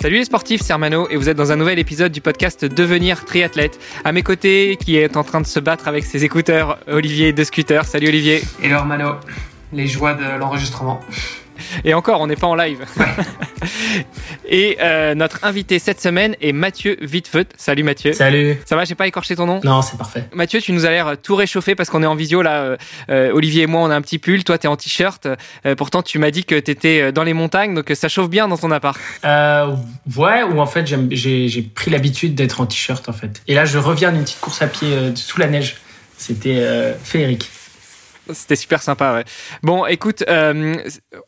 Salut les sportifs, c'est Armano et vous êtes dans un nouvel épisode du podcast Devenir triathlète. À mes côtés, qui est en train de se battre avec ses écouteurs, Olivier de Scooter. Salut Olivier. Et Armano, les joies de l'enregistrement. Et encore, on n'est pas en live. et euh, notre invité cette semaine est Mathieu Vitefeut. Salut Mathieu. Salut. Ça va, j'ai pas écorché ton nom? Non, c'est parfait. Mathieu, tu nous as l'air tout réchauffé parce qu'on est en visio là. Euh, euh, Olivier et moi, on a un petit pull. Toi, t'es en t-shirt. pourtant, tu m'as dit que t'étais dans les montagnes, donc ça chauffe bien dans ton appart. ouais, ou en fait, j'ai pris l'habitude d'être en t-shirt en fait. Et là, je reviens d'une petite course à pied sous la neige. C'était féerique. C'était super sympa, ouais. Bon, écoute, euh,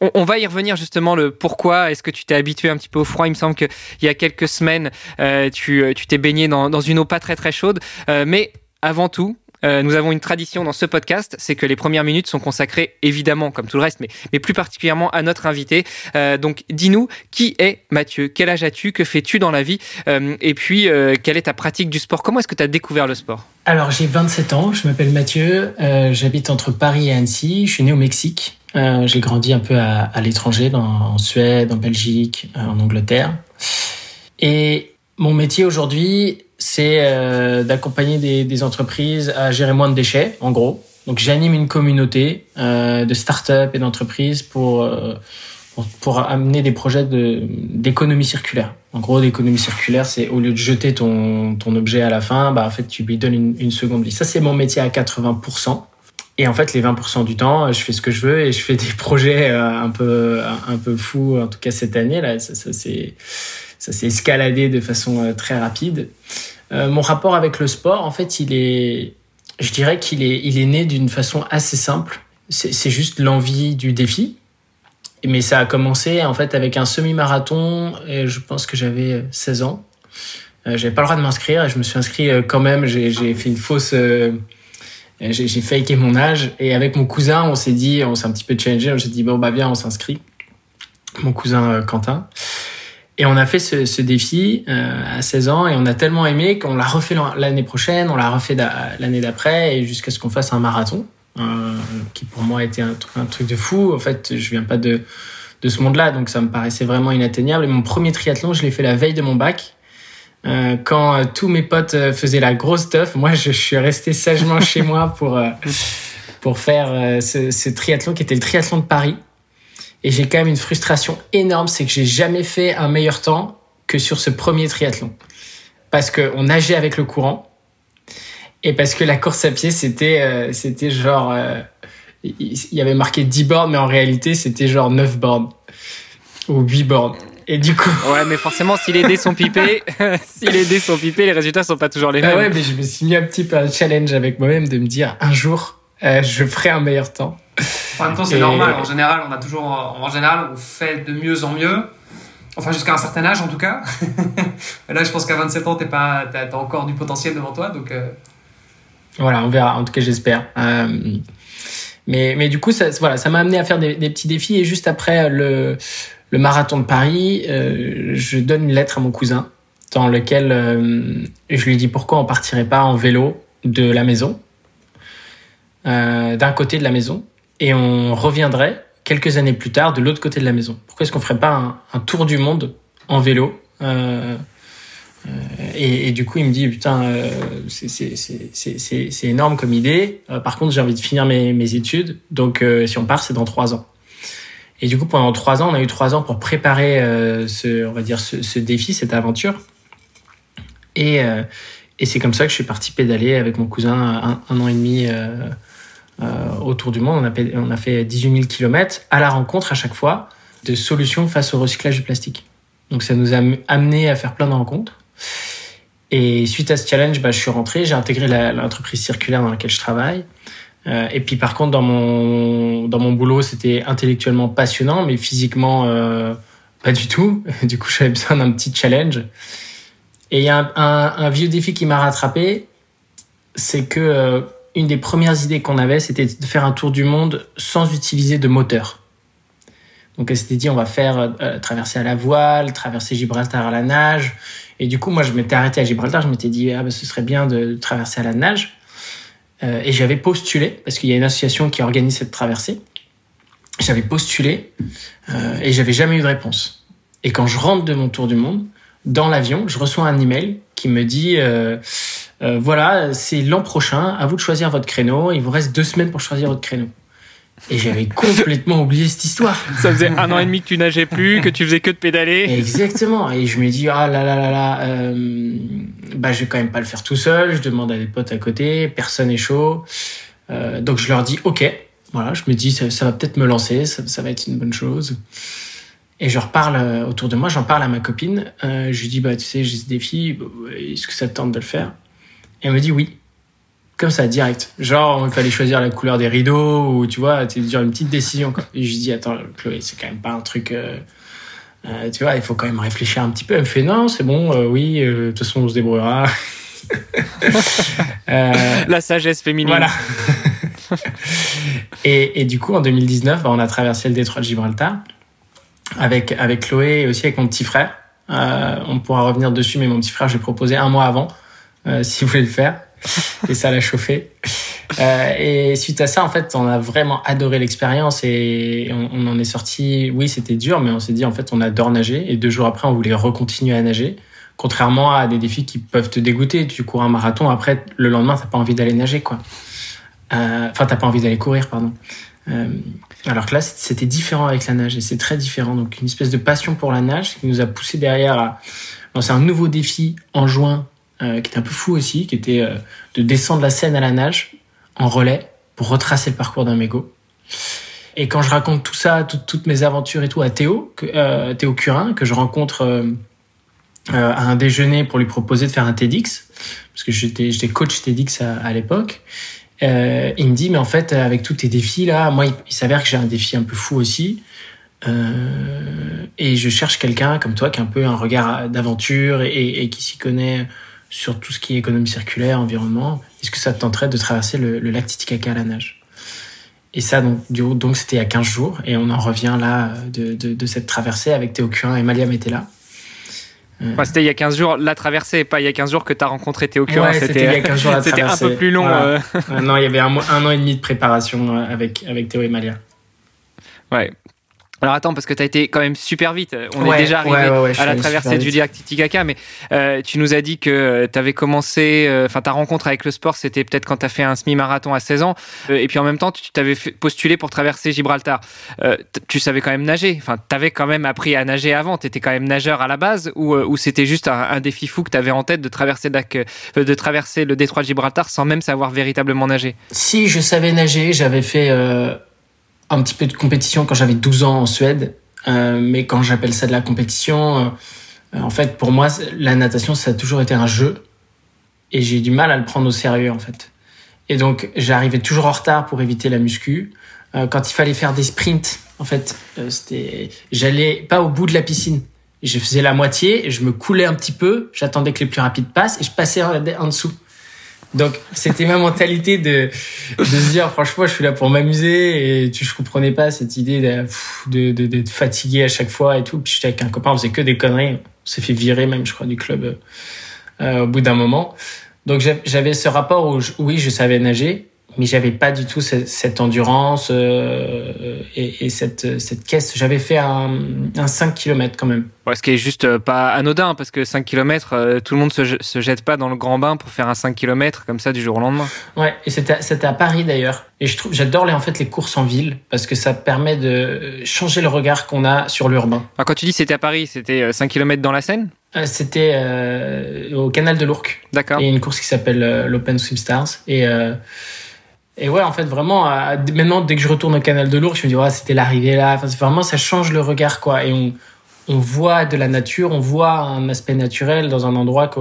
on, va y revenir justement le pourquoi. Est-ce que tu t'es habitué un petit peu au froid? Il me semble qu'il y a quelques semaines, euh, tu t'es baigné dans, une eau pas très très chaude. Euh, mais avant tout, euh, nous avons une tradition dans ce podcast, c'est que les premières minutes sont consacrées évidemment, comme tout le reste, mais, plus particulièrement à notre invité. Euh, donc, dis-nous, qui est Mathieu? Quel âge as-tu? Que fais-tu dans la vie? Euh, Et puis, quelle est ta pratique du sport? Comment est-ce que tu as découvert le sport? Alors, j'ai 27 ans, je m'appelle Mathieu, j'habite entre Paris et Annecy, je suis né au Mexique. j'ai grandi un peu à l'étranger, en Suède, en Belgique, en Angleterre. Et mon métier aujourd'hui, c'est euh, d'accompagner des, des, entreprises à gérer moins de déchets, en gros. Donc j'anime une communauté euh, de start-up et d'entreprises pour, euh, pour, pour amener des projets d'économie circulaire. En gros, l'économie circulaire, c'est au lieu de jeter ton, ton objet à la fin, bah en fait tu lui donnes une, une seconde vie. Ça c'est mon métier à 80%. Et en fait, les 20% du temps, je fais ce que je veux et je fais des projets euh, un peu un peu fous. En tout cas cette année là, ça, ça s'est escaladé de façon euh, très rapide. Euh, mon rapport avec le sport, en fait, il est, je dirais qu'il est, il est né d'une façon assez simple. C'est juste l'envie du défi. Mais ça a commencé en fait avec un semi-marathon. Je pense que j'avais 16 ans. Euh, j'avais pas le droit de m'inscrire et je me suis inscrit euh, quand même. J'ai fait une fausse. Euh, j'ai faké mon âge et avec mon cousin, on s'est dit, on s'est un petit peu challengé. On s'est dit bon bah bien, on s'inscrit. Mon cousin Quentin. Et on a fait ce, ce défi euh, à 16 ans et on a tellement aimé qu'on l'a refait l'année prochaine, on l'a refait l'année d'après et jusqu'à ce qu'on fasse un marathon, euh, qui pour moi été un, un, truc de fou. En fait, je viens pas de, de ce monde-là, donc ça me paraissait vraiment inatteignable. Et mon premier triathlon, je l'ai fait la veille de mon bac. Euh, quand euh, tous mes potes euh, faisaient la grosse stuff, moi je, je suis resté sagement chez moi pour, euh, pour faire ce, ce triathlon qui était le triathlon de Paris. Et j'ai quand même une frustration énorme, c'est que j'ai jamais fait un meilleur temps que sur ce premier triathlon. Parce qu'on nageait avec le courant et parce que la course à pied, c'était euh, c'était genre... Euh, il y avait marqué 10 bornes, mais en réalité, c'était genre 9 bornes ou 8 bornes. Et du coup... Ouais, mais forcément, si les dés sont pipés, si les dés sont pipés, les résultats sont pas toujours les mêmes. Ah ouais, mais je me suis mis un petit peu un challenge avec moi-même de me dire, un jour, euh, je ferai un meilleur temps. En même temps, c'est normal. En général, on a toujours, en général, on fait de mieux en mieux. Enfin, jusqu'à un certain âge, en tout cas. là, je pense qu'à 27 ans, t'es pas, t'as, encore du potentiel devant toi, donc. Euh... Voilà, on verra. En tout cas, j'espère. Euh, mais, mais du coup, ça, voilà, ça m'a amené à faire des, des, petits défis. Et juste après le, le marathon de Paris, euh, je donne une lettre à mon cousin dans lequel je lui dis pourquoi on partirait pas en vélo de la maison, d'un côté de la maison, et on reviendrait quelques années plus tard de l'autre côté de la maison. Pourquoi est-ce qu'on ferait pas un, tour du monde en vélo euh, euh, et, du coup, il me dit putain, euh, c'est énorme comme idée. Euh, par contre, j'ai envie de finir mes, mes études, donc euh, si on part, c'est dans trois ans. Et du coup, pendant trois ans, on a eu trois ans pour préparer ce, on va dire, ce, ce, défi, cette aventure. Et, et c'est comme ça que je suis parti pédaler avec mon cousin un, un an et demi autour du monde. On a, fait, on a fait 18 000 km à la rencontre à chaque fois de solutions face au recyclage du plastique. Donc ça nous a amené à faire plein de rencontres. Et suite à ce challenge, bah, je suis rentré, j'ai intégré l'entreprise circulaire dans laquelle je travaille. Euh, et puis par contre, dans mon, dans mon boulot, c'était intellectuellement passionnant, mais physiquement, euh, pas du tout. Du coup, j'avais besoin d'un petit challenge. Et il y a un, vieux défi qui m'a rattrapé, c'est que euh, une des premières idées qu'on avait, c'était de faire un tour du monde sans utiliser de moteur. Donc elle s'était dit, on va faire euh, traverser à la voile, traverser Gibraltar à la nage. Et du coup, moi, je m'étais arrêté à Gibraltar, je m'étais dit, ah, bah, ce serait bien de traverser à la nage. Euh, et j'avais postulé, parce qu'il y a une association qui organise cette traversée. J'avais postulé euh, et j'avais jamais eu de réponse. Et quand je rentre de mon tour du monde, dans l'avion, je reçois un email qui me dit euh, voilà, c'est l'an prochain, à vous de choisir votre créneau. Il vous reste deux semaines pour choisir votre créneau. Et j'avais complètement oublié cette histoire. Ça faisait un an et demi que tu nageais plus, que tu faisais que de pédaler. Exactement. Et je me dis ah là là là là, euh, bah je vais quand même pas le faire tout seul. Je demande à des potes à côté, personne est chaud. Euh, donc je leur dis ok. Voilà, je me dis ça, ça va peut-être me lancer, ça, ça, va être une bonne chose. Et je reparle euh, autour de moi, j'en parle à ma copine. Euh, je lui dis bah tu sais j'ai ce défi, est-ce que ça te tente de le faire? Elle me dit oui. Comme ça, direct. Genre, il fallait choisir la couleur des rideaux, ou tu vois, c'est genre une petite décision. Quoi. Et je lui dis, attends, Chloé, c'est quand même pas un truc. Euh, euh, tu vois, il faut quand même réfléchir un petit peu. Elle me fait, non, c'est bon, euh, oui, de toute façon, on se débrouillera. la sagesse féminine. Voilà. et, et, du coup, en 2019, bah, on a traversé le détroit de Gibraltar avec, avec Chloé et aussi avec mon petit frère. on pourra revenir dessus, mais mon petit frère, j'ai proposé un mois avant, si vous voulez le faire et ça l'a chauffé. Euh, et suite à ça, en fait, on a vraiment adoré l'expérience et on, en est sorti. Oui, c'était dur, mais on s'est dit, en fait, on adore nager. Et deux jours après, on voulait recontinuer à nager. Contrairement à des défis qui peuvent te dégoûter. Tu cours un marathon, après, le lendemain, t'as pas envie d'aller nager, quoi. Euh, enfin, t'as pas envie d'aller courir, pardon. Euh, alors que là, c'était différent avec la nage et c'est très différent. Donc, une espèce de passion pour la nage qui nous a poussé derrière à lancer un nouveau défi en juin euh, qui était un peu fou aussi, qui était euh, de descendre la Seine à la nage en relais pour retracer le parcours d'un mégot. Et quand je raconte tout ça, tout, toutes mes aventures et tout à Théo, euh, Théo Curin, que je rencontre euh, à un déjeuner pour lui proposer de faire un TEDx, parce que j'étais coach TEDx à, à l'époque, euh, il me dit, mais en fait, avec tous tes défis là, moi, il, il s'avère que j'ai un défi un peu fou aussi. Euh, et je cherche quelqu'un comme toi qui a un peu un regard d'aventure et, et, qui s'y connaît sur tout ce qui est économie circulaire, environnement. Est-ce que ça te tenterait de traverser le, le lac Titicaca à la nage? Et ça, donc, donc c'était il y a 15 jours, et on en revient là de, de, de cette traversée avec Théo Curin et Maliam était là. Euh... Ouais, c'était il y a 15 jours la traversée, pas il y a 15 jours que tu as rencontré Théo Curin. Ouais, c'était il y a 15 jours la C'était un peu plus long. Voilà. Euh... non, il y avait un, un, an et demi de préparation euh, avec, avec Théo et Malia. Ouais, alors attends, parce que tu as été quand même super vite. On ouais, est déjà arrivé ouais, ouais, à la traversée du lac Titicaca, mais euh, tu nous as dit que tu avais commencé, enfin euh, ta rencontre avec le sport, c'était peut-être quand tu as fait un semi-marathon à 16 ans, euh, et puis en même temps, tu t'avais postulé pour traverser Gibraltar. Euh, tu savais quand même nager, enfin tu avais quand même appris à nager avant, tu étais quand même nageur à la base, ou, ou c'était juste un, un, défi fou que tu avais en tête de traverser, de traverser le détroit de Gibraltar sans même savoir véritablement nager? Si, je savais nager, j'avais fait un petit peu de compétition quand j'avais 12 ans en Suède. Euh, mais quand j'appelle ça de la compétition, euh, en fait, pour moi, la natation, ça a toujours été un jeu. Et j'ai du mal à le prendre au sérieux, en fait. Et donc, j'arrivais toujours en retard pour éviter la muscu. Euh, quand il fallait faire des sprints, en fait, c'était, j'allais pas au bout de la piscine. Je faisais la moitié, je me coulais un petit peu, j'attendais que les plus rapides passent et je passais en dessous. Donc c'était ma mentalité de, de se dire franchement je suis là pour m'amuser et tu, je comprenais pas cette idée d'être de, de, de, fatigué à chaque fois et tout. Puis j'étais avec un copain, on faisait que des conneries. On s'est fait virer même je crois du club euh, au bout d'un moment. Donc j'avais ce rapport où je, oui je savais nager mais j'avais pas du tout cette, cette endurance euh, et, et, cette, cette caisse. J'avais fait un, un 5 km quand même. Ouais, ce qui est juste pas anodin, parce que 5 km, euh, tout le monde se, se jette pas dans le grand bain pour faire un 5 km comme ça du jour au lendemain. Ouais, et c'était à Paris d'ailleurs. Et je trouve, j'adore les, en fait les courses en ville, parce que ça permet de changer le regard qu'on a sur l'urbain. Quand tu dis c'était à Paris, c'était 5 km dans la Seine? Euh, C'était euh, au canal de l'Ourcq. D'accord. Il y a une course qui s'appelle euh, l'Open Swim Stars. Et et ouais, en fait, vraiment, maintenant, dès que je retourne au canal de l'Ourcq, je me dis, ouais, c'était l'arrivée là. Enfin, vraiment, ça change le regard, quoi. Et on, on voit de la nature, on voit un aspect naturel dans un endroit qu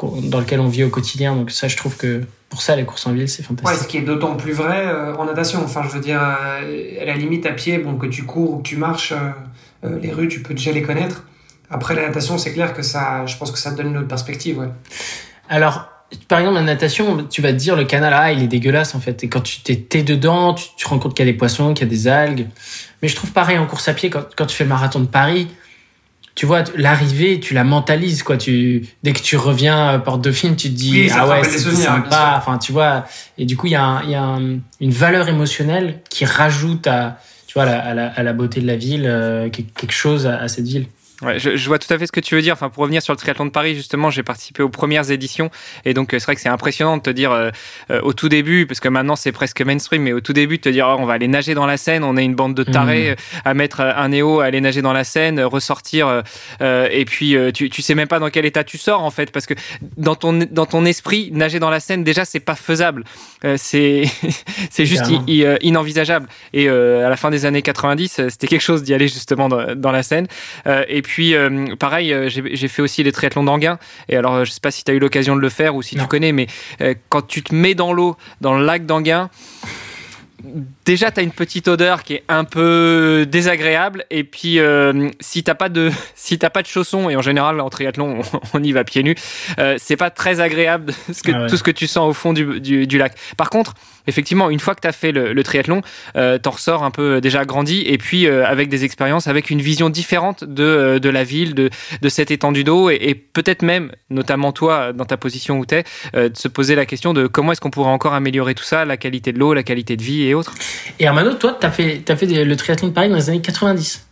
dans lequel on vit au quotidien. Donc ça, je trouve que pour ça, les courses en ville, c'est fantastique. Ouais, ce qui est d'autant plus vrai euh, en natation. Enfin, je veux dire, euh, à la limite, à pied, bon, que tu cours ou que tu marches, euh, les rues, tu peux déjà les connaître. Après, la natation, c'est clair que ça, je pense que ça donne une autre perspective, ouais. Alors, par exemple, la natation, tu vas te dire le canal, ah, il est dégueulasse en fait. Et quand tu t'es dedans, tu, te rends compte qu'il y a des poissons, qu'il y a des algues. Mais je trouve pareil en course à pied, quand, quand tu fais le marathon de Paris, tu vois, l'arrivée, tu la mentalises, quoi. Tu, dès que tu reviens à Porte Dauphine, tu te dis, ah ouais, c'est sympa. Enfin, tu vois. Et du coup, il y a, y a une valeur émotionnelle qui rajoute à, tu vois, à la, à la, beauté de la ville, euh, quelque chose à cette ville. Ouais, je, je, vois tout à fait ce que tu veux dire. Enfin, pour revenir sur le triathlon de Paris, justement, j'ai participé aux premières éditions et donc euh, c'est vrai que c'est impressionnant de te dire euh, euh, au tout début, parce que maintenant c'est presque mainstream, mais au tout début de te dire oh, on va aller nager dans la Seine, on est une bande de tarés mmh. à mettre un néo, à aller nager dans la Seine, ressortir et puis tu, tu sais même pas dans quel état tu sors en fait, parce que dans ton dans ton esprit nager dans la Seine déjà c'est pas faisable, c'est c'est juste inenvisageable. Et à la fin des années 90, c'était quelque chose d'y aller justement dans, dans la Seine et puis, euh, pareil, euh, j'ai fait aussi les triathlons d'Anguin. Et alors, euh, je sais pas si tu as eu l'occasion de le faire ou si tu connais, mais quand tu te mets dans l'eau, dans le lac d'Anguin, déjà tu as une petite odeur qui est un peu désagréable. Et puis euh, si t'as pas de si t'as pas de chaussons et en général en triathlon on, y va pieds nus euh, c'est pas très agréable ce que, ah tout ce que tu sens au fond du, du, lac. Par contre effectivement une fois que tu as fait le, triathlon euh, t'en ressors un peu déjà grandi et puis euh, avec des expériences avec une vision différente de, de la ville de, de cette étendue d'eau et, peut-être même notamment toi dans ta position où tu es de se poser la question de comment est-ce qu'on pourrait encore améliorer tout ça la qualité de l'eau la qualité de vie et autres et Armano, toi, tu as fait, as fait le triathlon de Paris dans les années 90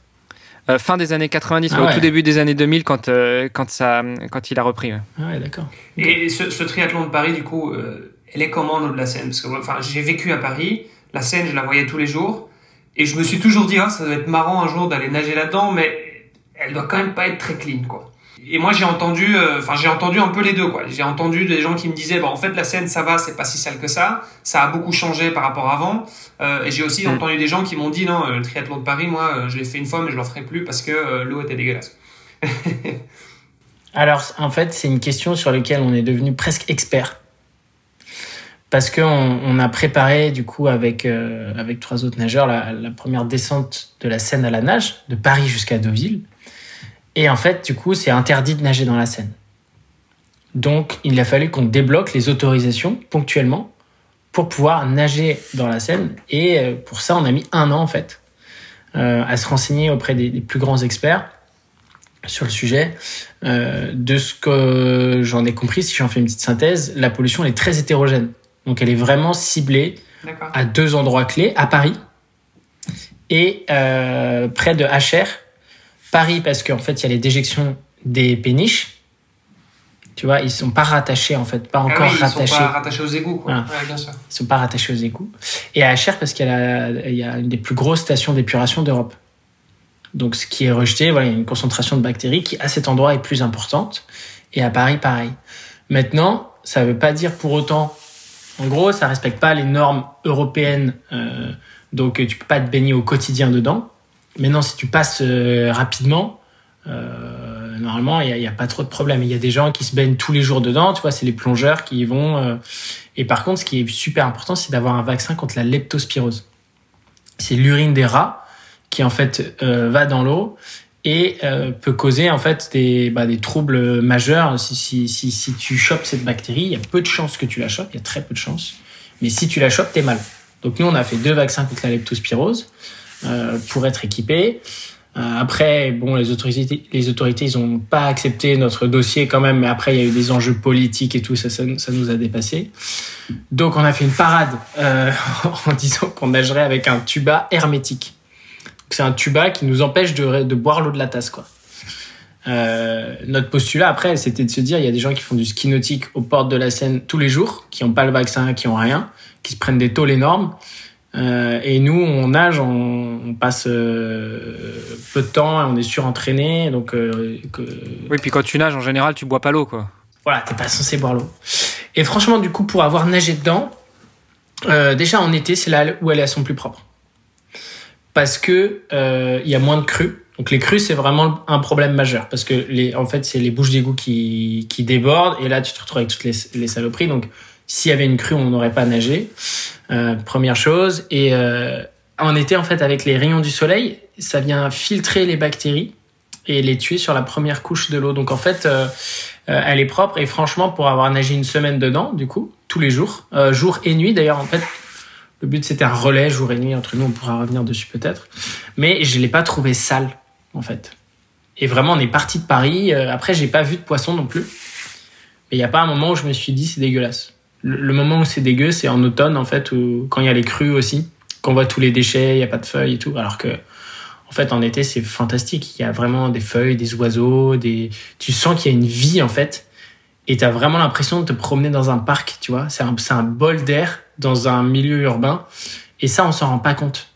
euh, fin des années 90, ah au tout début des années 2000, quand, euh, quand, ça, quand il a repris. Ah ouais, d'accord. Et ce, triathlon de Paris, du coup, euh, est comment de la Seine Parce que enfin, j'ai vécu à Paris, la Seine, je la voyais tous les jours, et je me suis toujours dit, ah, ça doit être marrant un jour d'aller nager là-dedans, mais elle doit quand même pas être très clean, quoi. Et moi j'ai entendu euh, enfin j'ai entendu un peu les deux quoi. J'ai entendu des gens qui me disaient bon en fait la scène ça va c'est pas si sale que ça ça a beaucoup changé par rapport à avant. Euh, et j'ai aussi mm. entendu des gens qui m'ont dit non le triathlon de Paris moi je l'ai fait une fois mais je le ferai plus parce que euh, l'eau était dégueulasse. Alors en fait c'est une question sur laquelle on est devenu presque expert parce qu'on on a préparé du coup avec avec trois autres nageurs la, première descente de la Seine à la nage de Paris jusqu'à Deauville et en fait, du coup, c'est interdit de nager dans la Seine. Donc, il a fallu qu'on débloque les autorisations ponctuellement pour pouvoir nager dans la Seine. Et euh, pour ça, on a mis un an, en fait, euh, à se renseigner auprès des, plus grands experts sur le sujet. Euh, de ce que j'en ai compris, si j'en fais une petite synthèse, la pollution elle est très hétérogène. Donc, elle est vraiment ciblée à deux endroits clés, à Paris et près de HR, Paris, parce qu'en fait, il y a les déjections des péniches. Tu vois, ils sont pas rattachés, en fait, pas ah encore rattachés. Ils sont pas rattachés aux égouts, quoi. bien sûr. Ils sont pas rattachés aux égouts. Et à HR, parce qu'il y, y, a une des plus grosses stations d'épuration d'Europe. Donc, ce qui est rejeté, voilà, il y a une concentration de bactéries qui, à cet endroit, est plus importante. Et à Paris, pareil. Maintenant, ça veut pas dire pour autant, en gros, ça respecte pas les normes européennes, euh, donc tu peux pas te baigner au quotidien dedans. Maintenant, si tu passes euh, rapidement, euh, normalement, il n'y a, pas trop de problème. Il y a des gens qui se baignent tous les jours dedans, tu vois, c'est les plongeurs qui y vont. Euh. et par contre, ce qui est super important, c'est d'avoir un vaccin contre la leptospirose. C'est l'urine des rats qui, en fait, va dans l'eau et peut causer, en fait, des, bah, troubles majeurs. Si, tu chopes cette bactérie, il y a peu de chances que tu la chopes, il y a très peu de chances. Mais si tu la chopes, t'es mal. Donc nous, on a fait deux vaccins contre la leptospirose. Euh, pour être équipés. Euh, après, bon, les autorités, les autorités, ils n'ont pas accepté notre dossier quand même, mais après, il y a eu des enjeux politiques et tout, ça, ça, nous a dépassé. Donc, on a fait une parade euh, en disant qu'on nagerait avec un tuba hermétique. C'est un tuba qui nous empêche de, de boire l'eau de la tasse, quoi. Euh, notre postulat après, c'était de se dire, il y a des gens qui font du ski nautique aux portes de la Seine tous les jours, qui n'ont pas le vaccin, qui n'ont rien, qui se prennent des tôles énormes. Euh, et nous, on nage, on, passe euh, peu de temps, on est surentraîné. Donc, euh, Oui, puis quand tu nages, en général, tu bois pas l'eau, quoi. Voilà, t'es pas censé boire l'eau. Et franchement, du coup, pour avoir nagé dedans, déjà en été, c'est là où elle est à son plus propre. Parce que il y a moins de crues. Donc les crues, c'est vraiment un problème majeur. Parce que, les, en fait, c'est les bouches d'égout qui, qui débordent. Et là, tu te retrouves avec toutes les, les saloperies. Donc, s'il y avait une crue, on n'aurait pas nagé. Euh, première chose. Et euh, en été, en fait, avec les rayons du soleil, ça vient filtrer les bactéries et les tuer sur la première couche de l'eau. Donc en fait, euh, euh, elle est propre et franchement, pour avoir nagé une semaine dedans, du coup, tous les jours, euh, jour et nuit d'ailleurs, en fait, le but c'était un relais jour et nuit entre nous, on pourra revenir dessus peut-être. Mais je l'ai pas trouvé sale, en fait. Et vraiment, on est parti de Paris. après, j'ai pas vu de poisson non plus. Mais il n'y a pas un moment où je me suis dit c'est dégueulasse. Le, le, moment où c'est dégueu, c'est en automne, en fait, ou quand il y a les crues aussi, qu'on voit tous les déchets, il n'y a pas de feuilles et tout. Alors que en fait, en été, c'est fantastique. Il y a vraiment des feuilles, des oiseaux, des. Tu sens qu'il y a une vie en fait, et tu as vraiment l'impression de te promener dans un parc. Tu vois, c'est un bol d'air dans un milieu urbain, et ça, on s'en rend pas compte.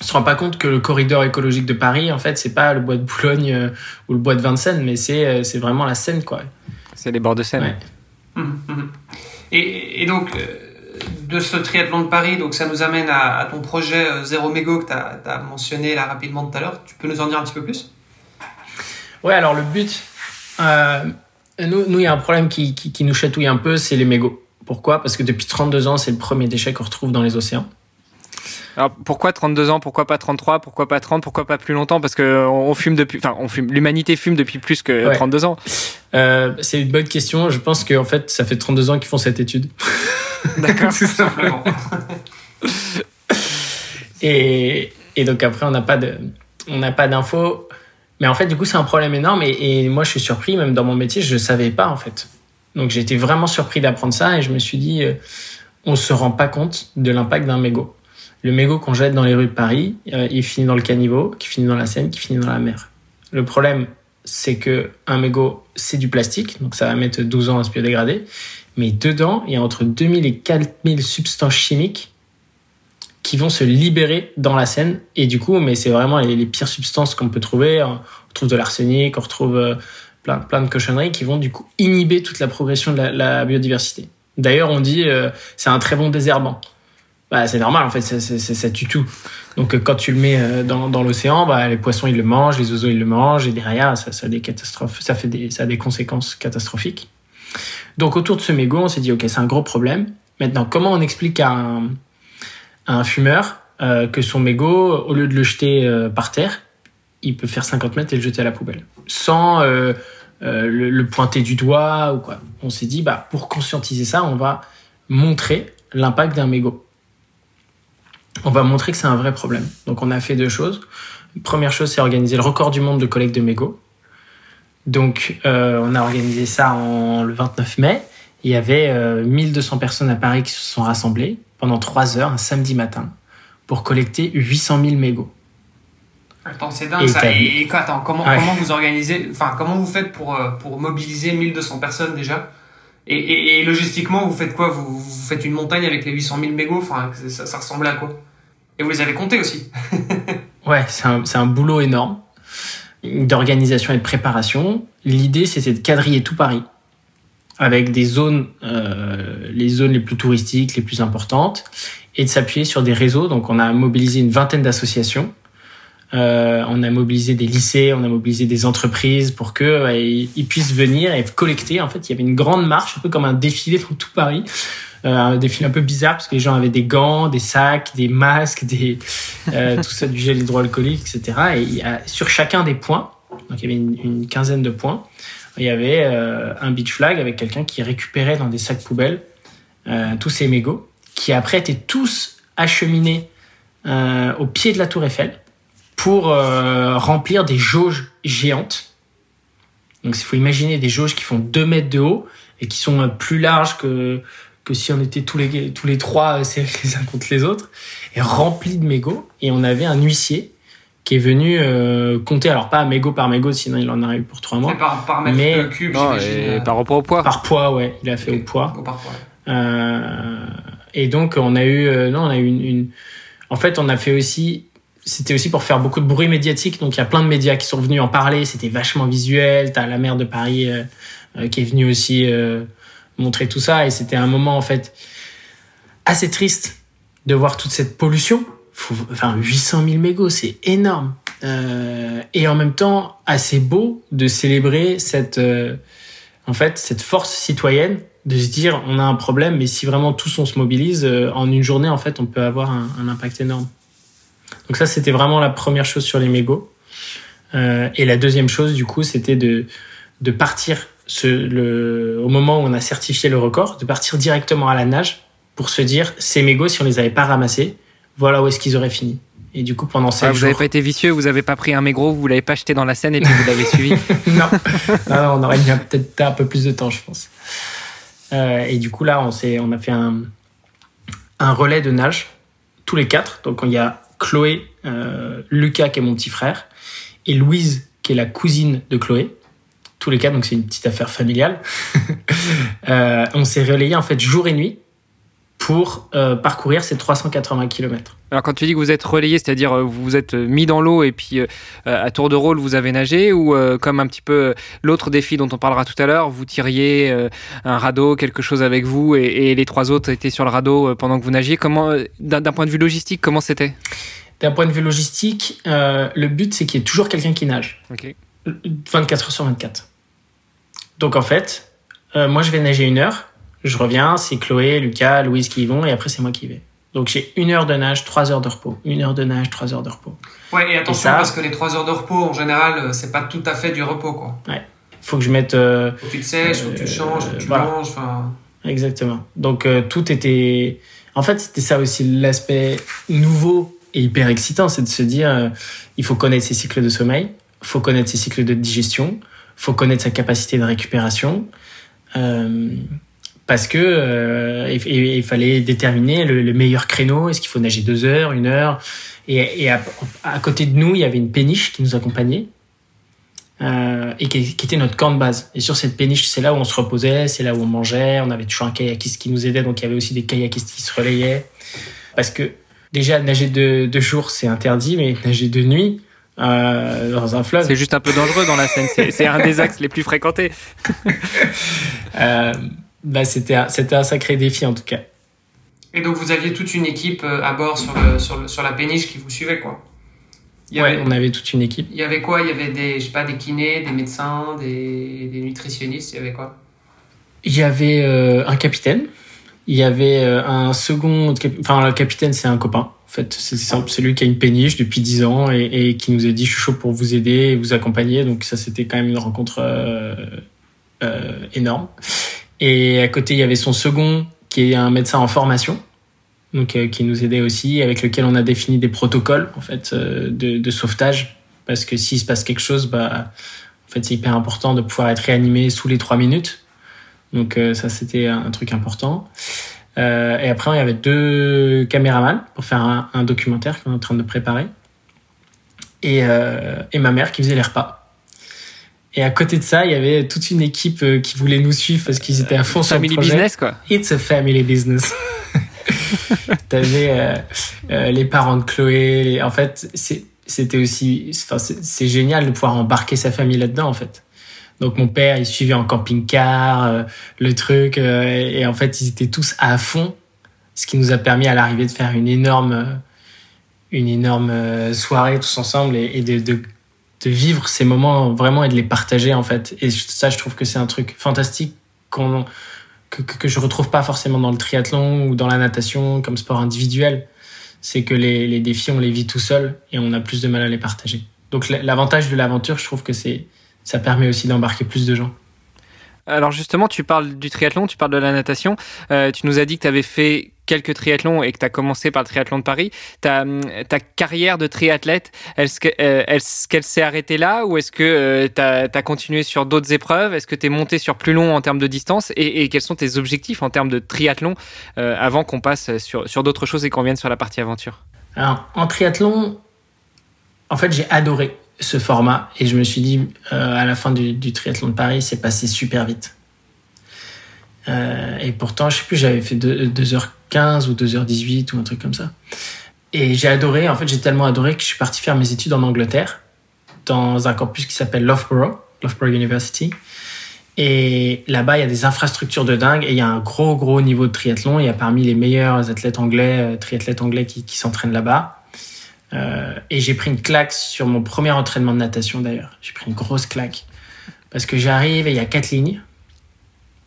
On se rend pas compte que le corridor écologique de Paris, en fait, c'est pas le bois de Boulogne euh, ou le bois de Vincennes, mais c'est euh, c'est vraiment la Seine, quoi. C'est les bords de Seine. Ouais. Hum, hum. Et, et, donc. Euh de ce triathlon de Paris, donc ça nous amène à, à ton projet euh, Zéro Mégo que tu as, as, mentionné là rapidement tout à l'heure. Tu peux nous en dire un petit peu plus? Ouais, alors le but, euh, nous, il y a un problème qui, qui, qui nous chatouille un peu, c'est les mégots. Pourquoi? Parce que depuis 32 ans, c'est le premier déchet qu'on retrouve dans les océans. Alors pourquoi 32 ans? Pourquoi pas 33 Pourquoi pas 30 Pourquoi pas plus longtemps? Parce que on fume depuis, enfin on fume. L'humanité fume depuis plus que Ouais. 32 ans. Euh, c'est une bonne question. Je pense qu'en fait, ça fait 32 ans qu'ils font cette étude. D'accord. Tout simplement. Et, et donc après, on n'a pas de, on n'a pas d'infos. Mais en fait, du coup, c'est un problème énorme. Et, et moi, je suis surpris, même dans mon métier, je ne savais pas en fait. Donc j'ai été vraiment surpris d'apprendre ça et je me suis dit, euh, on se rend pas compte de l'impact d'un mégot. Le mégot qu'on jette dans les rues de Paris, euh, il finit dans le caniveau, qui finit dans la Seine, qui finit dans la mer. Le problème, c'est que un mégot, c'est du plastique, donc ça va mettre 12 ans à se biodégrader. Mais dedans, il y a entre 2000 et 4000 substances chimiques qui vont se libérer dans la Seine. Et du coup, mais c'est vraiment les, les, pires substances qu'on peut trouver. On retrouve de l'arsenic, on retrouve euh, plein, plein de cochonneries qui vont du coup inhiber toute la progression de la, biodiversité. D'ailleurs, on dit euh, c'est un très bon désherbant. Bah, c'est normal, en fait, ça, tue tout. Donc, euh, quand tu le mets euh, dans, dans l'océan, bah, les poissons, ils le mangent, les oiseaux, ils le mangent, et derrière, ça, ça a des catastrophes, ça, fait ça a des conséquences catastrophiques. Donc, autour de ce mégot, on s'est dit, OK, c'est un gros problème. Maintenant, comment on explique à un, à un fumeur que son mégot, au lieu de le jeter par terre, il peut faire 50 mètres et le jeter à la poubelle Sans euh, le, le, pointer du doigt ou quoi. On s'est dit, bah, pour conscientiser ça, on va montrer l'impact d'un mégot on va montrer que c'est un vrai problème. Donc on a fait deux choses. Première chose, c'est organiser le record du monde de collecte de mégots. Donc euh, on a organisé ça en, le 29 mai. Il y avait euh, 1200 personnes à Paris qui se sont rassemblées pendant trois heures, un samedi matin, pour collecter 800 000 mégots. Attends, c'est dingue et ça. Et, et attends, comment, ouais. comment vous organisez, enfin comment vous faites pour, euh, pour mobiliser 1200 personnes déjà? Et, et, et, logistiquement, vous faites quoi? Vous, vous, faites une montagne avec les 800 000 mégots? Enfin, ça, ça ressemble à quoi? Et vous les avez comptés aussi Ouais, c'est un, un, boulot énorme d'organisation et de préparation. L'idée, c'était de quadriller tout Paris avec des zones, euh, les zones les plus touristiques, les plus importantes, et de s'appuyer sur des réseaux. Donc, on a mobilisé une vingtaine d'associations. Euh, on a mobilisé des lycées, on a mobilisé des entreprises pour que euh, ils puissent venir et collecter. En fait, il y avait une grande marche, un peu comme un défilé dans tout Paris, euh, un défilé un peu bizarre parce que les gens avaient des gants, des sacs, des masques, des euh, tout ça, du gel hydroalcoolique, etc. Et il y a, sur chacun des points, donc il y avait une, une quinzaine de points, il y avait euh, un beach flag avec quelqu'un qui récupérait dans des sacs poubelles euh, tous ces mégots, qui après étaient tous acheminés euh, au pied de la Tour Eiffel pour euh, remplir des jauges géantes. Donc il faut imaginer des jauges qui font 2 mètres de haut et qui sont plus larges que, que si on était tous les, tous les trois serrés les uns contre les autres, et remplis de mégots. Et on avait un huissier qui est venu euh, compter, alors pas mégot par mégot, sinon il en aurait eu pour 3 mois. Par, par mètre mais, de cube, non, et par rapport au poids. Par poids, ouais, il a fait okay. au poids. Au par poids. Euh, et donc on a eu, euh, non, on a eu une, une, en fait on a fait aussi c'était aussi pour faire beaucoup de bruit médiatique. Donc il y a plein de médias qui sont venus en parler. C'était vachement visuel. T'as la maire de Paris euh, euh, qui est venue aussi euh, montrer tout ça. Et c'était un moment en fait assez triste de voir toute cette pollution. Enfin 800 000 mégots, c'est énorme. Et en même temps assez beau de célébrer cette en fait cette force citoyenne de se dire on a un problème, mais si vraiment tous on se mobilise en une journée en fait on peut avoir un impact énorme. Donc ça, c'était vraiment la première chose sur les mégots. Euh, et la deuxième chose, du coup, c'était de, de partir ce, le, au moment où on a certifié le record, de partir directement à la nage pour se dire, ces mégots, si on les avait pas ramassés, voilà où est-ce qu'ils auraient fini. Et du coup, pendant Ah, vous jours... n'avez pas été vicieux, vous n'avez pas pris un mégot, vous l'avez pas jeté dans la Seine et puis vous l'avez suivi. non. Non, non, on aurait un- peut-être un peu plus de temps, je pense. Euh, et du coup, là, on, s'est- on a fait un, un relais de nage, tous les quatre. Donc, il y a Chloé, euh, Lucas, qui est mon petit frère, et Louise, qui est la cousine de Chloé. Tous les quatre, donc c'est une petite affaire familiale. Euh, on s'est relayé, en fait, jour et nuit pour euh, parcourir ces 380 km. Alors quand tu dis que vous êtes relayé, c'est-à-dire euh, vous vous êtes euh, mis dans l'eau et puis euh, à tour de rôle vous avez nagé ou euh, comme un petit peu l'autre défi dont on parlera tout à l'heure, vous tiriez euh, un radeau, quelque chose avec vous et, et les trois autres étaient sur le radeau pendant que vous nagiez. Comment, d'un point de vue logistique, comment c'était? D'un point de vue logistique, le but, c'est qu'il y ait toujours quelqu'un qui nage. Ok. 24 heures sur 24. Donc en fait, moi je vais nager une heure, je reviens, c'est Chloé, Lucas, Louise qui y vont, et après c'est moi qui y vais. Donc j'ai une heure de nage, trois heures de repos. Une heure de nage, trois heures de repos. Ouais, et attention ça- parce que les 3 heures de repos, en général, euh, c'est pas tout à fait du repos, quoi. Faut que je mette... euh, Faut que tu te sèches, faut que tu Euh, changes, faut que tu voilà. manges, enfin... exactement. Donc euh, tout était... En fait, c'était ça aussi l'aspect nouveau et hyper excitant, c'est de se dire, euh, il faut connaître ses cycles de sommeil, faut connaître ses cycles de digestion, faut connaître sa capacité de récupération, euh, parce que euh, il, fallait déterminer le, le meilleur créneau. Est-ce qu'il faut nager deux heures, une heure? Et, et à, à côté de nous, il y avait une péniche qui nous accompagnait. euh, et qui, qui était notre camp de base. Et sur cette péniche, c'est là où on se reposait, c'est là où on mangeait. On avait toujours un kayakiste qui nous aidait, donc il y avait aussi des kayakistes qui se relayaient. Parce que déjà, nager de, de jour, c'est interdit, mais nager de nuit euh, dans un fleuve, C'est juste un peu dangereux dans la Seine. C'est c'est un des axes les plus fréquentés. euh, bah, c'était un, c'était un sacré défi en tout cas. Et donc vous aviez toute une équipe euh, à bord sur, le, sur, le- sur la péniche qui vous suivait, quoi. Il y, Ouais, avait, on avait toute une équipe. il y avait quoi? Il y avait des, je sais pas, des kinés, des médecins, des, des nutritionnistes, il y avait quoi? Il y avait euh, un capitaine. Il y avait euh, un second. Enfin, le capitaine, c'est un copain. En fait, c'est simple. C'est lui qui a une péniche depuis 10 ans et, et qui nous a dit Je suis chaud pour vous aider et vous accompagner. Donc, ça, c'était quand même une rencontre euh, énorme. Et à côté, il y avait son second qui est un médecin en formation. Donc, euh, qui nous aidait aussi, avec lequel on a défini des protocoles en fait euh, de, de sauvetage, parce que s'il se passe quelque chose, bah, en fait, c'est hyper important de pouvoir être réanimé sous les trois minutes. Donc euh, ça, c'était un, truc important. Euh, et après, il y avait deux caméramans pour faire un, un documentaire qu'on est en train de préparer. Et, euh, et ma mère qui faisait les repas. Et à côté de ça, il y avait toute une équipe euh, qui voulait nous suivre parce qu'ils étaient à fond sur le Family projet. business, quoi. It's a family business. T'avais euh, euh, les parents de Chloé. les- En fait, c'était aussi. Enfin, c'est génial de pouvoir embarquer sa famille là-dedans, en fait. Donc mon père, il suivait en camping-car euh, le truc, et, et en fait, ils étaient tous à fond, ce qui nous a permis à l'arrivée de faire une énorme, une énorme soirée tous ensemble et, et de, de, de vivre ces moments vraiment et de les partager en fait. Et ça, je trouve que c'est un truc fantastique qu'on que, que, je retrouve pas forcément dans le triathlon ou dans la natation comme sport individuel. C'est que les, les défis, on les vit tout seul et on a plus de mal à les partager. Donc l'avantage de l'aventure, je trouve que c'est ça permet aussi d'embarquer plus de gens. Alors justement, tu parles du triathlon, tu parles de la natation. Euh, tu nous as dit que tu avais fait quelques triathlons et que tu as commencé par le triathlon de Paris. Ta, carrière de triathlète, est-ce euh, qu'elle s'est arrêtée là ou est-ce que tu as, continué sur d'autres épreuves? Est-ce que tu es monté sur plus long en termes de distance? Et, quels sont tes objectifs en termes de triathlon euh, avant qu'on passe sur, sur d'autres choses et qu'on vienne sur la partie aventure? Alors, en triathlon, en fait, j'ai adoré ce format et je me suis dit, euh, à la fin du, triathlon de Paris, c'est passé super vite. Euh, et pourtant, je sais plus, j'avais fait 2h15 ou 2h18 ou un truc comme ça. Et j'ai adoré, en fait, j'ai tellement adoré que je suis parti faire mes études en Angleterre, dans un campus qui s'appelle Loughborough, Loughborough University. Et là-bas, il y a des infrastructures de dingue et il y a un gros, gros niveau de triathlon. Il y a parmi les meilleurs athlètes anglais, euh, triathlètes anglais qui s'entraînent là-bas. Euh, et j'ai pris une claque sur mon premier entraînement de natation d'ailleurs. J'ai pris une grosse claque. Parce que j'arrive et il y a quatre lignes.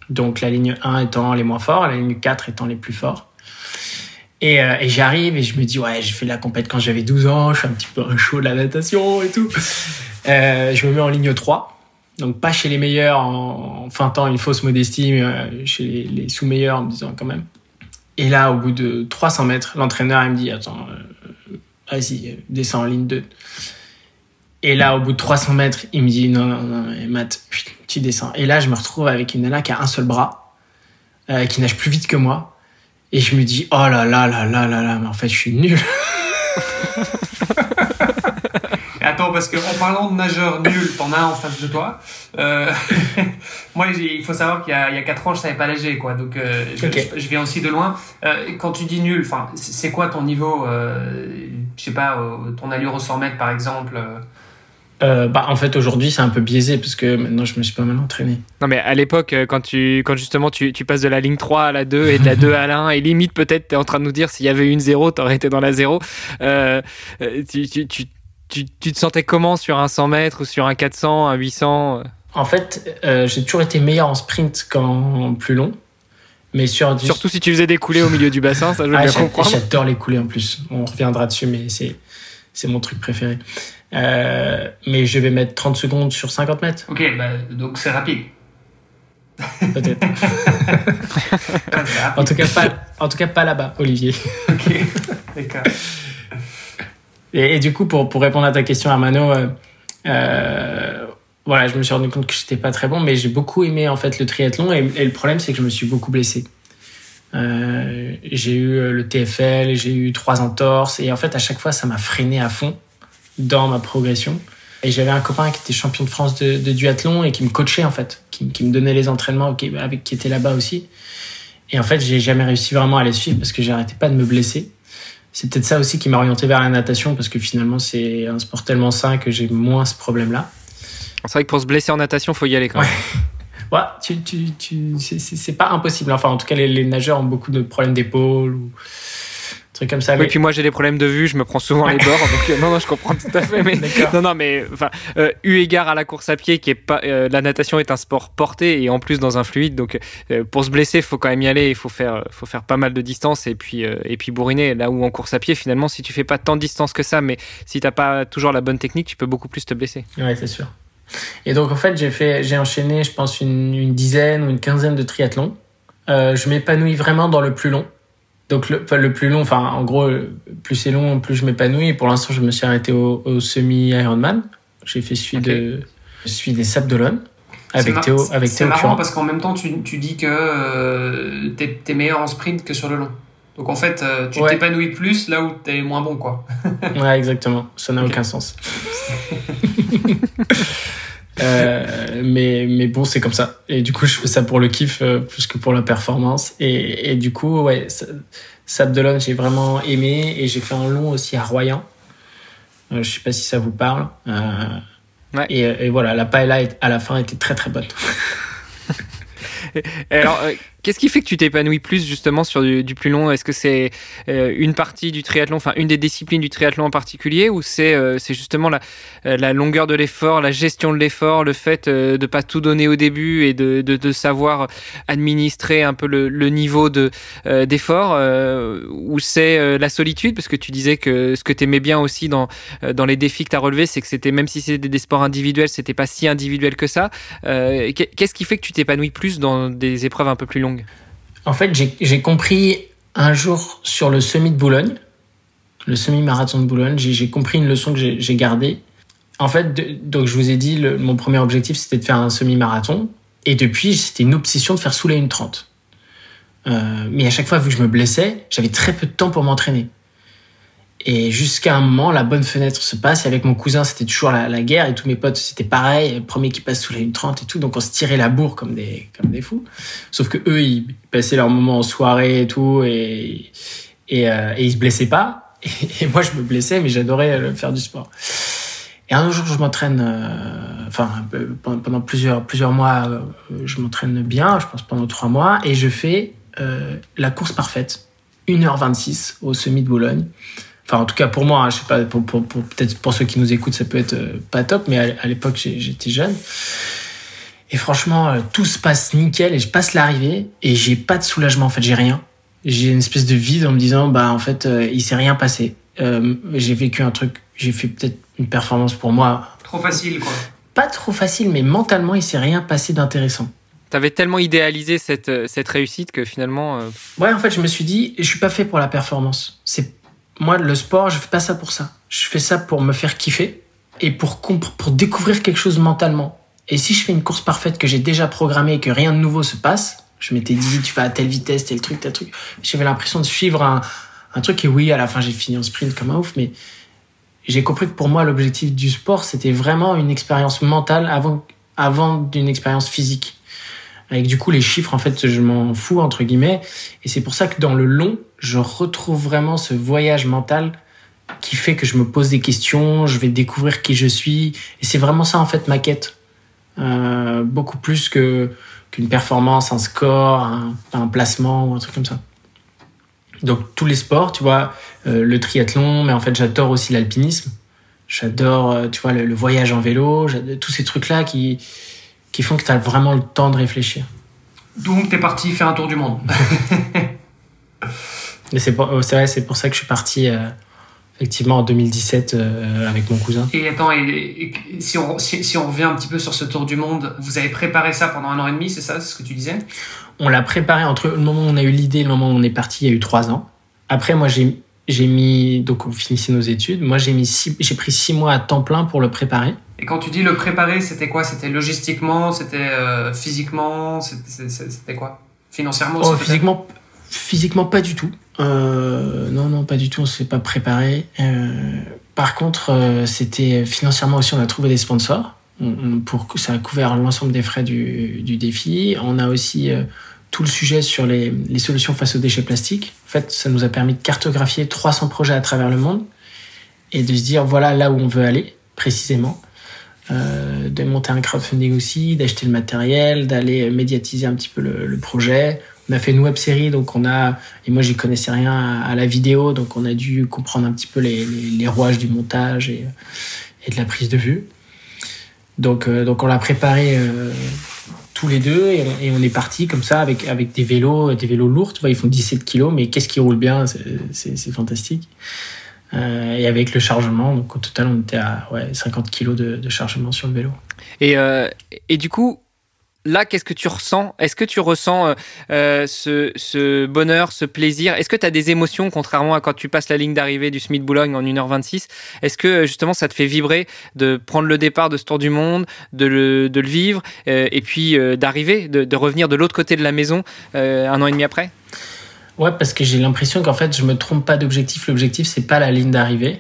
Donc la ligne 1 étant les moins forts, la ligne 4 étant les plus forts. Et, euh, et j'arrive et je me dis, ouais, j'ai fait la compète quand j'avais 12 ans, je suis un petit peu un chaud de la natation et tout. je me mets en ligne 3. Donc pas chez les meilleurs en, feintant une fausse modestie, mais chez les, les sous-meilleurs en me disant quand même. Et là, au bout de 300 mètres, l'entraîneur il me dit Attends, vas-y, descends en ligne 2. Et là, au bout de 300 mètres, il me dit non, non, non, Matt, tu descends. Et là, je me retrouve avec une nana qui a un seul bras, euh, qui nage plus vite que moi. Et je me dis, oh là là là là là là, mais en fait, je suis nul. Attends, parce qu'en parlant de nageurs nuls, t'en as en face de toi. Euh, moi, il faut savoir qu'il y, a 4 ans, je savais pas nager, quoi. Donc, euh, je, viens aussi de loin. quand tu dis nul, enfin, c'est quoi ton niveau Je sais pas, ton allure au 100 mètres, par exemple euh, bah, en fait, aujourd'hui, c'est un peu biaisé parce que maintenant, je me suis pas mal entraîné. Non, mais à l'époque, euh, quand, tu, quand justement tu, tu, passes de la ligne 3 à la 2 et de la 2 à la 1, et limite, peut-être, tu es en train de nous dire s'il y avait eu une 0, tu aurais été dans la 0. Euh, tu, tu, tu, tu, te sentais comment sur un 100 mètres ou sur un 400, un 800 En fait, j'ai toujours été meilleur en sprint qu'en plus long. Mais sur Surtout si tu faisais des coulées au milieu du bassin, ça je veux ah, bien comprendre. J'adore les coulées en plus. On reviendra dessus, mais c'est mon truc préféré. Euh, mais je vais mettre 30 secondes sur 50 mètres. Ok, bah, donc c'est rapide. Peut-être. en tout cas, pas, en tout cas, pas là-bas, Olivier. ok, d'accord. Et, du coup, pour, pour répondre à ta question, Armano, euh, euh, voilà, je me suis rendu compte que j'étais pas très bon, mais j'ai beaucoup aimé en fait le triathlon. Et, le problème, c'est que je me suis beaucoup blessé. j'ai eu le TFL, j'ai eu trois entorses, et en fait, à chaque fois, ça m'a freiné à fond dans ma progression. Et j'avais un copain qui était champion de France de, duathlon et qui me coachait en fait, qui, me donnait les entraînements, qui, avec, qui était là-bas aussi. Et en fait, j'ai jamais réussi vraiment à les suivre parce que j'arrêtais pas de me blesser. C'est peut-être ça aussi qui m'a orienté vers la natation parce que finalement, c'est un sport tellement sain que j'ai moins ce problème-là. C'est vrai que pour se blesser en natation, faut y aller quand même. Ouais, tu, tu, tu, c'est pas impossible. Enfin, en tout cas, les, les nageurs ont beaucoup de problèmes d'épaule ou comme ça. Oui, puis moi j'ai des problèmes de vue, je me prends souvent les bords, donc euh, non, non, je comprends tout à fait. Mais non, non, mais enfin, euh, eu égard à la course à pied, qui est pas, euh, la natation est un sport porté et en plus dans un fluide, donc pour se blesser, il faut quand même y aller, il faut faire, faut faire pas mal de distance et puis et puis bourriner. Là où en course à pied, finalement, si tu fais pas tant de distance que ça, mais si t'as pas toujours la bonne technique, tu peux beaucoup plus te blesser. Ouais, c'est sûr. Et donc en fait, j'ai fait, j'ai enchaîné, je pense une, une, dizaine ou une quinzaine de triathlons. je m'épanouis vraiment dans le plus long. Donc le, le, plus long, enfin en gros, plus c'est long, plus je m'épanouis. Pour l'instant, je me suis arrêté au, semi Ironman. J'ai fait celui de celui des Sables d'Olonne avec Théo. Avec C'est marrant parce qu'en même temps, tu, tu dis que euh, tu es, meilleur en sprint que sur le long. Donc en fait, euh, tu t'épanouis plus là où tu es moins bon, quoi. ouais, exactement. Ça n'a aucun sens. Euh, mais, mais bon, c'est comme ça. Et du coup, je fais ça pour le kiff euh, plus que pour la performance. Et, et du coup, ouais, Sabdelon, j'ai vraiment aimé. Et j'ai fait un long aussi à Royan. Euh, je sais pas si ça vous parle. Ouais. Et, et, voilà, la paella à la fin était très très bonne. alors, Qu'est-ce qui fait que tu t'épanouis plus justement sur du, plus long? Est-ce que c'est euh, une partie du triathlon, enfin une des disciplines du triathlon en particulier, ou c'est euh, justement la, euh, la longueur de l'effort, la gestion de l'effort, le fait de ne pas tout donner au début et de, de, de savoir administrer un peu le, niveau de d'effort, ou c'est la solitude? Parce que tu disais que ce que tu aimais bien aussi dans, dans les défis que tu as relevés, c'est que c'était même si c'était des sports individuels, c'était pas si individuel que ça. Qu'est-ce qui fait que tu t'épanouis plus dans des épreuves un peu plus longues? En fait, j'ai compris un jour sur le semi de Boulogne, le semi-marathon de Boulogne, j'ai compris une leçon que j'ai gardée. En fait, donc je vous ai dit, mon premier objectif, c'était de faire un semi-marathon. Et depuis, c'était une obsession de faire sous les 1,30. Euh, mais à chaque fois, vu que je me blessais, j'avais très peu de temps pour m'entraîner. Et jusqu'à un moment, la bonne fenêtre se passe. Et avec mon cousin, c'était toujours la, guerre. Et tous mes potes, c'était pareil. Le premier qui passe sous les 1,30 et tout. Donc on se tirait la bourre comme des, comme des fous. Sauf que eux, ils passaient leur moment en soirée et tout. Et, et, euh, et ils se blessaient pas. Et, moi, je me blessais, mais j'adorais euh, faire du sport. Et un jour, je m'entraîne, euh, enfin, pendant plusieurs, plusieurs mois, euh, je m'entraîne bien, je pense pendant trois mois, et je fais euh, la course parfaite, 1h26 au semi de Boulogne. Enfin, en tout cas pour moi, hein, je sais pas, pour, pour, peut-être pour ceux qui nous écoutent, ça peut être euh, pas top, mais à, l'époque, j'étais jeune. Et franchement, euh, tout se passe nickel et je passe l'arrivée et j'ai pas de soulagement. En fait, j'ai rien. J'ai une espèce de vide en me disant, bah en fait, euh, il s'est rien passé. j'ai vécu un truc, j'ai fait peut-être une performance pour moi Trop facile, quoi. Pas trop facile, mais mentalement, il s'est rien passé d'intéressant. T'avais tellement idéalisé cette, cette réussite que finalement. euh, Ouais, en fait, je me suis dit, je suis pas fait pour la performance. C'est moi le sport, je fais pas ça pour ça. Je fais ça pour me faire kiffer et pour pour découvrir quelque chose mentalement. Et si je fais une course parfaite que j'ai déjà programmée et que rien de nouveau se passe, je m'étais dit, tu vas à telle vitesse, tel truc, tel truc. J'avais l'impression de suivre un, un truc et oui, à la fin, j'ai fini en sprint comme un ouf, mais j'ai compris que pour moi, l'objectif du sport, c'était vraiment une expérience mentale avant, avant d'une expérience physique. Avec du coup les chiffres, en fait, je m'en fous, entre guillemets. Et c'est pour ça que dans le long, je retrouve vraiment ce voyage mental qui fait que je me pose des questions, je vais découvrir qui je suis. Et c'est vraiment ça, en fait, ma quête. Euh, beaucoup plus que qu'une performance, un score, un, placement ou un truc comme ça. Donc tous les sports, tu vois, euh, le triathlon, mais en fait j'adore aussi l'alpinisme. J'adore, euh, tu vois, le, le voyage en vélo, tous ces trucs-là qui, qui font que tu as vraiment le temps de réfléchir. Donc, t'es parti faire un tour du monde. C'est vrai, c'est pour ça que je suis parti euh, effectivement en 2017 euh, avec mon cousin. Et attends, et, et si, on, si, si on revient un petit peu sur ce tour du monde, vous avez préparé ça pendant un an et demi, c'est ça, c'est ce que tu disais? On l'a préparé entre le moment où on a eu l'idée et le moment où on est parti, il y a eu trois ans. Après, moi, j'ai mis donc on finissait nos études. Moi, j'ai pris six mois à temps plein pour le préparer. Et quand tu dis le préparer, c'était quoi? C'était logistiquement, c'était euh, physiquement, c'était- quoi? Financièrement aussi Oh, physiquement, physiquement pas du tout. Euh, non, non, pas du tout. On s'est pas préparé. Euh, par contre, c'était financièrement aussi. On a trouvé des sponsors On- on- pour que ça a couvert l'ensemble des frais du, du défi. On a aussi tout le sujet sur les, les solutions face aux déchets plastiques. En fait, ça nous a permis de cartographier 300 projets à travers le monde et de se dire voilà là où on veut aller précisément. Euh, de monter un crowdfunding aussi, d'acheter le matériel, d'aller médiatiser un petit peu le, projet. On a fait une web série, donc on a et moi j'y connaissais rien à, la vidéo, donc on a dû comprendre un petit peu les, rouages du montage et, et de la prise de vue. Donc euh, donc on l'a préparé euh, tous les deux et on, est parti comme ça avec avec des vélos, des vélos lourds, tu vois, ils font 17 kilos, mais qu'est-ce qui roule bien, c'est fantastique. Euh, et avec le chargement, donc au total on était à ouais, 50 kilos de, chargement sur le vélo. Et, euh, et du coup, là, qu'est-ce que tu ressens? Est-ce que tu ressens euh, ce, bonheur, ce plaisir? Est-ce que tu as des émotions, contrairement à quand tu passes la ligne d'arrivée du Smith Boulogne en 1h26 Est-ce que justement ça te fait vibrer de prendre le départ de ce tour du monde, de le, de le vivre, et puis d'arriver, de, de revenir de l'autre côté de la maison un an et demi après? Ouais, parce que j'ai l'impression qu'en fait, je me trompe pas d'objectif. L'objectif, c'est pas la ligne d'arrivée.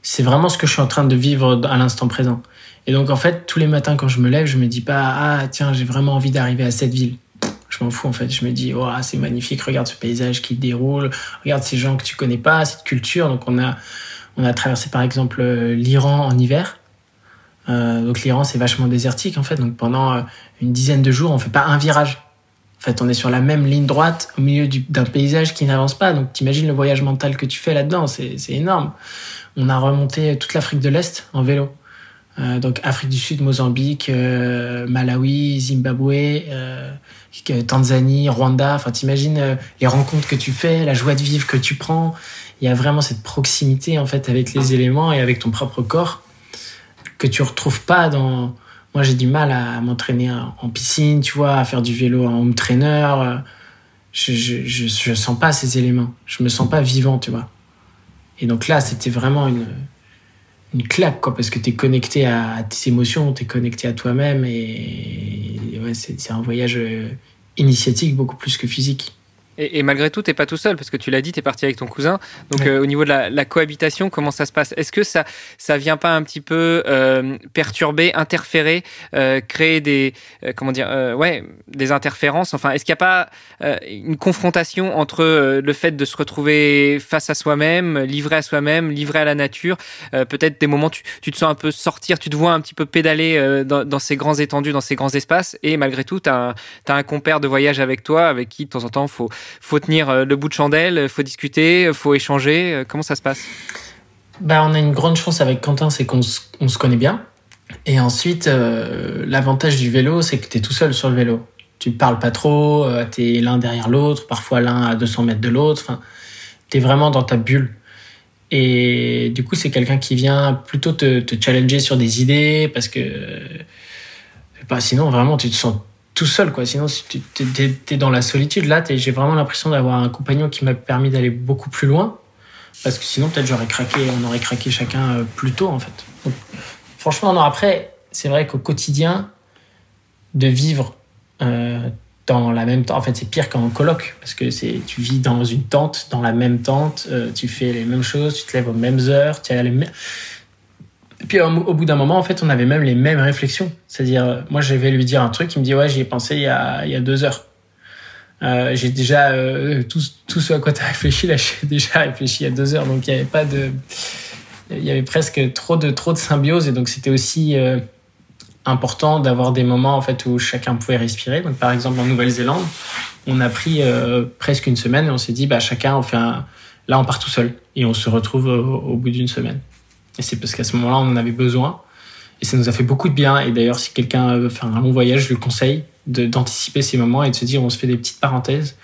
C'est vraiment ce que je suis en train de vivre à l'instant présent. Et donc, en fait, tous les matins, quand je me lève, je me dis pas, ah, tiens, j'ai vraiment envie d'arriver à cette ville. Je m'en fous, en fait. Je me dis, oh, c'est magnifique. Regarde ce paysage qui déroule. Regarde ces gens que tu connais pas, cette culture. Donc, on a, on a traversé, par exemple, euh, l'Iran en hiver. Euh, donc, l'Iran, c'est vachement désertique, en fait. Donc, pendant euh, une dizaine de jours, on fait pas un virage. En fait, on est sur la même ligne droite au milieu du- d'un paysage qui n'avance pas. Donc, t'imagines le voyage mental que tu fais là-dedans, c'est énorme. On a remonté toute l'Afrique de l'Est en vélo. Euh, donc, Afrique du Sud, Mozambique, euh, Malawi, Zimbabwe, euh, Tanzanie, Rwanda. Enfin, t'imagines euh, les rencontres que tu fais, la joie de vivre que tu prends. Il y a vraiment cette proximité, en fait, avec les éléments et avec ton propre corps que tu retrouves pas dans, moi, j'ai du mal à m'entraîner en piscine, tu vois, à faire du vélo en home trainer. Je, je, je, sens pas ces éléments. Je me sens pas vivant, tu vois. Et donc là, c'était vraiment une, une claque, quoi, parce que tu es connecté à, tes émotions, tu es connecté à toi-même. Et, c'est un voyage euh, initiatique beaucoup plus que physique. Et, et malgré tout, t'es pas tout seul parce que tu l'as dit, t'es parti avec ton cousin. Donc Ouais. euh, au niveau de la, la cohabitation, comment ça se passe? Est-ce que ça ça vient pas un petit peu euh, perturber, interférer, euh, créer des comment dire ouais des interférences? Enfin, est-ce qu'il n'y a pas une confrontation entre le fait de se retrouver face à soi-même, livré à soi-même, livré à la nature? Peut-être des moments tu, tu te sens un peu sortir, tu te vois un petit peu pédaler dans, dans ces grands étendues, dans ces grands espaces, et malgré tout, tu as, un- t'as un compère de voyage avec toi, avec qui de temps en temps faut faut tenir euh, le bout de chandelle, faut discuter, faut échanger. Euh, Comment ça se passe? Bah, on a une grande chance avec Quentin, c'est qu'on se on se connaît bien. Et ensuite, euh, l'avantage du vélo, c'est que tu es tout seul sur le vélo. Tu parles pas trop, euh, tu es l'un derrière l'autre, parfois l'un à 200 mètres de l'autre. Tu es vraiment dans ta bulle. Et du coup, c'est quelqu'un qui vient plutôt te, te, challenger sur des idées parce que bah, sinon, vraiment, tu te sens tout seul. Quoi. Sinon, si tu es, dans la solitude, là, j'ai vraiment l'impression d'avoir un compagnon qui m'a permis d'aller beaucoup plus loin. Parce que sinon, peut-être j'aurais craqué, on aurait craqué chacun euh, plus tôt, en fait. franchement, non, après, c'est vrai qu'au quotidien, de vivre euh, dans la même tente, en fait, c'est pire qu'en coloc, parce que tu vis dans une tente, dans la même tente, euh, tu fais les mêmes choses, tu te lèves aux mêmes heures, tu as les mêmes. Puis au, bout d'un moment, en fait, on avait même les mêmes réflexions. C'est-à-dire, moi, je vais lui dire un truc, il me dit, ouais, j'y ai pensé il y a, deux heures. Euh, j'ai déjà euh, tout, ce à quoi tu as réfléchi là j'ai déjà réfléchi il y a deux heures. Donc il y avait pas de il y avait presque trop de trop de symbiose et donc c'était aussi euh, important d'avoir des moments en fait où chacun pouvait respirer. Donc par exemple en Nouvelle-Zélande on a pris presque une semaine et on s'est dit bah chacun on fait un là on part tout seul. Et on se retrouve au bout d'une semaine et c'est parce qu'à ce moment-là on en avait besoin et ça nous a fait beaucoup de bien et d'ailleurs si quelqu'un veut faire un long voyage je le conseille d'anticiper ces moments et de se dire on se fait des petites parenthèses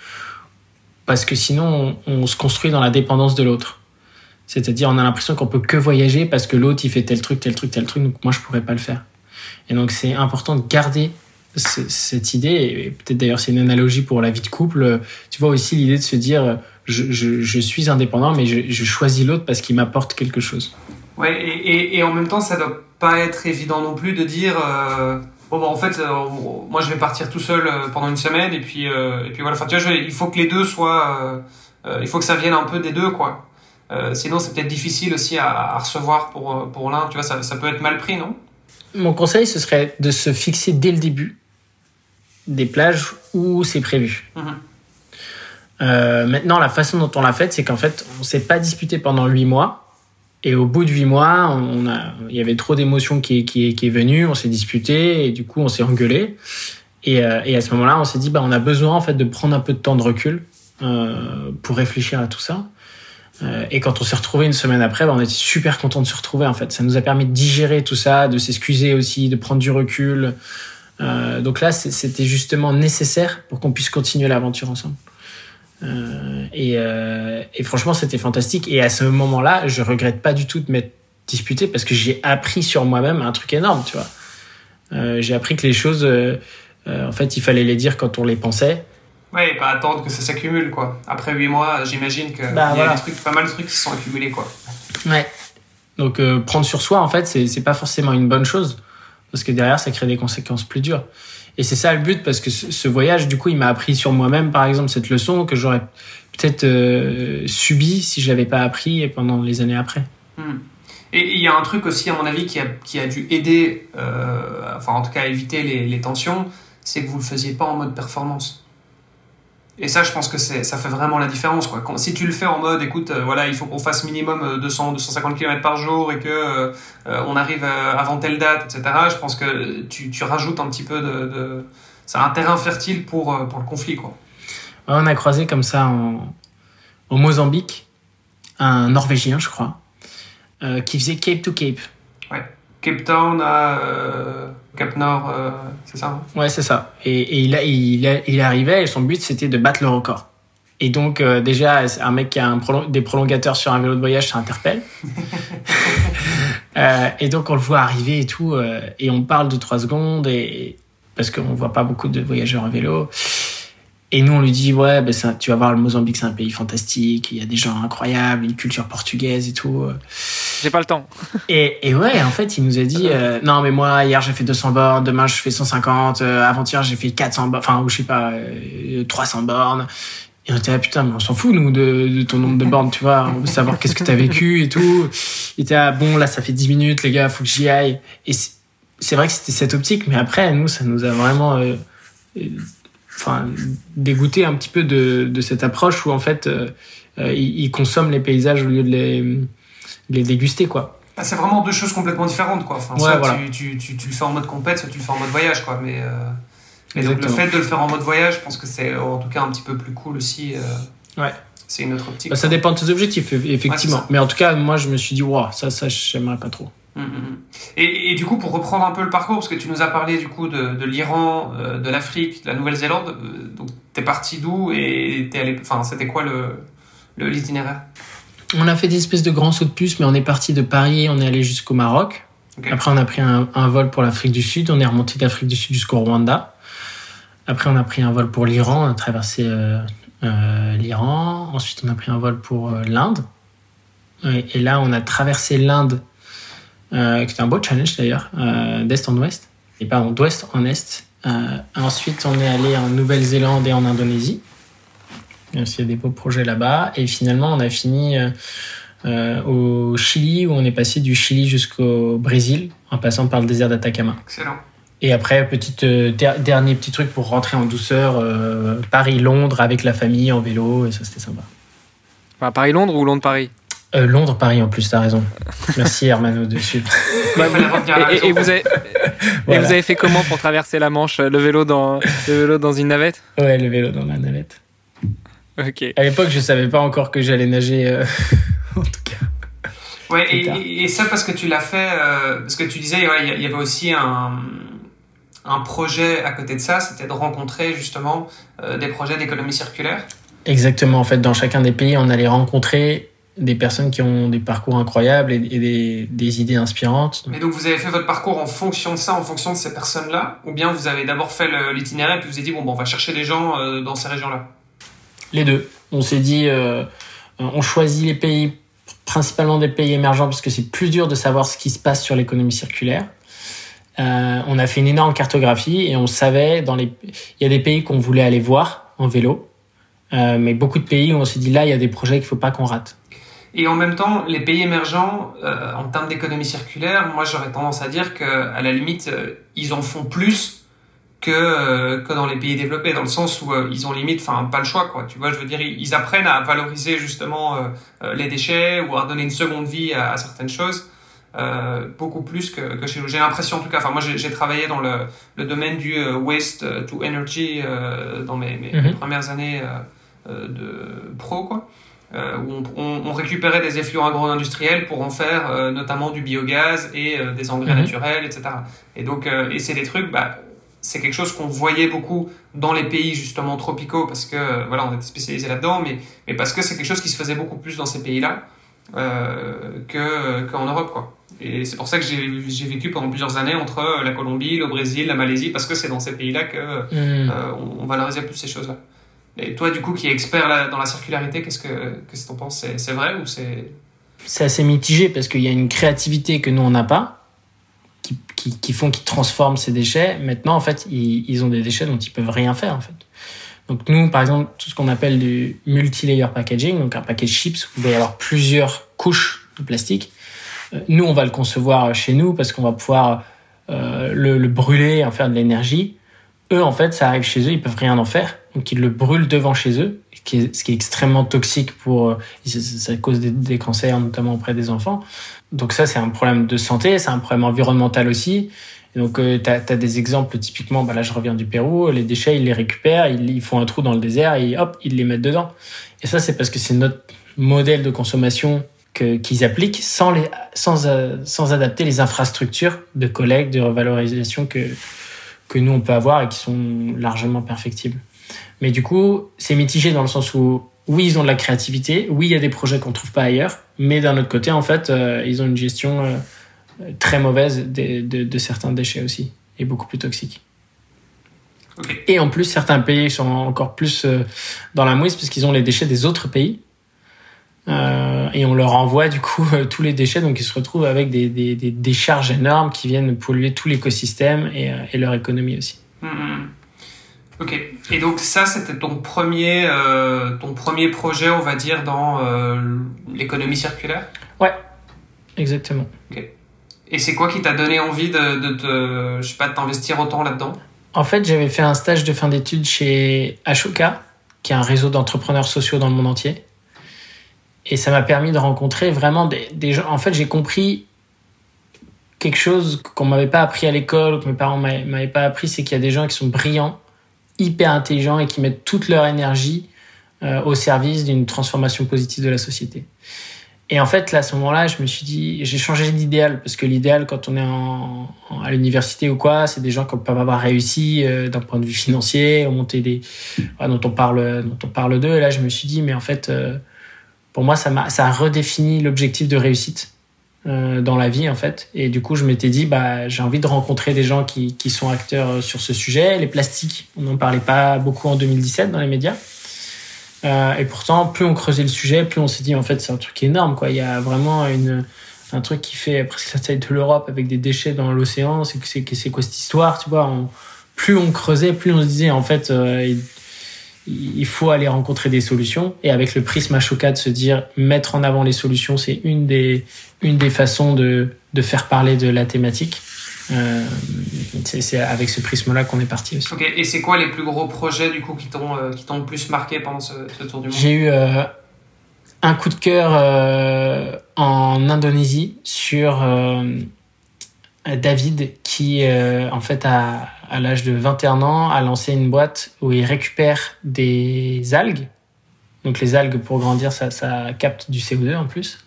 parce que sinon on, se construit dans la dépendance de l'autre. C'est-à-dire on a l'impression qu'on peut que voyager parce que l'autre il fait tel truc, tel truc, tel truc, donc moi je pourrais pas le faire. Et donc c'est important de garder cette idée, et peut-être d'ailleurs c'est une analogie pour la vie de couple, tu vois aussi l'idée de se dire je, suis indépendant mais je choisis l'autre parce qu'il m'apporte quelque chose. Ouais, et, et, et, en même temps ça doit pas être évident non plus de dire... Euh bon, bah, en fait, euh, moi, je vais partir tout seul euh, pendant une semaine et puis, euh, et puis voilà. Enfin, tu vois, il faut que les deux soient, il faut que ça vienne un peu des deux, quoi. sinon, c'est peut-être difficile aussi à, recevoir pour, pour l'un. Tu vois, ça, ça peut être mal pris, non? Mon conseil, ce serait de se fixer dès le début des plages où c'est prévu. Mhm. maintenant, la façon dont on l'a fait, c'est qu'en fait, on s'est pas disputé pendant huit mois. Et au bout de huit mois, on a, il y avait trop d'émotions qui, qui, qui est venue, on s'est disputé et du coup on s'est engueulé. Et, euh, et, à ce moment-là, on s'est dit bah on a besoin en fait de prendre un peu de temps de recul euh, pour réfléchir à tout ça. Euh, et quand on s'est retrouvé une semaine après, bah, on était super content de se retrouver en fait. Ça nous a permis de digérer tout ça, de s'excuser aussi, de prendre du recul. Euh, donc là, c'était justement nécessaire pour qu'on puisse continuer l'aventure ensemble. Euh, et, euh, et, franchement, c'était fantastique. Et à ce moment-là, je regrette pas du tout de m'être disputé parce que j'ai appris sur moi-même un truc énorme, tu vois. Euh, j'ai appris que les choses, en fait, il fallait les dire quand on les pensait. Ouais, et pas attendre que ça s'accumule, quoi. Après huit mois, j'imagine qu'il bah, y a des trucs, pas mal de trucs qui se sont accumulés, quoi. Ouais. Donc, prendre sur soi, en fait, c'est pas forcément une bonne chose. Parce que derrière, ça crée des conséquences plus dures. Et c'est ça le but, parce que ce, voyage, du coup, il m'a appris sur moi-même, par exemple, cette leçon que j'aurais peut-être euh, subi si je l'avais pas appris pendant les années après. Hmm. Et il y a un truc aussi, à mon avis, qui a, qui a dû aider, euh, enfin en tout cas éviter les, les tensions, c'est que vous le faisiez pas en mode performance. Et ça, je pense que ça fait vraiment la différence. Quoi. Quand, si tu le fais en mode, écoute, euh, voilà, il faut qu'on fasse minimum 200, euh, 250 km par jour et que euh, on arrive avant telle date, etc. Je pense que tu, tu rajoutes un petit peu de, de... c'est un terrain fertile pour pour le conflit, quoi. On a croisé comme ça en, au Mozambique un Norvégien, je crois, qui faisait Cape to Cape. Ouais. Cape Town à euh, Cap Nord, euh, c'est ça hein? Ouais, c'est ça. Et, et il, a, il, il, arrivait et son but c'était de battre le record. Et donc euh, déjà, un mec qui a un des prolongateurs sur un vélo de voyage, ça interpelle. et donc on le voit arriver et tout, et on parle de trois secondes, et, parce qu'on voit pas beaucoup de voyageurs à vélo. Et nous, on lui dit, ouais, ben ça, tu vas voir, le Mozambique, c'est un pays fantastique, il y a des gens incroyables, une culture portugaise et tout. J'ai pas le temps. et, et, ouais, en fait, il nous a dit, euh, non, mais moi, hier, j'ai fait 200 bornes, demain, je fais 150, euh, avant-hier, j'ai fait 400 bornes, enfin, ou je sais pas, 300 euh, bornes. Et on était là, putain, mais on s'en fout, nous, de, de, ton nombre de bornes, tu vois. On veut savoir qu'est-ce que t'as vécu et tout. Il était là, bon, là, ça fait 10 minutes, les gars, faut que j'y aille. Et c'est vrai que c'était cette optique, mais après, nous, ça nous a vraiment enfin, dégoûté un petit peu de, de, cette approche où en fait euh, euh ils, consomment les paysages au lieu de les, les déguster quoi. Ah, c'est vraiment deux choses complètement différentes quoi. Enfin, soit tu, tu, tu, le fais en mode compète, soit tu le fais en mode voyage quoi. Mais, euh, mais donc, le fait de le faire en mode voyage, je pense que c'est en tout cas un petit peu plus cool aussi. Euh, ouais. C'est une autre optique. Bah, ça dépend de tes objectifs effectivement. mais en tout cas, moi je me suis dit, waouh, ça, ça, j'aimerais pas trop. Hum, hum, hum. Et, et, du coup, pour reprendre un peu le parcours, parce que tu nous as parlé du coup de, de l'Iran, euh, de l'Afrique, de la Nouvelle-Zélande, euh, donc t'es parti d'où et t'es allé, enfin, c'était quoi le l'itinéraire? On a fait des espèces de grands sauts de puce, mais on est parti de Paris, on est allé jusqu'au Maroc. Après, on a pris un, un vol pour l'Afrique du Sud, on est remonté d'Afrique du Sud jusqu'au Rwanda. Après, on a pris un vol pour l'Iran, on a traversé euh, euh, l'Iran. Ensuite, on a pris un vol pour l'Inde. Et, et là, on a traversé l'Inde, euh, qui était un beau challenge d'ailleurs, euh, d'est en ouest, et pardon, d'ouest en est. Euh, ensuite, on est allé en Nouvelle-Zélande et en Indonésie. Il y a des beaux projets là-bas. Et finalement, on a fini euh, euh, au Chili, où on est passé du Chili jusqu'au Brésil, en passant par le désert d'Atacama. Excellent. Et après, petite, euh, der- dernier petit truc pour rentrer en douceur, euh, Paris-Londres avec la famille en vélo, et ça c'était sympa. Enfin, Paris-Londres ou Londres-Paris? Euh, Londres-Paris en plus, t'as raison. Merci Hermano de suivre. Il fallait revenir à la et, et- et maison. vous avez, et vous avez fait comment pour traverser la Manche Le vélo dans, le vélo dans une navette? Ouais, le vélo dans la navette. Ok. À l'époque, je savais pas encore que j'allais nager. euh, en tout cas. Ouais, et, ça parce que tu l'as fait, euh, parce que tu disais, il y avait aussi un, un projet à côté de ça, c'était de rencontrer justement euh, des projets d'économie circulaire. Exactement. En fait, dans chacun des pays, on allait rencontrer des personnes qui ont des parcours incroyables et, et des, des idées inspirantes. Et donc vous avez fait votre parcours en fonction de ça, en fonction de ces personnes-là, ou bien vous avez d'abord fait l'itinéraire et puis vous avez dit bon, bon on va chercher des gens euh, dans ces régions-là? Les deux. On s'est dit, euh, on choisit les pays, principalement des pays émergents, parce que c'est plus dur de savoir ce qui se passe sur l'économie circulaire. Euh, on a fait une énorme cartographie et on savait dans les, il y a des pays qu'on voulait aller voir en vélo, mais beaucoup de pays où on s'est dit là, il y a des projets qu'il faut pas qu'on rate. Et en même temps, les pays émergents, euh, en termes d'économie circulaire, moi j'aurais tendance à dire que à la limite, euh, ils en font plus que euh, que dans les pays développés, dans le sens où euh, ils ont limite, enfin pas le choix quoi. Tu vois, je veux dire, ils, apprennent à valoriser justement les déchets ou à donner une seconde vie à, à certaines choses. Euh, beaucoup plus que, que chez nous. J'ai l'impression en tout cas, enfin moi j'ai travaillé dans le, le domaine du euh, waste to energy euh, dans mes, mes, mes Mhm. premières années de pro quoi euh, où on, on- on récupérait des effluents agro-industriels pour en faire euh, notamment du biogaz et euh, des engrais Mhm. naturels, etc. Et donc, et c'est des trucs, bah, c'est quelque chose qu'on voyait beaucoup dans les pays justement tropicaux parce que voilà, on était spécialisé là-dedans, mais, mais parce que c'est quelque chose qui se faisait beaucoup plus dans ces pays-là que qu'en Europe, quoi. Et c'est pour ça que j'ai vécu pendant plusieurs années entre la Colombie, le Brésil, la Malaisie, parce que c'est dans ces pays-là que on, on valorisait plus ces choses-là. Et toi, du coup, qui est expert dans la circularité, qu'est-ce que qu'est-ce penses? C'est vrai ou c'est c'est assez mitigé parce qu'il y a une créativité que nous on n'a pas, qui, qui, qui transforment ces déchets. Maintenant, en fait, ils, ils ont des déchets dont ils peuvent rien faire en fait. Donc nous, par exemple, tout ce qu'on appelle du multi-layer packaging, donc un paquet de chips, où il va y avoir plusieurs couches de plastique. Euh, Nous, on va le concevoir chez nous parce qu'on va pouvoir euh, le, le brûler, en faire de l'énergie. Eux, en fait, ça arrive chez eux, ils peuvent rien en faire, donc ils le brûlent devant chez eux, ce qui est, extrêmement toxique pour, euh, ça, cause des, cancers, notamment auprès des enfants. Donc ça, c'est un problème de santé, c'est un problème environnemental aussi. Donc, euh, tu as, des exemples, typiquement, bah là, je reviens du Pérou, les déchets, ils les récupèrent, ils, font un trou dans le désert et hop, ils les mettent dedans. Et ça, c'est parce que c'est notre modèle de consommation qu'ils appliquent sans, les, sans, euh, sans adapter les infrastructures de collecte, de revalorisation que, que nous, on peut avoir et qui sont largement perfectibles. Mais du coup, c'est mitigé dans le sens où, oui, ils ont de la créativité, oui, il y a des projets qu'on trouve pas ailleurs, mais d'un autre côté, en fait, euh, ils ont une gestion euh, très mauvaise de, de certains déchets aussi, et beaucoup plus toxiques. Ok. Et en plus, certains pays sont encore plus euh, dans la mouise parce qu'ils ont les déchets des autres pays. Et on leur envoie du coup tous les déchets, donc ils se retrouvent avec des, des, des décharges énormes qui viennent polluer tout l'écosystème et, et leur économie aussi. Mhm. Ok. Et donc ça, c'était ton premier, euh, ton premier projet, on va dire, dans euh, l'économie circulaire? Exactement. Et c'est quoi qui t'a donné envie de, je sais pas, t'investir autant là-dedans? En fait, j'avais fait un stage de fin d'études chez Ashoka, qui est un réseau d'entrepreneurs sociaux dans le monde entier. Et ça m'a permis de rencontrer vraiment des, des gens. En fait, j'ai compris quelque chose qu'on m'avait pas appris à l'école, que mes parents m'avaient pas appris, c'est qu'il y a des gens qui sont brillants, hyper intelligents et qui mettent toute leur énergie euh, au service d'une transformation positive de la société. Et en fait, là, à ce moment-là, je me suis dit, j'ai changé d'idéal parce que l'idéal, quand on est à l'université ou quoi, c'est des gens qui peuvent avoir réussi euh, d'un point de vue financier, monter des, dont on parle, on parle d'eux. Et là, je me suis dit, mais en fait, euh, pour moi, ça, a, ça a redéfini l'objectif de réussite euh, dans la vie, en fait. Et du coup, je m'étais dit, bah, j'ai envie de rencontrer des gens qui, sont acteurs euh, sur ce sujet. Les plastiques, on n'en parlait pas beaucoup en 2017 dans les médias. Euh, et pourtant, plus on creusait le sujet, plus on s'est dit, en fait, c'est un truc énorme. Il y a vraiment un truc qui fait presque la taille de l'Europe avec des déchets dans l'océan. C'est, quoi cette histoire, tu vois? Plus on creusait, plus on se disait, en fait, il faut aller rencontrer des solutions. Et avec le prisme Ashoka de se dire mettre en avant les solutions, c'est une des, une des façons de, de faire parler de la thématique. Euh, c'est avec ce prisme-là qu'on est parti aussi. Et c'est quoi les plus gros projets du coup qui t'ont euh, qui t'ont le plus marqué pendant ce, tour du monde? J'ai eu euh, un coup de cœur en Indonésie sur David qui en fait a à l'âge de 21 ans, a lancé une boîte où il récupère des algues. Donc les algues, pour grandir, ça, ça capte du CO2 en plus.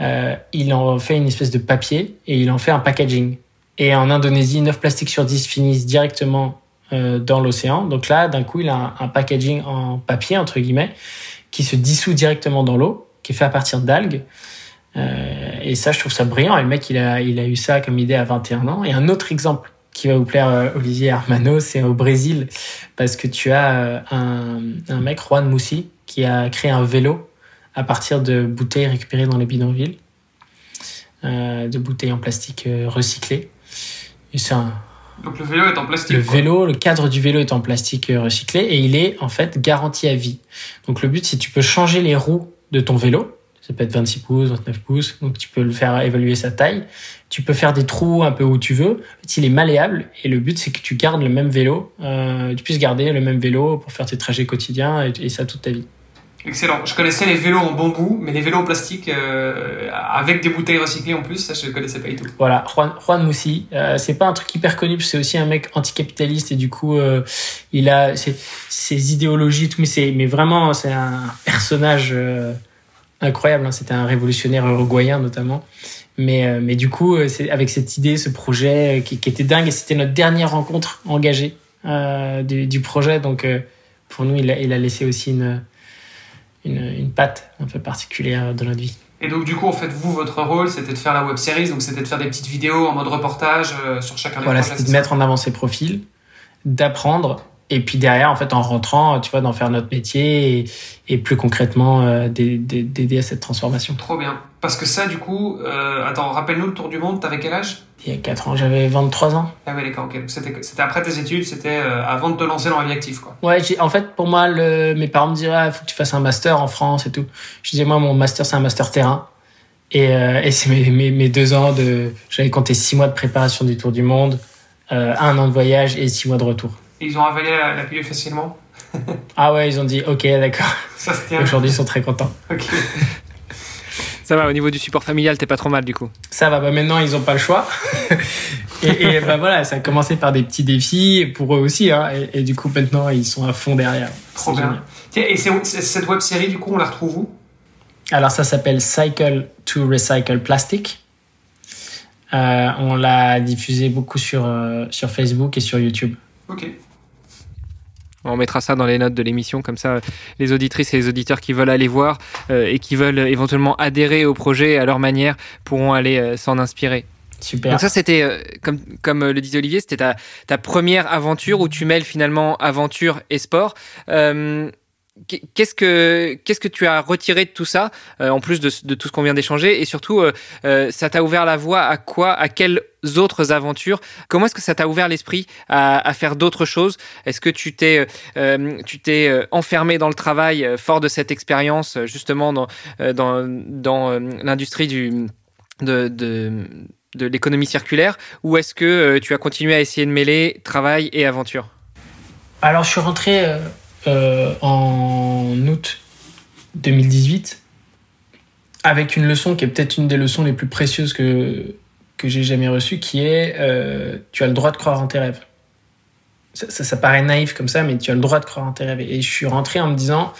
Euh, il en fait une espèce de papier et il en fait un packaging. Et en Indonésie, 9 plastiques sur 10 finissent directement euh, dans l'océan. Donc là, d'un coup, il a un, packaging en papier, entre guillemets, qui se dissout directement dans l'eau, qui est fait à partir d'algues. Euh, et ça, je trouve ça brillant. Et le mec, il a, eu ça comme idée à 21 ans. Et un autre exemple qui va vous plaire, Olivier Armano, c'est au Brésil, parce que tu as un, un mec, Juan Moussi, qui a créé un vélo à partir de bouteilles récupérées dans les bidonvilles, euh, de bouteilles en plastique euh, recyclées. Et c'est un, donc le vélo est en plastique. Le vélo, le cadre du vélo est en plastique recyclé et il est en fait garanti à vie. Donc le but c'est que tu peux changer les roues de ton vélo ça peut être 26 pouces, 29 pouces, donc tu peux le faire évaluer sa taille. Tu peux faire des trous un peu où tu veux. il est malléable et le but c'est que tu gardes le même vélo, euh, tu puisses garder le même vélo pour faire tes trajets quotidiens et, ça toute ta vie. Excellent. Je connaissais les vélos en bambou, mais les vélos en plastique euh, avec des bouteilles recyclées en plus, ça je ne connaissais pas du tout. Voilà, Juan, Juan Moussi, euh, c'est pas un truc hyper connu, c'est aussi un mec anticapitaliste et du coup euh, il a ses, ses idéologies, tout, mais c'est mais vraiment c'est un personnage euh, incroyable. Hein. C'était un révolutionnaire uruguayen notamment. Mais, euh, mais du coup, euh, c'est avec cette idée, ce projet qui, qui était dingue, et c'était notre dernière rencontre engagée du, du, projet. Donc pour nous, il a, il a laissé aussi une, une, une, patte un peu particulière dans notre vie. Et donc du coup, en fait, vous, votre rôle, c'était de faire la web série, donc c'était de faire des petites vidéos en mode reportage sur chacun des. Voilà, c'était de mettre en avant ses profils, d'apprendre et puis derrière, en fait, en rentrant, tu vois, d'en faire notre métier et, et plus concrètement euh, d'aider à cette transformation. Trop bien. Parce que ça, du coup, euh, attends, rappelle-nous le tour du monde, t'avais quel âge? Il y a 4 ans, j'avais 23 ans. Ah ouais, d'accord, ok. C'était après tes études, c'était euh, avant de te lancer dans la vie active, quoi. Ouais, en fait, pour moi, le, mes parents me disaient, il ah, faut que tu fasses un master en France et tout. Je disais, moi, mon master, c'est un master terrain. Et, et c'est mes, mes, mes, deux ans de. J'avais compté 6 mois de préparation du tour du monde, un an de voyage et 6 mois de retour ils ont avalé la, la pilule facilement Ah ouais, ils ont dit ok, d'accord. Aujourd'hui, ils sont très contents. Ok. Ça va, au niveau du support familial, t'es pas trop mal du coup Ça va, bah maintenant ils ont pas le choix. et, et bah voilà, ça a commencé par des petits défis pour eux aussi. Hein, et, et, du coup, maintenant ils sont à fond derrière. Trop bien. Tiens, et cette web série, du coup, on la retrouve où? Alors ça s'appelle Cycle to Recycle Plastic. Euh, on l'a diffusé beaucoup sur, euh, sur Facebook et sur YouTube. Ok. On mettra ça dans les notes de l'émission, comme ça les auditrices et les auditeurs qui veulent aller voir euh, et qui veulent éventuellement adhérer au projet à leur manière pourront aller euh, s'en inspirer. Super. Donc ça, c'était, euh, comme, comme le disait Olivier, c'était ta, ta première aventure où tu mêles finalement aventure et sport. Qu'est-ce que qu'est-ce que tu as retiré de tout ça, euh, en plus de, tout ce qu'on vient d'échanger, et surtout, euh, euh, ça t'a ouvert la voie à quoi, à quelles autres aventures? Comment est-ce que ça t'a ouvert l'esprit à, faire d'autres choses? Est-ce que tu t'es tu t'es enfermé dans le travail fort de cette expérience, justement dans dans dans l'industrie du de, de de l'économie circulaire, ou est-ce que tu as continué à essayer de mêler travail et aventure? Alors, je suis rentré en août 2018 avec une leçon qui est peut-être une des leçons les plus précieuses que, que j'ai jamais reçues, qui est euh, tu as le droit de croire en tes rêves. Ça, ça, paraît naïf comme ça, mais tu as le droit de croire en tes rêves. Et je suis rentré en me disant,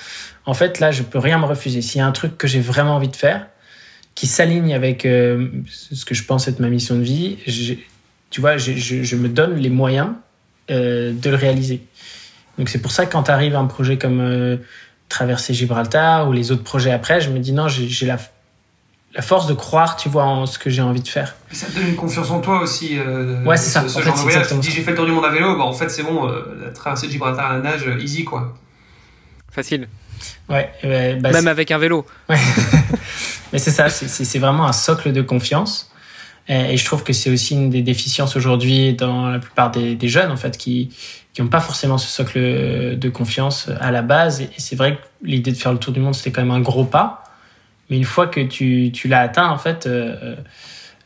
en fait, là, je peux rien me refuser. S'il y a un truc que j'ai vraiment envie de faire, qui s'aligne avec euh, ce que je pense être ma mission de vie, tu vois, je, me donne les moyens euh, de le réaliser. Donc c'est pour ça que quand arrive un projet comme euh, traverser Gibraltar ou les autres projets après, je me dis non, j'ai la, la force de croire, tu vois, en ce que j'ai envie de faire. ça te donne une confiance en toi aussi. Euh, ouais, c'est ça. Ce, en fait, Tu dis j'ai fait le tour du monde à vélo, bah, en fait c'est bon, euh, la traversée de Gibraltar à la nage, easy quoi. Facile. Ouais. Bah, Même avec un vélo. Ouais. Mais c'est ça, c'est vraiment un socle de confiance. Et, je trouve que c'est aussi une des déficiences aujourd'hui dans la plupart des, des, jeunes, en fait, qui n'ont pas forcément ce socle de confiance à la base. Et c'est vrai que l'idée de faire le tour du monde, c'était quand même un gros pas. Mais une fois que tu, tu l'as atteint, en fait, euh,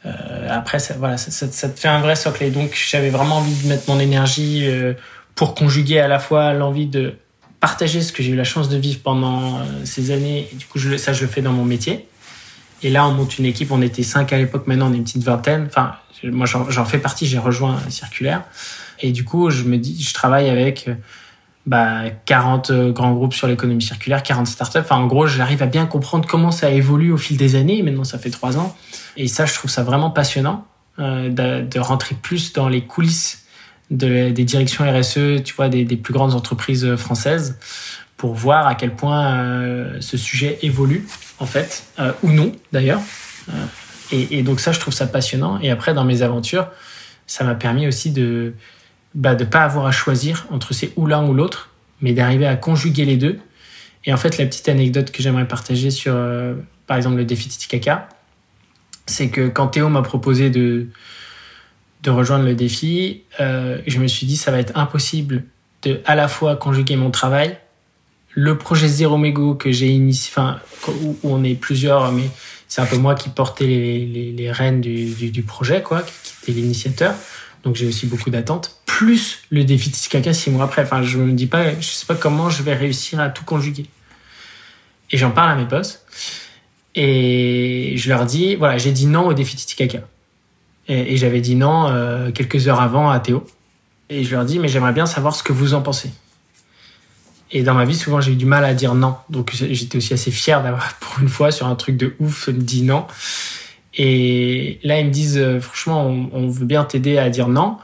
euh, après, ça, voilà, ça, ça, te fait un vrai socle. Et donc, j'avais vraiment envie de mettre mon énergie euh, pour conjuguer à la fois l'envie de partager ce que j'ai eu la chance de vivre pendant euh, ces années. Et du coup, je, ça, je le fais dans mon métier. Et là, on monte une équipe. On était cinq à l'époque. Maintenant, on est une petite vingtaine. Enfin, moi, j'en fais partie. J'ai rejoint Circulaire. Et du coup, je me dis, je travaille avec bah, 40 euh, grands groupes sur l'économie circulaire, 40 startups. Enfin, en gros, j'arrive à bien comprendre comment ça évolue au fil des années. Maintenant, ça fait trois ans. Et ça, je trouve ça vraiment passionnant euh, de, rentrer plus dans les coulisses de, des directions RSE, tu vois, des, plus grandes entreprises françaises pour voir à quel point euh, ce sujet évolue, en fait, euh, ou non, d'ailleurs. Euh, et, donc ça, je trouve ça passionnant. Et après, dans mes aventures, ça m'a permis aussi de bah, de pas avoir à choisir entre c'est ou l'un ou l'autre, mais d'arriver à conjuguer les deux. Et en fait, la petite anecdote que j'aimerais partager sur, euh, par exemple, le défi Titicaca, c'est que quand Théo m'a proposé de, de rejoindre le défi, euh, je me suis dit ça va être impossible de à la fois conjuguer mon travail, le projet Zéro Mégo que j'ai initié, enfin, où, on est plusieurs, mais c'est un peu moi qui portais les, les, les rênes du, du, du, projet, quoi, qui était l'initiateur donc j'ai aussi beaucoup d'attentes. Plus le défi Titicaca six mois après. Enfin, je me dis pas, je sais pas comment je vais réussir à tout conjuguer. Et j'en parle à mes boss. Et je leur dis, voilà, j'ai dit non au défi Titicaca. Et, et j'avais dit non euh, quelques heures avant à Théo. Et je leur dis, mais j'aimerais bien savoir ce que vous en pensez. Et dans ma vie, souvent, j'ai eu du mal à dire non. Donc, j'étais aussi assez fier d'avoir, pour une fois, sur un truc de ouf, dit non. Et là, ils me disent, euh, franchement, on, veut bien t'aider à dire non,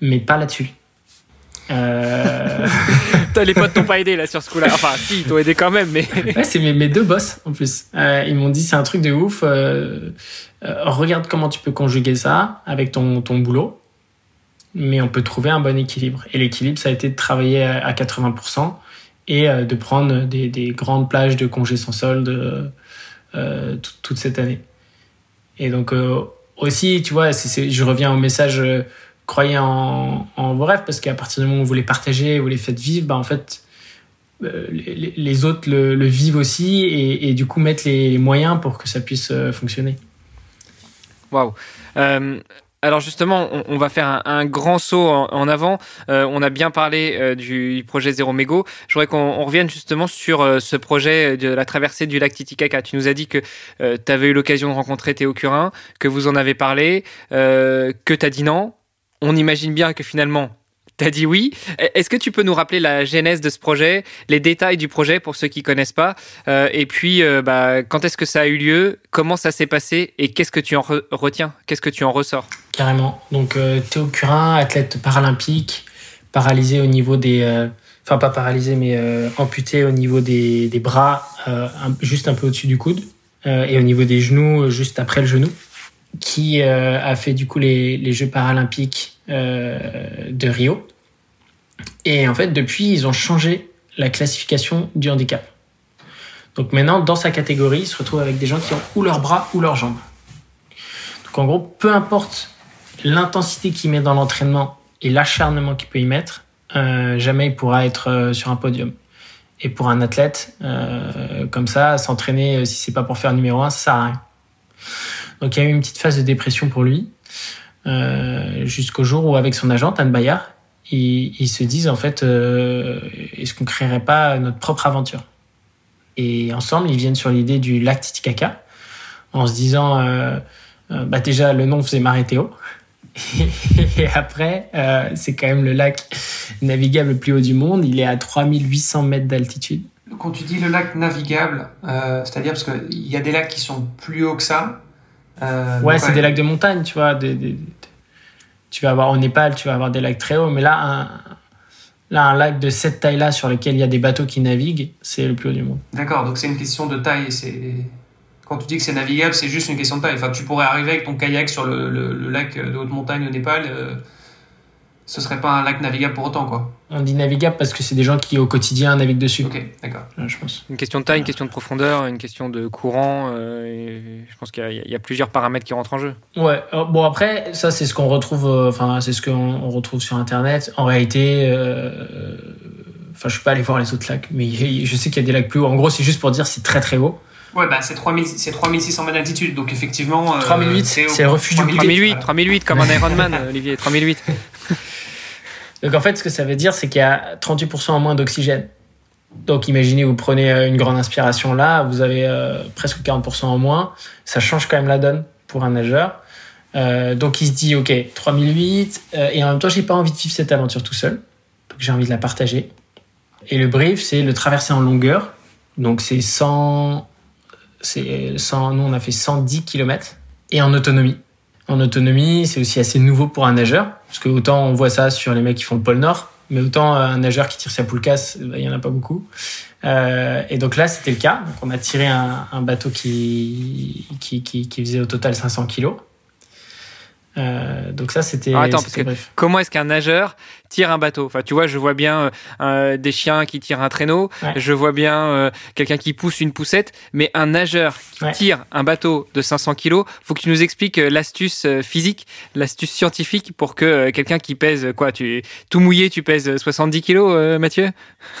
mais pas là-dessus. Euh... les potes t'ont pas aidé là sur ce coup-là. Enfin, si, ils t'ont aidé quand même, mais. ouais, c'est mes, mes, deux boss en plus. Euh, ils m'ont dit c'est un truc de ouf. Euh, regarde comment tu peux conjuguer ça avec ton, ton boulot, mais on peut trouver un bon équilibre. Et l'équilibre, ça a été de travailler à 80% et de prendre des, des grandes plages de congés sans solde toute cette année. Et donc euh, aussi, tu vois, je reviens au message euh, croyez en, vos rêves parce qu'à partir du moment où vous les partagez, vous les faites vivre, bah en fait, euh, les, autres le, vivent aussi et, du coup mettent les moyens pour que ça puisse fonctionner. Waouh. Alors justement, on, va faire un, grand saut en, avant. Euh, on a bien parlé euh, du projet Zéro Mégo. Je voudrais qu'on revienne justement sur euh, ce projet de la traversée du lac Titicaca. Tu nous as dit que tu avais eu l'occasion de rencontrer Théo Curin, que vous en avez parlé, que tu as dit non. On imagine bien que finalement, T'as dit oui. Est-ce que tu peux nous rappeler la genèse de ce projet, les détails du projet pour ceux qui connaissent pas, et puis bah, quand est-ce que ça a eu lieu, comment ça s'est passé et qu'est-ce que tu en retiens, qu'est-ce que tu en ressors? Carrément. Donc euh, Théo Curin, athlète paralympique, paralysé au niveau des, enfin pas paralysé mais amputé au niveau des, des bras, juste un peu au-dessus du coude, et au niveau des genoux, juste après le genou, qui a fait du coup les, les Jeux paralympiques de Rio et en fait, depuis, ils ont changé la classification du handicap. Donc maintenant, dans sa catégorie, il se retrouve avec des gens qui ont ou leurs bras ou leurs jambes. Donc en gros, peu importe l'intensité qu'il met dans l'entraînement et l'acharnement qu'il peut y mettre, euh, jamais il pourra être euh, sur un podium. Et pour un athlète euh, comme ça, s'entraîner, si c'est pas pour faire numéro un, ça sert à rien. Donc il y a eu une petite phase de dépression pour lui, jusqu'au jour où avec son agent, Anne Bayard, ils, se disent en fait, euh, est-ce qu'on créerait pas notre propre aventure? Et ensemble, ils viennent sur l'idée du lac Titicaca, en se disant, euh, euh, bah déjà le nom faisait marrer Théo. Et après, c'est quand même le lac navigable le plus haut du monde. Il est à 3800 mètres d'altitude. Quand tu dis le lac navigable, c'est-à-dire parce qu'il y a des lacs qui sont plus hauts que ça. ouais, c'est des lacs de montagne, tu vois, des, tu vas avoir au Népal, tu vas avoir des lacs très hauts, mais là, Là, un lac de cette taille-là sur lequel il y a des bateaux qui naviguent, c'est le plus haut du monde. D'accord, donc c'est une question de taille. C'est quand tu dis que c'est navigable, c'est juste une question de taille. Enfin, tu pourrais arriver avec ton kayak sur le, le- le lac de haute montagne au Népal. euh, ce serait pas un lac navigable pour autant, quoi. On dit navigable parce que c'est des gens qui au quotidien naviguent dessus, Ok, d'accord. je pense. Une question de taille, une question de profondeur, une question de courant. euh, et je pense qu'il y, a- il y a plusieurs paramètres qui rentrent en jeu. Ouais. euh, Bon après, ça c'est ce qu'on retrouve. euh, Enfin, c'est ce qu'on on retrouve sur Internet. En réalité, euh, enfin, je suis pas allé voir les autres lacs, mais je sais qu'il y a des lacs plus hauts. En gros, c'est juste pour dire c'est très très haut. Ouais, bah c'est 3000 c'est 3600 mètres d'altitude, donc effectivement. euh, 3008, au- c'est le refuge du 3008, voilà. 3008 comme un Ironman, Olivier, 3008. Donc en fait, ce que ça veut dire, c'est qu'il y a 38% en moins d'oxygène. Donc imaginez, vous prenez euh, une grande inspiration là, vous avez euh, presque 40% en moins. Ça change quand même la donne pour un nageur. Euh, donc il se dit, ok, 3008, euh, et en même temps, j'ai pas envie de vivre cette aventure tout seul. Donc j'ai envie de la partager. Et le brief, c'est le traverser en longueur. Donc c'est 100, c'est 100, nous on a fait 110 km et en autonomie. En autonomie, c'est aussi assez nouveau pour un nageur, parce que autant on voit ça sur les mecs qui font le pôle Nord, mais autant euh, un nageur qui tire sa poule casse, bah, il y en a pas beaucoup. Euh, et donc là, c'était le cas. Donc on a tiré un, un bateau qui, qui, qui, qui faisait au total 500 kilos. Euh, donc ça, c'était. Attends, parce que- bref. Comment est-ce qu'un nageur tire un bateau? Enfin, tu vois, je vois bien euh, des chiens qui tirent un traîneau, Ouais. je vois bien euh, quelqu'un qui pousse une poussette, mais un nageur qui Ouais. tire un bateau de 500 kilos, faut que tu nous expliques l'astuce physique, l'astuce scientifique pour que quelqu'un qui pèse quoi, tu tout mouillé, tu pèses 70 kilos, Mathieu?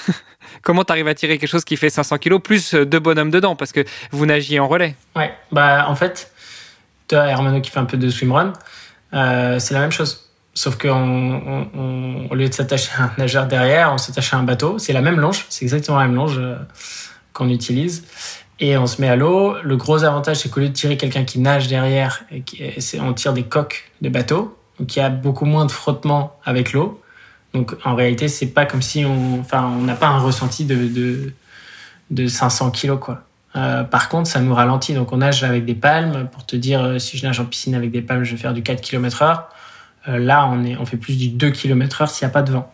Comment tu arrives à tirer quelque chose qui fait 500 kilos plus deux bonhommes dedans? Parce que vous nagiez en relais Ouais, bah en fait, toi, Hermano qui fait un peu de swimrun, euh, c'est la même chose. Sauf qu'au lieu de s'attacher à un nageur derrière, on s'attache à un bateau. C'est la même longe, c'est exactement la même longe euh, qu'on utilise. Et on se met à l'eau. Le gros avantage, c'est qu'au lieu de tirer quelqu'un qui nage derrière, on tire des coques de bateau. Donc il y a beaucoup moins de frottement avec l'eau. Donc en réalité, c'est pas comme si on, enfin, on n'a pas un ressenti de, de, de 500 kilos quoi. Euh, par contre, ça nous ralentit. Donc, on nage avec des palmes. Pour te dire, euh, si je nage en piscine avec des palmes, je vais faire du 4 km heure. Euh, là, on, fait plus du 2 km heure s'il n'y a pas de vent.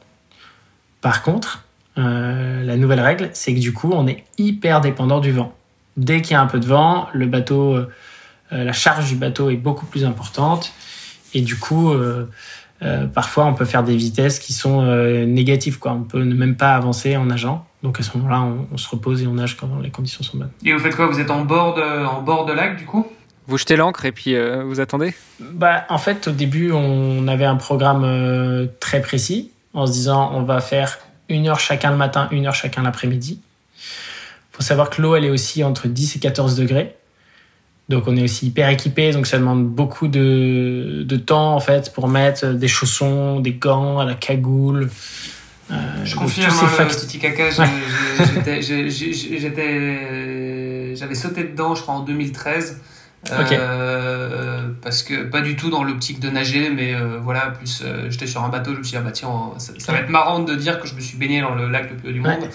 Par contre, euh, la nouvelle règle, c'est que du coup, on est hyper dépendant du vent. Dès qu'il y a un peu de vent, la charge du bateau est beaucoup plus importante. Et du coup, parfois, on peut faire des vitesses qui sont négatives. Quoi. On peut ne même pas avancer en nageant. Donc, à ce moment-là, on, on se repose et on nage quand les conditions sont bonnes. Et vous faites quoi? Vous êtes en bord de, en bord de lac, du coup? Vous jetez l'ancre et puis euh, vous attendez? Bah, en fait, au début, on avait un programme euh, très précis en se disant on va faire une heure chacun le matin, une heure chacun l'après-midi. faut savoir que l'eau, elle est aussi entre 10 et 14 degrés. Donc, on est aussi hyper équipé. Donc, ça demande beaucoup de, de temps, en fait, pour mettre des chaussons, des gants, à la cagoule. Euh, Je confirme, tous ces le facteurs- Titi Caca, j'ai- j'ai- j'étais- j'ai- j'ai- j'étais- j'avais sauté dedans, je crois, en 2013. Euh, parce que pas du tout dans l'optique de nager, mais euh, voilà, plus euh, j'étais sur un bateau, je me suis dit, ah bah tiens, ça, ça va être marrant de dire que je me suis baigné dans le lac le plus haut du monde.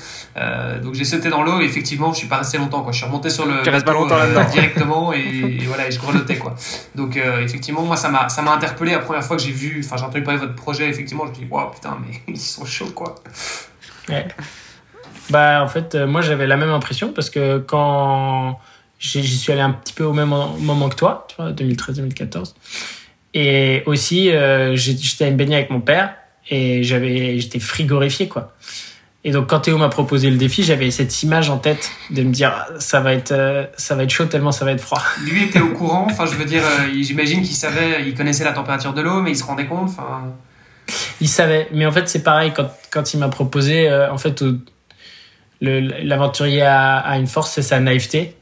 Donc j'ai sauté dans l'eau et effectivement, je suis pas resté longtemps, quoi. Je suis remonté sur le Tu restes pas bateau, longtemps là-dedans. directement et, et voilà, et je grelottais, quoi. Donc effectivement, moi, ça m'a ça m'a interpellé la première fois que j'ai vu, enfin, j'ai entendu parler de votre projet, effectivement, je me suis dit, waouh, putain, mais ils sont chauds, quoi. Ouais. Bah, en fait, moi, j'avais la même impression parce que quand j'y suis allé un petit peu au même moment que toi, tu vois, 2013-2014. Et aussi, euh, j'étais à me baigner avec mon père et j'avais, j'étais frigorifié, quoi. Et donc, quand Théo m'a proposé le défi, j'avais cette image en tête de me dire, ah, ça va être, euh, ça va être chaud tellement ça va être froid. Lui était au courant, enfin, je veux dire, euh, j'imagine qu'il savait, il connaissait la température de l'eau, mais il se rendait compte, enfin. Il savait, mais en fait, c'est pareil quand, quand il m'a proposé, euh, en fait, l'aventurier a, a une force, c'est sa naïveté.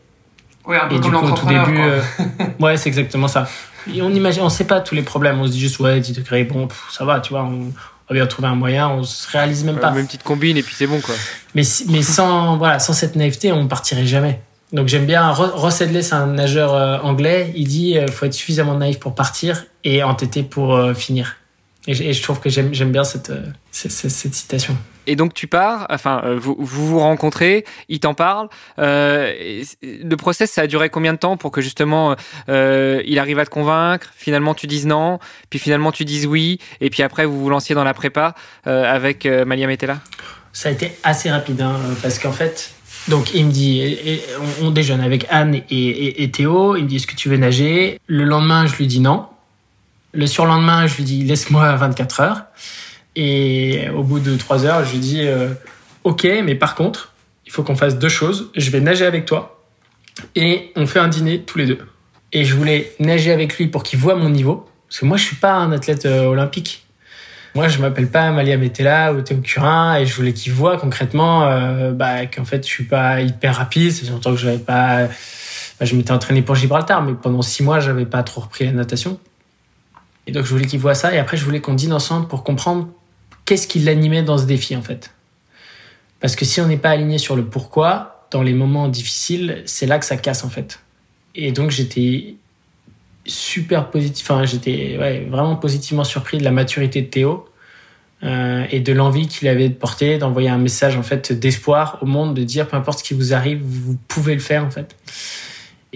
Ouais, un peu Et du coup, au tout début, euh, ouais, c'est exactement ça. Et on imagine, on sait pas tous les problèmes. On se dit juste, ouais, 10 degrés, bon, pff, ça va, tu vois, on, on va bien trouver un moyen. On se réalise même pas. Euh, Même petite combine et puis c'est bon quoi. Mais, sans, voilà, sans cette naïveté, on partirait jamais. Donc j'aime bien. Ro- Ross Hedley, c'est un nageur euh, anglais. Il dit, euh, faut être suffisamment naïf pour partir et entêté pour euh, finir. Et, je trouve que j'aime bien cette, cette, cette, citation. Et donc tu pars, enfin vous vous, vous rencontrez, il t'en parle. Euh, le process, ça a duré combien de temps pour que justement euh, il arrive à te convaincre Finalement, tu dises non, puis finalement tu dises oui, et puis après vous vous lanciez dans la prépa euh, avec Malia Metella Ça a été assez rapide, hein, parce qu'en fait, donc il me dit, on, déjeune avec Anne et, Théo, il me dit est-ce que tu veux nager? Le lendemain, je lui dis non. Le surlendemain, je lui dis laisse-moi 24 heures. Et au bout de 3 heures, je lui dis ok, mais par contre, il faut qu'on fasse deux choses. Je vais nager avec toi et on fait un dîner tous les deux. Et je voulais nager avec lui pour qu'il voit mon niveau. Parce que moi, je suis pas un athlète euh, olympique. Moi, je m'appelle pas Malia Metella ou Théo Curin et je voulais qu'il voit concrètement euh, bah, qu'en fait, je suis pas hyper rapide. C'est longtemps que j'avais pas. Bah, je m'étais entraîné pour Gibraltar, mais pendant six mois, j'avais pas trop repris la natation. Et donc, je voulais qu'il voit ça. Et après, je voulais qu'on dîne ensemble pour comprendre qu'est-ce qui l'animait dans ce défi, en fait. Parce que si on n'est pas aligné sur le pourquoi, dans les moments difficiles, c'est là que ça casse en fait. Et donc j'étais super positif, enfin j'étais vraiment positivement surpris de la maturité de Théo euh, et de l'envie qu'il avait de porter, d'envoyer un message en fait d'espoir au monde, de dire peu importe ce qui vous arrive, vous pouvez le faire en fait.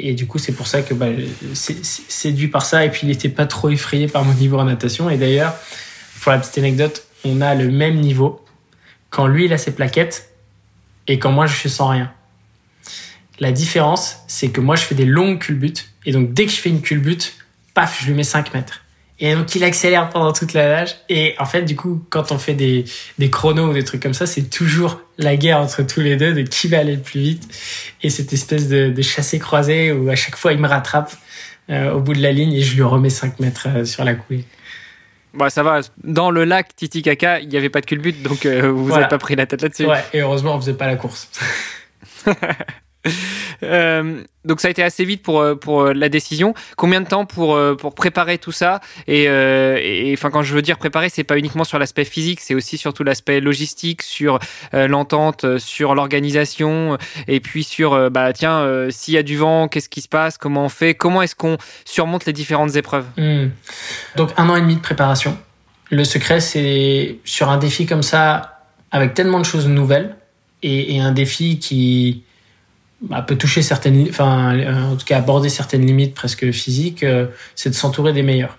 Et du coup, c'est pour ça que bah, c'est séduit par ça. Et puis, il n'était pas trop effrayé par mon niveau en natation. Et d'ailleurs, pour la petite anecdote, on a le même niveau quand lui, il a ses plaquettes et quand moi, je suis sans rien. La différence, c'est que moi, je fais des longues culbutes. Et donc, dès que je fais une culbute, paf, je lui mets 5 mètres. Et donc, il accélère pendant toute la nage. Et en fait, du coup, quand on fait des, des chronos ou des trucs comme ça, c'est toujours la guerre entre tous les deux de qui va aller le plus vite. Et cette espèce de, de chassé-croisé où à chaque fois, il me rattrape euh, au bout de la ligne et je lui remets 5 mètres euh, sur la coulée. Bah, ça va. Dans le lac Titicaca, il n'y avait pas de culbute, donc euh, vous n'avez pas pris la tête là-dessus. Ouais, et heureusement, on faisait pas la course. Euh, donc ça a été assez vite pour, euh, pour euh, la décision. Combien de temps pour, pour préparer tout ça? Et enfin, quand je veux dire préparer, c'est pas uniquement sur l'aspect physique, c'est aussi surtout l'aspect logistique, sur l'entente, sur l'organisation, et puis sur bah tiens, s'il y a du vent, qu'est-ce qui se passe? Comment on fait? Comment est-ce qu'on surmonte les différentes épreuves? Hmm. Donc un an et demi de préparation. Le secret, c'est sur un défi comme ça, avec tellement de choses nouvelles, et, et un défi qui bah, peut toucher certaines, enfin, euh, en tout cas aborder certaines limites presque physiques, euh, c'est de s'entourer des meilleurs.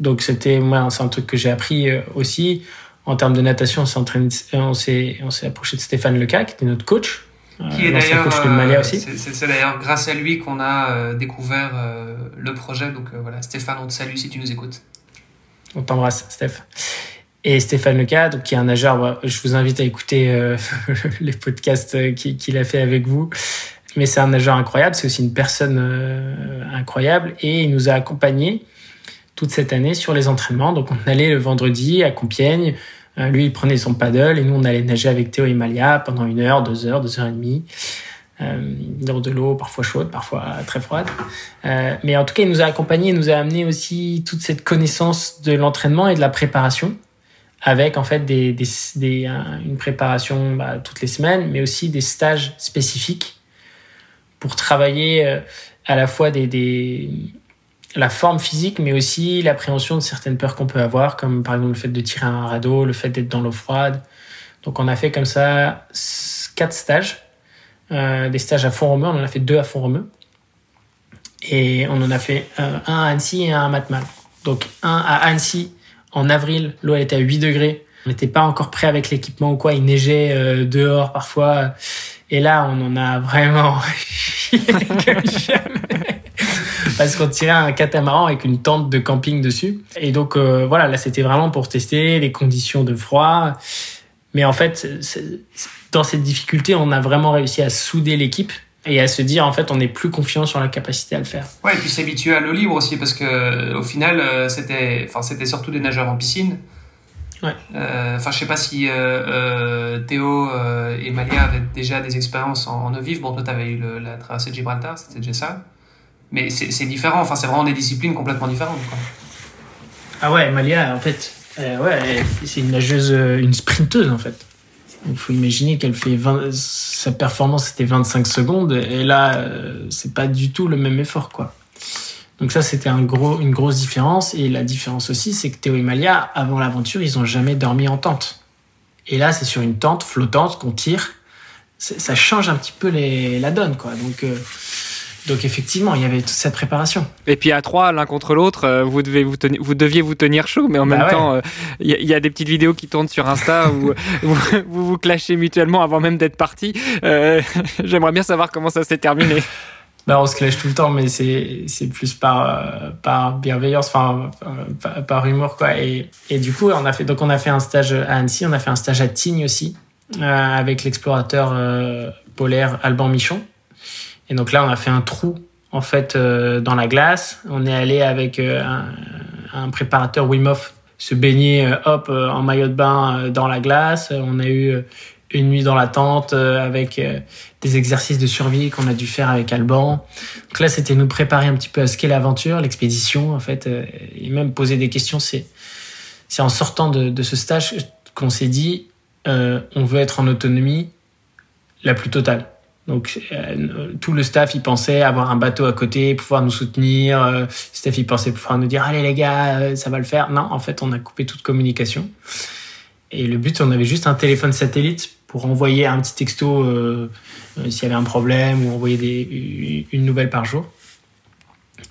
Donc c'était, moi, c'est un truc que j'ai appris euh, aussi. En termes de natation, on s'est, on s'est approché de Stéphane Leca, qui était notre coach. Qui est d'ailleurs, c'est d'ailleurs grâce à lui qu'on a découvert le projet. Donc voilà, Stéphane, on te salue si tu nous écoutes. On t'embrasse, Steph. Et Stéphane Leca, donc, qui est un nageur, bah, je vous invite à écouter euh, les podcasts euh, qu'il a fait avec vous. Mais c'est un nageur incroyable, c'est aussi une personne euh, incroyable et il nous a accompagnés toute cette année sur les entraînements. Donc on allait le vendredi à Compiègne, lui il prenait son paddle et nous on allait nager avec Théo et Malia pendant une heure, deux heures, deux heures et demie. dans de l'eau parfois chaude, parfois très froide. mais en tout cas, il nous a accompagnés, il nous a amené aussi toute cette connaissance de l'entraînement et de la préparation avec en fait des, une préparation bah, toutes les semaines, mais aussi des stages spécifiques pour travailler euh, à la fois la forme physique, mais aussi l'appréhension de certaines peurs qu'on peut avoir, comme par exemple le fait de tirer un radeau, le fait d'être dans l'eau froide. Donc on a fait comme ça quatre stages, euh, des stages à Font-Romeu, on en a fait deux à Font-Romeu. Et on en a fait un à Annecy et un à Matmal. Donc un à Annecy en avril, l'eau était à 8 degrés. On n'était pas encore prêt avec l'équipement ou quoi. Il neigeait euh, dehors parfois. Et là, on en a vraiment parce qu'on tirait un catamaran avec une tente de camping dessus. Et donc euh, voilà, là c'était vraiment pour tester les conditions de froid. Mais en fait, dans cette difficulté, on a vraiment réussi à souder l'équipe et à se dire en fait on est plus confiant sur la capacité à le faire. Ouais, et puis s'habituer à l'eau libre aussi parce que au final euh, c'était enfin c'était surtout des nageurs en piscine. Ouais. Euh, enfin je sais pas si euh, Théo et Malia avaient déjà des expériences en, eau vive. Bon toi tu avais eu la traversée de Gibraltar, c'était déjà ça. Mais c'est différent, enfin c'est vraiment des disciplines complètement différentes. Quoi. Ah ouais, Malia en fait ouais, c'est une nageuse une sprinteuse en fait. Il faut imaginer qu'elle fait 20, sa performance c'était 25 secondes et là euh, c'est pas du tout le même effort quoi. Donc ça, c'était une grosse différence. Et la différence aussi, c'est que Théo et Malia, avant l'aventure, ils n'ont jamais dormi en tente. Et là, c'est sur une tente flottante qu'on tire. Ça change un petit peu la donne, quoi. Donc, euh, donc effectivement, il y avait toute cette préparation. Et puis à trois, l'un contre l'autre, euh, vous, devez vous, tenir, vous deviez vous tenir chaud, mais en bah même temps, euh, il y, a des petites vidéos qui tournent sur Insta où vous, vous, vous clashez mutuellement avant même d'être parti. J'aimerais bien savoir comment ça s'est terminé. Bah, on se clash tout le temps, mais c'est plus par par bienveillance, enfin par, humour quoi. Et, et du coup, on a fait donc on a fait un stage à Annecy, on a fait un stage à Tignes aussi euh, avec l'explorateur euh, polaire Alban Michon. Et donc là, on a fait un trou en fait euh, dans la glace. On est allé avec un, un, préparateur Wim se baigner hop en maillot de bain dans la glace. On a eu une nuit dans la tente avec des exercices de survie qu'on a dû faire avec Alban. Donc là, c'était nous préparer un petit peu à ce qu'est l'aventure, l'expédition, en fait, et même poser des questions. C'est, c'est en sortant de, de ce stage qu'on s'est dit, euh, on veut être en autonomie la plus totale. Donc euh, tout le staff il pensait avoir un bateau à côté, pouvoir nous soutenir. Euh, staff il pensait pouvoir nous dire allez les gars, euh, ça va le faire. Non, en fait on a coupé toute communication. Et le but, on avait juste un téléphone satellite pour envoyer un petit texto s'il y avait un problème ou envoyer une nouvelle par jour.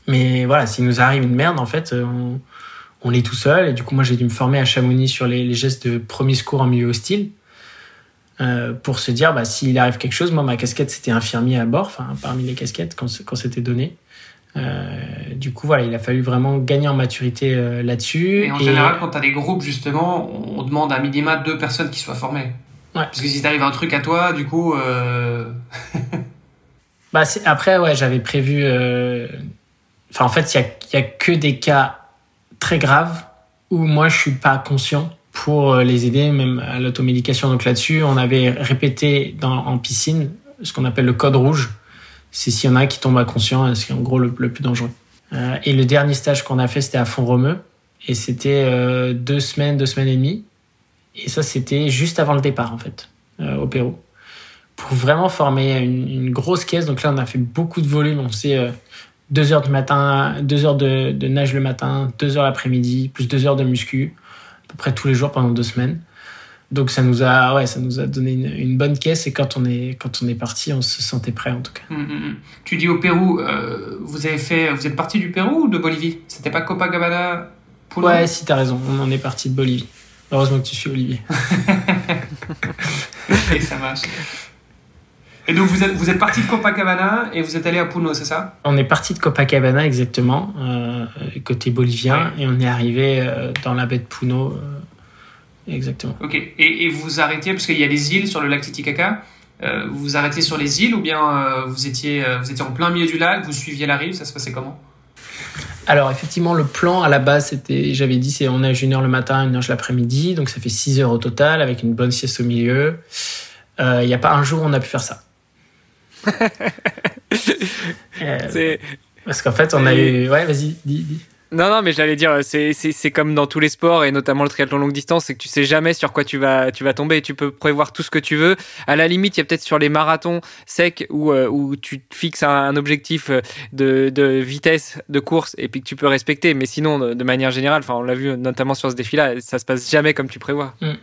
Mais voilà, s'il nous arrive une merde, en fait, on, est tout seul. Et du coup, moi, j'ai dû me former à Chamonix sur les, gestes de premier secours en milieu hostile. Euh, pour se dire, bah, s'il arrive quelque chose, moi, ma casquette, c'était infirmier à bord, enfin, parmi les casquettes, quand, quand c'était donné. Euh, du coup, voilà, il a fallu vraiment gagner en maturité euh, là-dessus. Et en général, quand tu as des groupes, justement, on demande à minima deux personnes qui soient formées. Ouais. Parce que si t'arrive un truc à toi, du coup. bah, après, ouais, j'avais prévu. Enfin, en fait, il n'y a, a que des cas très grave où moi je suis pas conscient pour euh, les aider même à l'automédication. Donc là-dessus, on avait répété en piscine ce qu'on appelle le code rouge. C'est s'il y en a qui tombent inconscient, c'est en gros le, plus dangereux. Euh, et le dernier stage qu'on a fait, c'était à Font-Romeu. Et c'était euh, deux semaines, deux semaines et demie. Et ça, c'était juste avant le départ, en fait, au Pérou. Pour vraiment former une, grosse caisse. Donc là, on a fait beaucoup de volume. On s'est deux heures du matin, deux heures de, nage le matin, deux heures l'après-midi, plus deux heures de muscu, peu près tous les jours pendant deux semaines. Donc ça nous a, ouais, ça nous a donné une, bonne caisse et quand on est quand on est parti, on se sentait prêt en tout cas. Hum, hum, hum. Tu dis au Pérou, euh, vous avez fait, vous êtes parti du Pérou ou de Bolivie? C'était pas Copacabana Ouais, si t'as raison, on en est parti de Bolivie. Heureusement que tu suis Olivier. et ça marche. Et donc vous êtes, vous êtes parti de Copacabana et vous êtes allé à Puno, c'est ça? On est parti de Copacabana exactement, euh, côté bolivien, et on est arrivé euh, dans la baie de Puno. Euh, exactement. Ok. Et, et, vous arrêtiez, parce qu'il y a des îles sur le lac Titicaca, vous vous arrêtiez sur les îles ou bien vous, étiez, vous étiez en plein milieu du lac, vous suiviez la rive, ça se passait comment? Alors effectivement, le plan à la base, c'était, j'avais dit, c'est on nage une heure le matin, une heure l'après-midi, donc ça fait 6 heures au total, avec une bonne sieste au milieu. Il n'y a pas un jour où on a pu faire ça. Euh, parce qu'en fait, on a eu. Ouais, vas-y, dis, dis. Non, non, mais j'allais dire, c'est comme dans tous les sports et notamment le triathlon longue distance, c'est que tu sais jamais sur quoi tu vas, tu vas tomber. Tu peux prévoir tout ce que tu veux. À la limite, il y a peut-être sur les marathons secs où, euh, où tu fixes un, objectif de, de, vitesse de course et puis que tu peux respecter. Mais sinon, de, manière générale, enfin, on l'a vu notamment sur ce défi-là, ça se passe jamais comme tu prévois. Mm.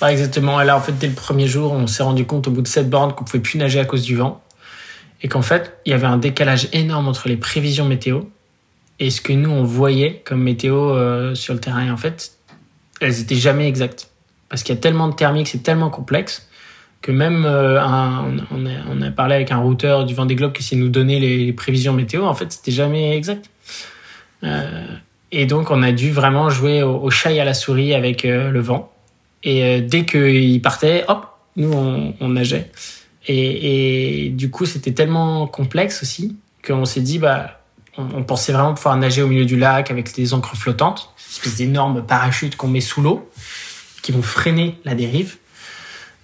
Pas exactement. Et là, en fait, dès le premier jour, on s'est rendu compte au bout de cette bornes qu'on pouvait plus nager à cause du vent. Et qu'en fait, il y avait un décalage énorme entre les prévisions météo et ce que nous, on voyait comme météo euh, sur le terrain. Et en fait, elles étaient jamais exactes. Parce qu'il y a tellement de thermiques, c'est tellement complexe que même euh, on, a, parlé avec un routeur du Vendée Globe qui s'est nous donner les, prévisions météo. En fait, c'était jamais exact. Euh, et donc, on a dû vraiment jouer au, au chat et à la souris avec le vent. Et euh, dès qu'il partait, hop, nous, on, nageait. Et, du coup, c'était tellement complexe aussi qu'on s'est dit, bah, on, pensait vraiment pouvoir nager au milieu du lac avec des encres flottantes, des espèces d'énormes parachutes qu'on met sous l'eau, qui vont freiner la dérive.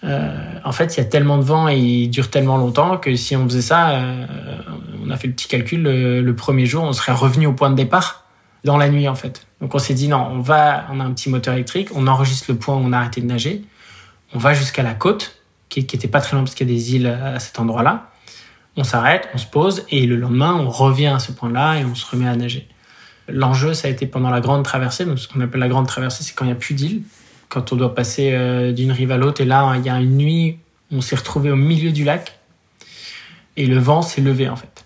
Euh, en fait, il y a tellement de vent et il dure tellement longtemps que si on faisait ça, euh, on a fait le petit calcul, le, premier jour, on serait revenu au point de départ dans la nuit en fait. Donc on s'est dit non, on va, on a un petit moteur électrique, on enregistre le point où on a arrêté de nager, on va jusqu'à la côte, qui, qui était pas très loin parce qu'il y a des îles à cet endroit-là. On s'arrête, on se pose et le lendemain, on revient à ce point-là et on se remet à nager. L'enjeu, ça a été pendant la grande traversée. Donc, ce qu'on appelle la grande traversée, c'est quand il n'y a plus d'île, quand on doit passer euh, d'une rive à l'autre. Et là, il y a une nuit, on s'est retrouvé au milieu du lac et le vent s'est levé en fait.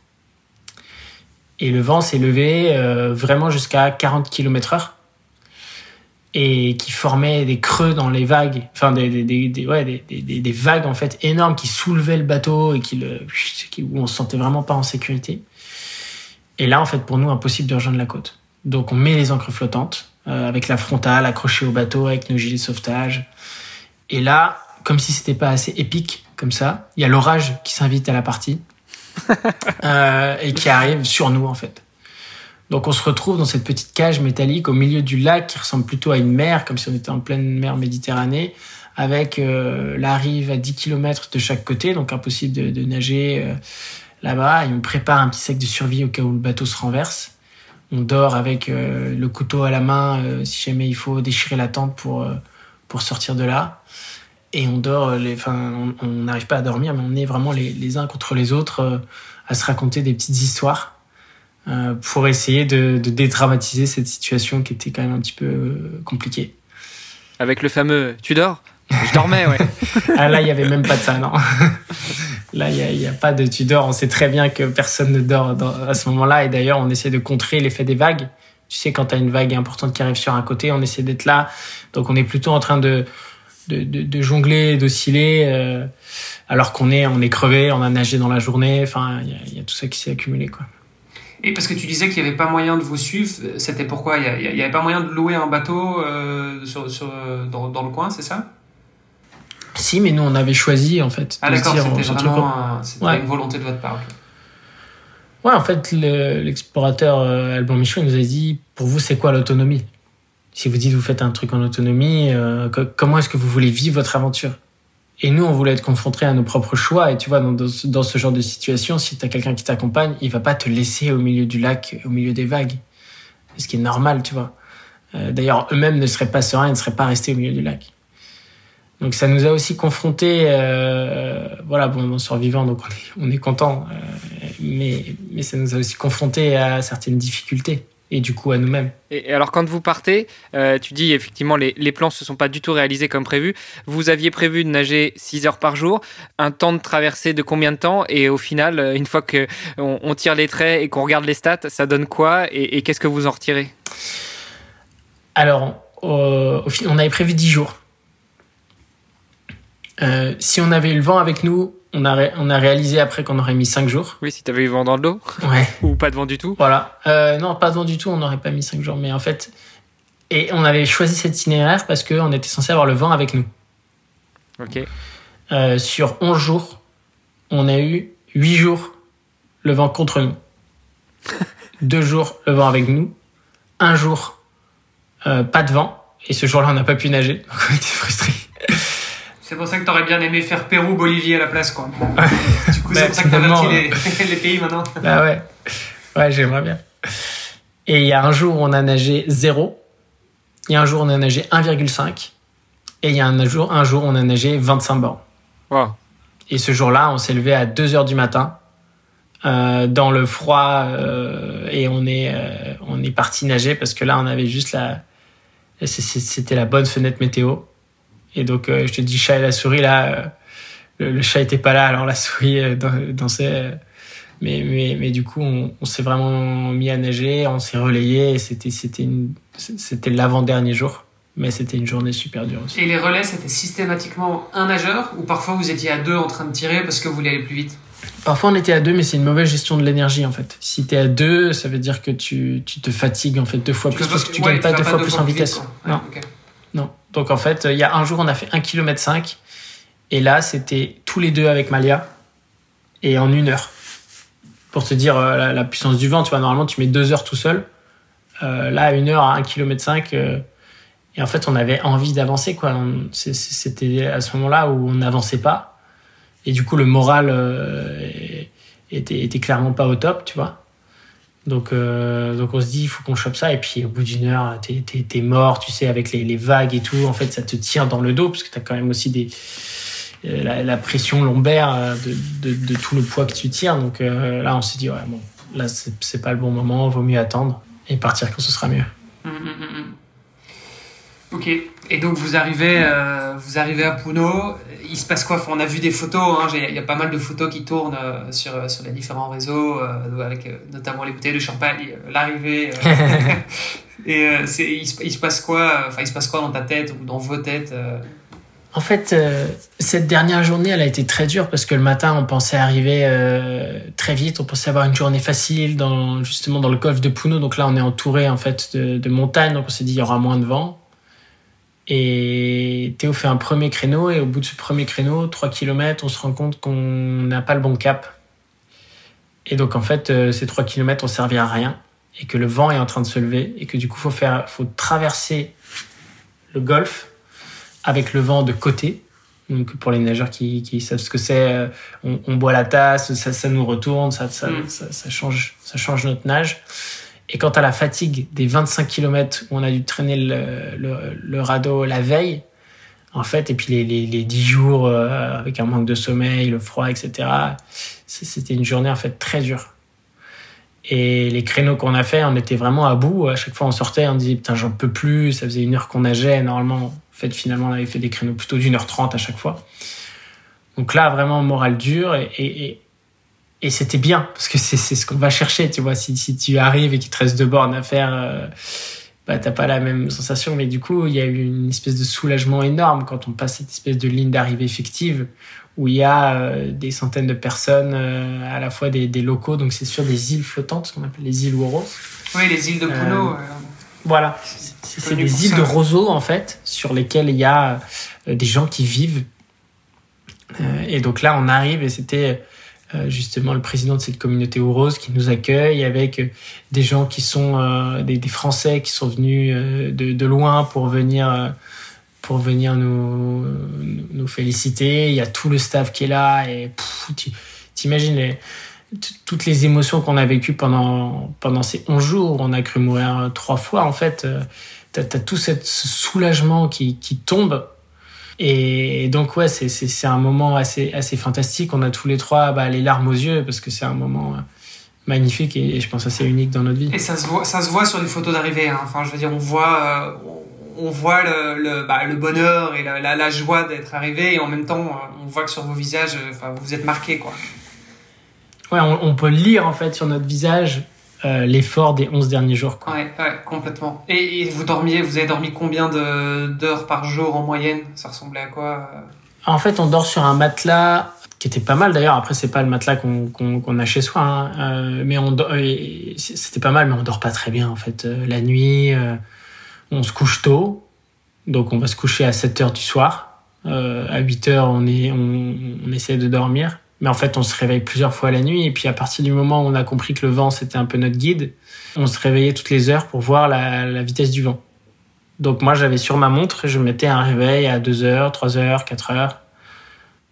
Et le vent s'est levé euh, vraiment jusqu'à 40 km heure et qui formait des creux dans les vagues, enfin des, des, des, des, vagues en fait énormes qui soulevaient le bateau et qui le, où on se sentait vraiment pas en sécurité. Et là, en fait, pour nous, impossible de rejoindre la côte. Donc, on met les ancres flottantes euh, avec la frontale accrochée au bateau avec nos gilets de sauvetage. Et là, comme si c'était pas assez épique comme ça, il y a l'orage qui s'invite à la partie euh, et qui arrive sur nous en fait. Donc on se retrouve dans cette petite cage métallique au milieu du lac qui ressemble plutôt à une mer, comme si on était en pleine mer Méditerranée, avec euh, la rive à 10 km de chaque côté, donc impossible de, nager euh, là-bas. Il me prépare un petit sac de survie au cas où le bateau se renverse. On dort avec le couteau à la main si jamais il faut déchirer la tente pour, pour sortir de là. Et on dort, les, enfin, on n'arrive pas à dormir, mais on est vraiment les, les uns contre les autres à se raconter des petites histoires pour essayer de, de, dédramatiser cette situation qui était quand même un petit peu compliquée. Avec le fameux Tu dors? Je dormais, ouais. ah là, il n'y avait même pas de ça, non. là, il n'y a, a, pas de tu dors. On sait très bien que personne ne dort dans, à ce moment-là. Et d'ailleurs, on essaie de contrer l'effet des vagues. Tu sais, quand tu as une vague importante qui arrive sur un côté, on essaie d'être là. Donc, on est plutôt en train de, de, de, de jongler, d'osciller, euh, alors qu'on est, on est crevé, on a nagé dans la journée. Enfin, il y, y, a tout ça qui s'est accumulé, quoi. Et parce que tu disais qu'il n'y avait pas moyen de vous suivre, c'était pourquoi? Il n'y avait pas moyen de louer un bateau euh, sur, sur, dans, dans le coin, c'est ça? Si, mais nous, on avait choisi, en fait. Ah, d'accord, c'était vraiment un, ouais. une volonté de votre part. Ouais, en fait, l'explorateur euh, Alban Michel nous a dit pour vous, c'est quoi l'autonomie? Si vous dites vous faites un truc en autonomie, euh, comment est-ce que vous voulez vivre votre aventure? Et nous, on voulait être confrontés à nos propres choix. Et tu vois, dans, ce genre de situation, si tu as quelqu'un qui t'accompagne, il va pas te laisser au milieu du lac, au milieu des vagues. Ce qui est normal, tu vois. Euh, D'ailleurs, eux-mêmes ne seraient pas sereins, ils ne seraient pas restés au milieu du lac. Donc ça nous a aussi confrontés, euh, voilà, bon, on survivant, donc on est, on content, mais, mais ça nous a aussi confrontés à certaines difficultés et du coup à nous-mêmes. Et alors quand vous partez, euh, tu dis effectivement les, les plans se sont pas du tout réalisés comme prévu. Vous aviez prévu de nager 6 heures par jour, un temps de traversée de combien de temps? Et au final, une fois que on, tire les traits et qu'on regarde les stats, ça donne quoi? Et, et qu'est-ce que vous en retirez? Alors, au final, on avait prévu 10 jours. Euh, si on avait eu le vent avec nous, on a, on a réalisé après qu'on aurait mis 5 jours. Oui, si tu avais eu vent dans le dos. Ouais. Ou pas de vent du tout. Voilà. Euh, non, pas de vent du tout, on n'aurait pas mis 5 jours. Mais en fait, et on avait choisi cet itinéraire parce qu'on était censé avoir le vent avec nous. Ok. Euh, sur 11 jours, on a eu 8 jours le vent contre nous. 2 jours le vent avec nous. Un jour, euh, pas de vent. Et ce jour-là, on n'a pas pu nager. Donc on était frustrés. C'est pour ça que t'aurais bien aimé faire Pérou, Bolivie à la place, quoi. du coup, c'est pour ça que t'as les, les pays maintenant. Bah ouais. Ouais, j'aimerais bien. Et il y a un jour où on a nagé 0. Il y a un jour où on a nagé 1,5. Et il y a un jour, un jour où on a nagé 25 bornes. Wow. Et ce jour-là, on s'est levé à 2 heures du matin. Euh, dans le froid euh, et on est euh, on est parti nager parce que là on avait juste la c'était la bonne fenêtre météo et donc, euh, je te dis chat et la souris, là, euh, le, le, chat était pas là, alors la souris euh, dansait. Mais, mais, mais du coup, on, on s'est vraiment mis à nager, on s'est relayé, c'était, c'était, une, c'était l'avant-dernier jour. Mais c'était une journée super dure aussi. Et les relais, c'était systématiquement un nageur ou parfois vous étiez à deux en train de tirer parce que vous voulez aller plus vite? Parfois on était à deux, mais c'est une mauvaise gestion de l'énergie en fait. Si t'es à deux, ça veut dire que tu, tu te fatigues en fait deux fois tu plus parce que tu ouais, gagnes pas deux fois plus en vite, vitesse. non. Okay. Non. Donc en fait, il y a un jour, on a fait 1 km 5 et là, c'était tous les deux avec Malia et en une heure. Pour te dire euh, la, puissance du vent, tu vois, normalement, tu mets deux heures tout seul. Euh, là, une heure, à 1 km 5 euh, et en fait, on avait envie d'avancer, quoi. C'était à ce moment-là où on n'avançait pas. Et du coup, le moral euh, était, était clairement pas au top, tu vois. Donc, euh, donc on se dit, il faut qu'on chope ça. Et puis au bout d'une heure, t'es, t'es, t'es mort, tu sais, avec les, les, vagues et tout. En fait, ça te tire dans le dos parce que t'as quand même aussi des, la, la, pression lombaire de, de, de, tout le poids que tu tires. Donc là, on s'est dit, ouais, bon, là, c'est pas le bon moment, vaut mieux attendre et partir quand ce sera mieux. Hum, Ok. Et donc vous arrivez, euh, vous arrivez à Puno. Il se passe quoi? On a vu des photos. Hein, il y a pas mal de photos qui tournent euh, sur sur les différents réseaux, euh, avec notamment les bouteilles de champagne, l'arrivée. et il se, il, se, passe quoi? Enfin, il se passe quoi dans ta tête ou dans vos têtes En fait, cette dernière journée, elle a été très dure parce que le matin, on pensait arriver très vite. On pensait avoir une journée facile dans justement dans le golfe de Puno. Donc là, on est entouré en fait de, de montagnes. Donc on s'est dit il y aura moins de vent. Et Théo fait un premier créneau et au bout de ce premier créneau, 3 km, on se rend compte qu'on n'a pas le bon cap. Et donc en fait, euh, ces 3 km ont servi à rien et que le vent est en train de se lever et que du coup, faut faire, faut traverser le golfe avec le vent de côté. Donc pour les nageurs qui, qui savent ce que c'est, euh, on, boit la tasse, ça, ça nous retourne, ça, ça, mm. ça, ça, change, ça change notre nage. Et quant à la fatigue des 25 km où on a dû traîner le, radeau la veille, en fait, et puis les, les, les 10 jours euh, avec un manque de sommeil, le froid, etc., c'était une journée en fait très dure. Et les créneaux qu'on a fait, on était vraiment à bout. À chaque fois, on sortait, on disait putain, j'en peux plus. Ça faisait une heure qu'on nageait. Normalement, en fait, finalement, on avait fait des créneaux plutôt d'une heure trente à chaque fois. Donc là, vraiment, moral dur. Et, et, et c'était bien parce que c'est ce qu'on va chercher tu vois. Si, si tu arrives et qu'il te reste deux bornes à faire euh, bah t'as pas la même sensation. Mais du coup il y a eu une espèce de soulagement énorme quand on passe cette espèce de ligne d'arrivée effective où il y a euh, des centaines de personnes euh, à la fois des, des locaux donc c'est sur des îles flottantes ce qu'on appelle les îles Ouros. Oui les îles de Puno voilà. c'est des îles de roseaux en fait sur lesquelles il y a des gens qui vivent. Et donc là on arrive et c'était euh, justement le président de cette communauté rose qui nous accueille avec euh, des gens qui sont euh, des, Français qui sont venus de, loin pour venir pour venir nous, nous féliciter. Il y a tout le staff qui est là et t'imagines toutes les émotions qu'on a vécues pendant, pendant ces 11 jours. On a cru mourir trois fois. En fait, tu as, tout ce soulagement qui, qui tombe et donc, ouais, c'est un moment assez, assez fantastique. On a tous les trois bah, les larmes aux yeux parce que c'est un moment euh, magnifique et, je pense assez unique dans notre vie. Et ça se voit, ça se voit sur les photos d'arrivée. Hein. Enfin, je veux dire, on voit, euh, on voit le, le, bah, le, bonheur et la, la, joie d'être arrivé et en même temps, euh, on voit que sur vos visages, enfin, vous êtes marqués, quoi. Ouais, on, on, peut lire en fait sur notre visage euh, l'effort des 11 derniers jours. Quoi. Ouais, ouais, complètement. Et, vous dormiez, vous avez dormi combien d'heures par jour en moyenne? Ça ressemblait à quoi euh? En fait, on dort sur un matelas qui était pas mal d'ailleurs. Après, c'est pas le matelas qu'on a chez soi, hein. euh, mais on c'était pas mal, mais on dort pas très bien en fait. la nuit, on se couche tôt, donc on va se coucher à 7 heures du soir. à 8 heures, on, est, on, on essaie de dormir. Mais en fait, on se réveille plusieurs fois la nuit. Et puis, à partir du moment où on a compris que le vent, c'était un peu notre guide, on se réveillait toutes les heures pour voir la, vitesse du vent. Donc, moi, j'avais sur ma montre, je mettais un réveil à 2 heures, 3 heures, 4 heures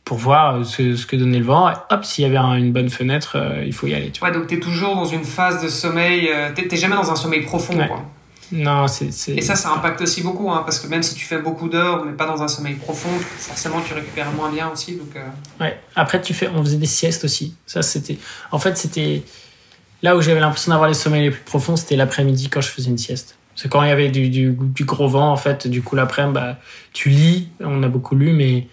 pour voir ce, que donnait le vent. Et hop, s'il y avait une bonne fenêtre, euh, il faut y aller. Tu Ouais, donc tu es toujours dans une phase de sommeil. Euh, tu n'es jamais dans un sommeil profond, quoi. Non, c'est. Et ça, ça impacte aussi beaucoup, hein, parce que même si tu fais beaucoup d'heures, mais pas dans un sommeil profond, forcément tu récupères moins bien aussi. Donc, euh. Ouais. Après, tu fais, on faisait des siestes aussi. Ça, c'était. En fait, c'était là où j'avais l'impression d'avoir les sommeils les plus profonds, c'était l'après-midi quand je faisais une sieste. Parce que quand il y avait du, du, du gros vent, en fait, du coup l'après-midi, bah, tu lis. On a beaucoup lu, mais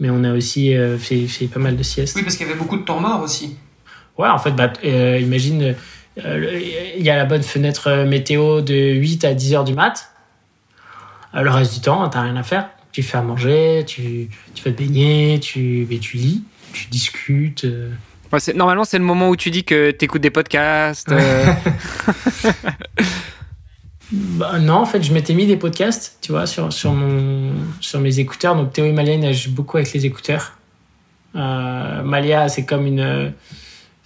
mais on a aussi euh, fait, fait pas mal de siestes. Oui, parce qu'il y avait beaucoup de temps mort aussi. Ouais, en fait, bah, euh, imagine il y a la bonne fenêtre météo de 8 à 10 heures du mat. Euh, le reste du temps, t'as rien à faire. Tu fais à manger, tu, tu vas te baigner, tu, mais tu lis, tu discutes. Euh. normalement, c'est le moment où tu dis que tu écoutes des podcasts. bah, non, en fait, je m'étais mis des podcasts, tu vois, sur, sur, mon, sur mes écouteurs. Donc, Théo et Malia nagent beaucoup avec les écouteurs. Malia, c'est comme une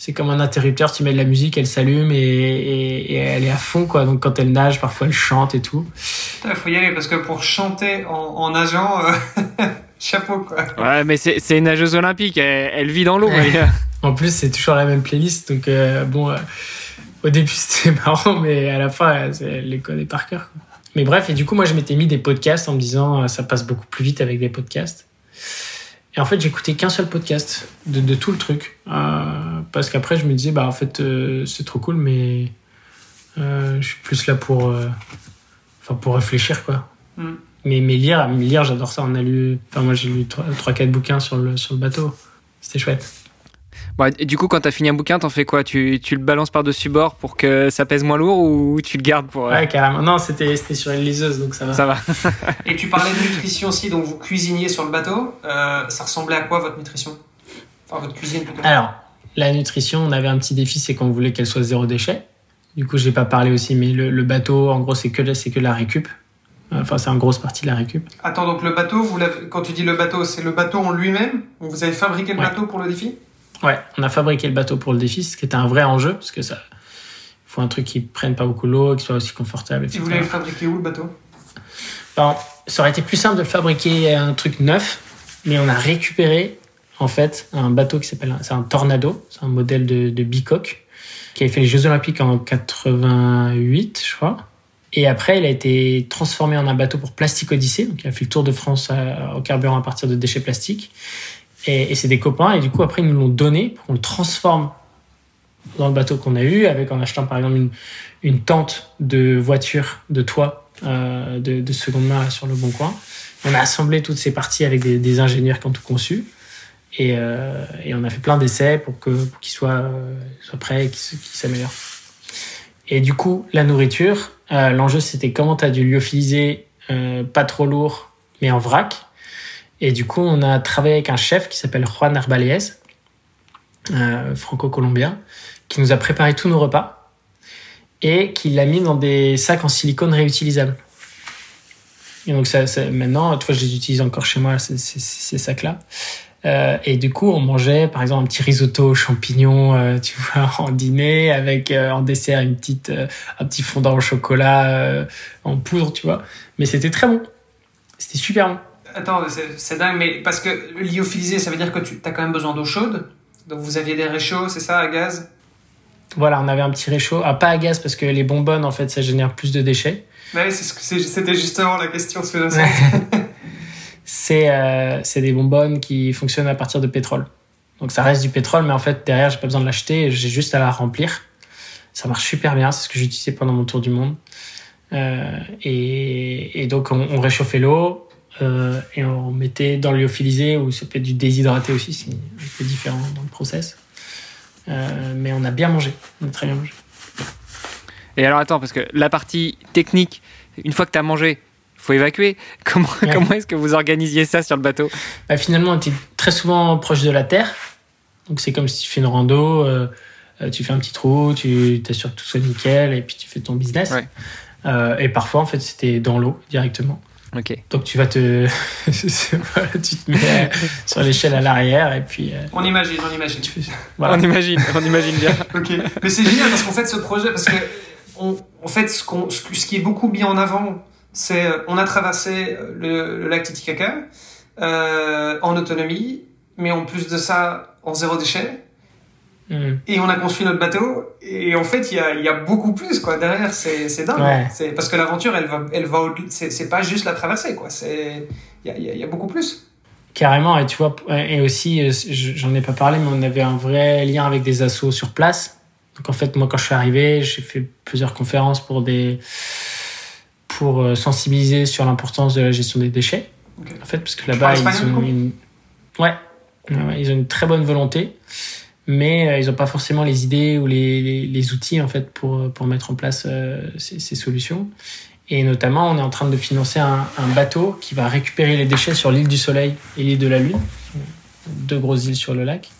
c'est comme un interrupteur, tu mets de la musique, elle s'allume et, elle est à fond, quoi. Donc quand elle nage, parfois elle chante et tout. Il faut y aller parce que pour chanter en, nageant, euh, chapeau, quoi. Ouais, mais c'est une nageuse olympique, elle, vit dans l'eau. en plus, c'est toujours la même playlist, donc euh, bon, euh, au début c'était marrant, mais à la fin, elle les connaît par cœur. Mais bref, et du coup, moi je m'étais mis des podcasts en me disant ça passe beaucoup plus vite avec des podcasts. Et en fait, j'écoutais qu'un seul podcast de, de, tout le truc. Euh, parce qu'après, je me disais, bah en fait, euh, c'est trop cool, mais euh, je suis plus là pour, enfin, pour réfléchir, quoi. Mm. Mais, mais lire, lire j'adore ça. On a lu, enfin, moi, j'ai lu 3-4 bouquins sur le, sur le bateau. C'était chouette. Bon, et du coup, quand tu as fini un bouquin, t'en fais quoi? Tu, tu, le balances par-dessus bord pour que ça pèse moins lourd ou tu le gardes pour. Ouais, carrément. Non, c'était sur une liseuse, donc ça va. Ça va. et tu parlais de nutrition aussi, donc vous cuisiniez sur le bateau. Euh, ça ressemblait à quoi votre nutrition? Enfin, votre cuisine plutôt Alors, la nutrition, on avait un petit défi, c'est qu'on voulait qu'elle soit zéro déchet. Du coup, j'ai pas parlé aussi, mais le, le bateau, en gros, c'est que, que la récup. Enfin, c'est en grosse partie de la récup. Attends, donc le bateau, vous quand tu dis le bateau, c'est le bateau en lui-même? Vous avez fabriqué le bateau pour le défi? Ouais, on a fabriqué le bateau pour le défi, ce qui était un vrai enjeu, parce que ça faut un truc qui prenne pas beaucoup l'eau, qui soit aussi confortable. Et vous l'avez fabriqué où le bateau? Bon, Ça aurait été plus simple de fabriquer un truc neuf, mais on a récupéré en fait un bateau qui s'appelle c'est un Tornado, c'est un modèle de, de bicoque qui avait fait les Jeux Olympiques en 88, je crois. Et après, il a été transformé en un bateau pour Plastic Odyssey. Donc, il a fait le tour de France au carburant à partir de déchets plastiques. Et, c'est des copains. Et du coup, après, ils nous l'ont donné pour qu'on le transforme dans le bateau qu'on a eu, avec en achetant par exemple une, une tente de voiture de toit euh, de, de, seconde main sur le bon coin. On a assemblé toutes ces parties avec des, des ingénieurs qui ont tout conçu. Et, euh, et on a fait plein d'essais pour qu'il pour qu'il soit, euh, soit prêt et qu'il s'améliore. Et du coup, la nourriture, euh, l'enjeu c'était comment tu as du lyophiliser euh, pas trop lourd, mais en vrac. Et du coup, on a travaillé avec un chef qui s'appelle Juan Arbalaez, euh, franco-colombien, qui nous a préparé tous nos repas et qui l'a mis dans des sacs en silicone réutilisables. Et donc ça, maintenant, tu je les utilise encore chez moi, ces, sacs-là. Euh, et du coup, on mangeait par exemple un petit risotto aux champignons, euh, tu vois, en dîner, avec euh, en dessert une petite, euh, un petit fondant au chocolat en poudre, tu vois. Mais c'était très bon. C'était super bon. Attends, c'est dingue, mais parce que lyophilisé, ça veut dire que tu as quand même besoin d'eau chaude. Donc vous aviez des réchauds, c'est ça, à gaz? Voilà, on avait un petit réchaud. Ah, pas à gaz, parce que les bonbonnes, en fait, ça génère plus de déchets. Ouais, c'était justement la question que c'est euh, des bonbonnes qui fonctionnent à partir de pétrole. Donc ça reste du pétrole, mais en fait, derrière, j'ai pas besoin de l'acheter, j'ai juste à la remplir. Ça marche super bien, c'est ce que j'utilisais pendant mon tour du monde. Euh, et, et, donc, on, on réchauffait l'eau, euh, et on mettait dans lyophilisé ou ça peut être du déshydraté aussi, c'est un peu différent dans le process. Euh, mais on a bien mangé, on a très bien mangé. Et alors attends, parce que la partie technique, une fois que tu as mangé, il faut évacuer. Comment, comment est-ce que vous organisiez ça sur le bateau? Bah, Finalement, on était très souvent proche de la terre. Donc c'est comme si tu fais une rando, euh, tu fais un petit trou, tu t'assures que tout soit nickel et puis tu fais ton business. et parfois, en fait, c'était dans l'eau directement. Donc tu vas te, tu te mets sur l'échelle à l'arrière et puis. Euh, on imagine, on imagine. On imagine, on imagine bien. ok. Mais c'est génial parce qu'en fait ce projet, parce que on, en fait ce, qu'on, ce, qui est beaucoup mis en avant, c'est euh, on a traversé euh, le, lac Titicaca euh, en autonomie, mais en plus de ça en zéro déchet. Et on a construit notre bateau. Et en fait, il y a, y a, beaucoup plus quoi derrière. C'est, c'est dingue. C'est parce que l'aventure, elle va, elle va. C'est, c'est pas juste la traversée quoi. C'est il y a, y a, beaucoup plus. Carrément. Et tu vois, et aussi, euh, j'en ai pas parlé, mais on avait un vrai lien avec des assos sur place. Donc en fait, moi, quand je suis arrivé, j'ai fait plusieurs conférences pour des pour euh, sensibiliser sur l'importance de la gestion des déchets. En fait, parce que là-bas, ils ont une... ouais, ils ont une très bonne volonté mais euh, ils n'ont pas forcément les idées ou les, les, outils en fait pour, pour mettre en place euh, ces, ces, solutions. Et notamment, on est en train de financer un, un bateau qui va récupérer les déchets sur l'île du Soleil et l'île de la Lune, deux grosses îles sur le lac.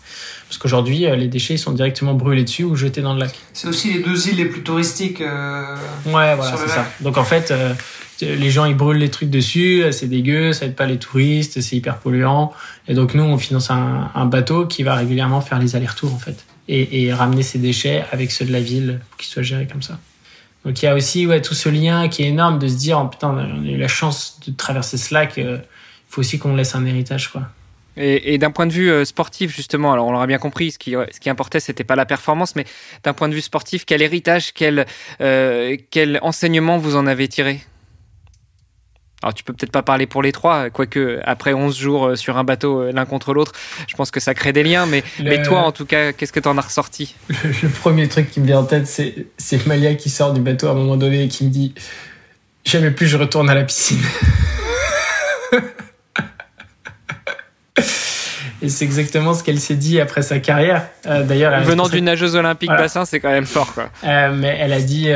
Parce qu'aujourd'hui, euh, les déchets sont directement brûlés dessus ou jetés dans le lac. C'est aussi les deux îles les plus touristiques. Euh, ouais, voilà, c'est ça. Donc en fait, les gens ils brûlent les trucs dessus, c'est dégueu, ça aide pas les touristes, c'est hyper polluant. Et donc nous on finance un, un bateau qui va régulièrement faire les allers-retours en fait et, ramener ces déchets avec ceux de la ville pour qu'ils soient gérés comme ça. Donc il y a aussi ouais, tout ce lien qui est énorme de se dire oh, putain on a eu la chance de traverser ce lac, il faut aussi qu'on laisse un héritage quoi. Et, et d'un point de vue euh, sportif, justement, alors on l'aura bien compris, ce qui, ce qui importait, c'était pas la performance, mais d'un point de vue sportif, quel héritage, quel, euh, quel enseignement vous en avez tiré? Alors tu peux peut-être pas parler pour les trois, quoique après 11 jours euh, sur un bateau euh, l'un contre l'autre, je pense que ça crée des liens, mais, mais toi en tout cas, qu'est-ce que tu en as ressorti? Le, premier truc qui me vient en tête, c'est, c'est Malia qui sort du bateau à un moment donné et qui me dit « Jamais plus je retourne à la piscine ». Et c'est exactement ce qu'elle s'est dit après sa carrière. Euh, d'ailleurs, venant d'une nageuse olympique bassin, c'est quand même fort, quoi. mais elle a dit,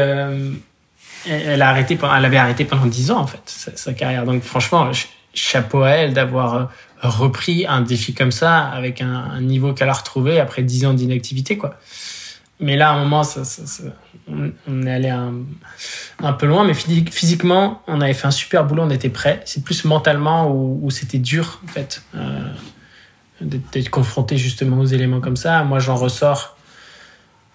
elle, a arrêté, elle avait arrêté pendant 10 ans, en fait, sa, carrière. Donc, franchement, chapeau à elle d'avoir euh, repris un défi comme ça avec un, niveau qu'elle a retrouvé après 10 ans d'inactivité, quoi. Mais là, à un moment, on, est allé un, peu loin, mais physiquement, on avait fait un super boulot, on était prêts. C'est plus mentalement où, c'était dur, en fait, euh, d'être confronté justement aux éléments comme ça. Moi, j'en ressors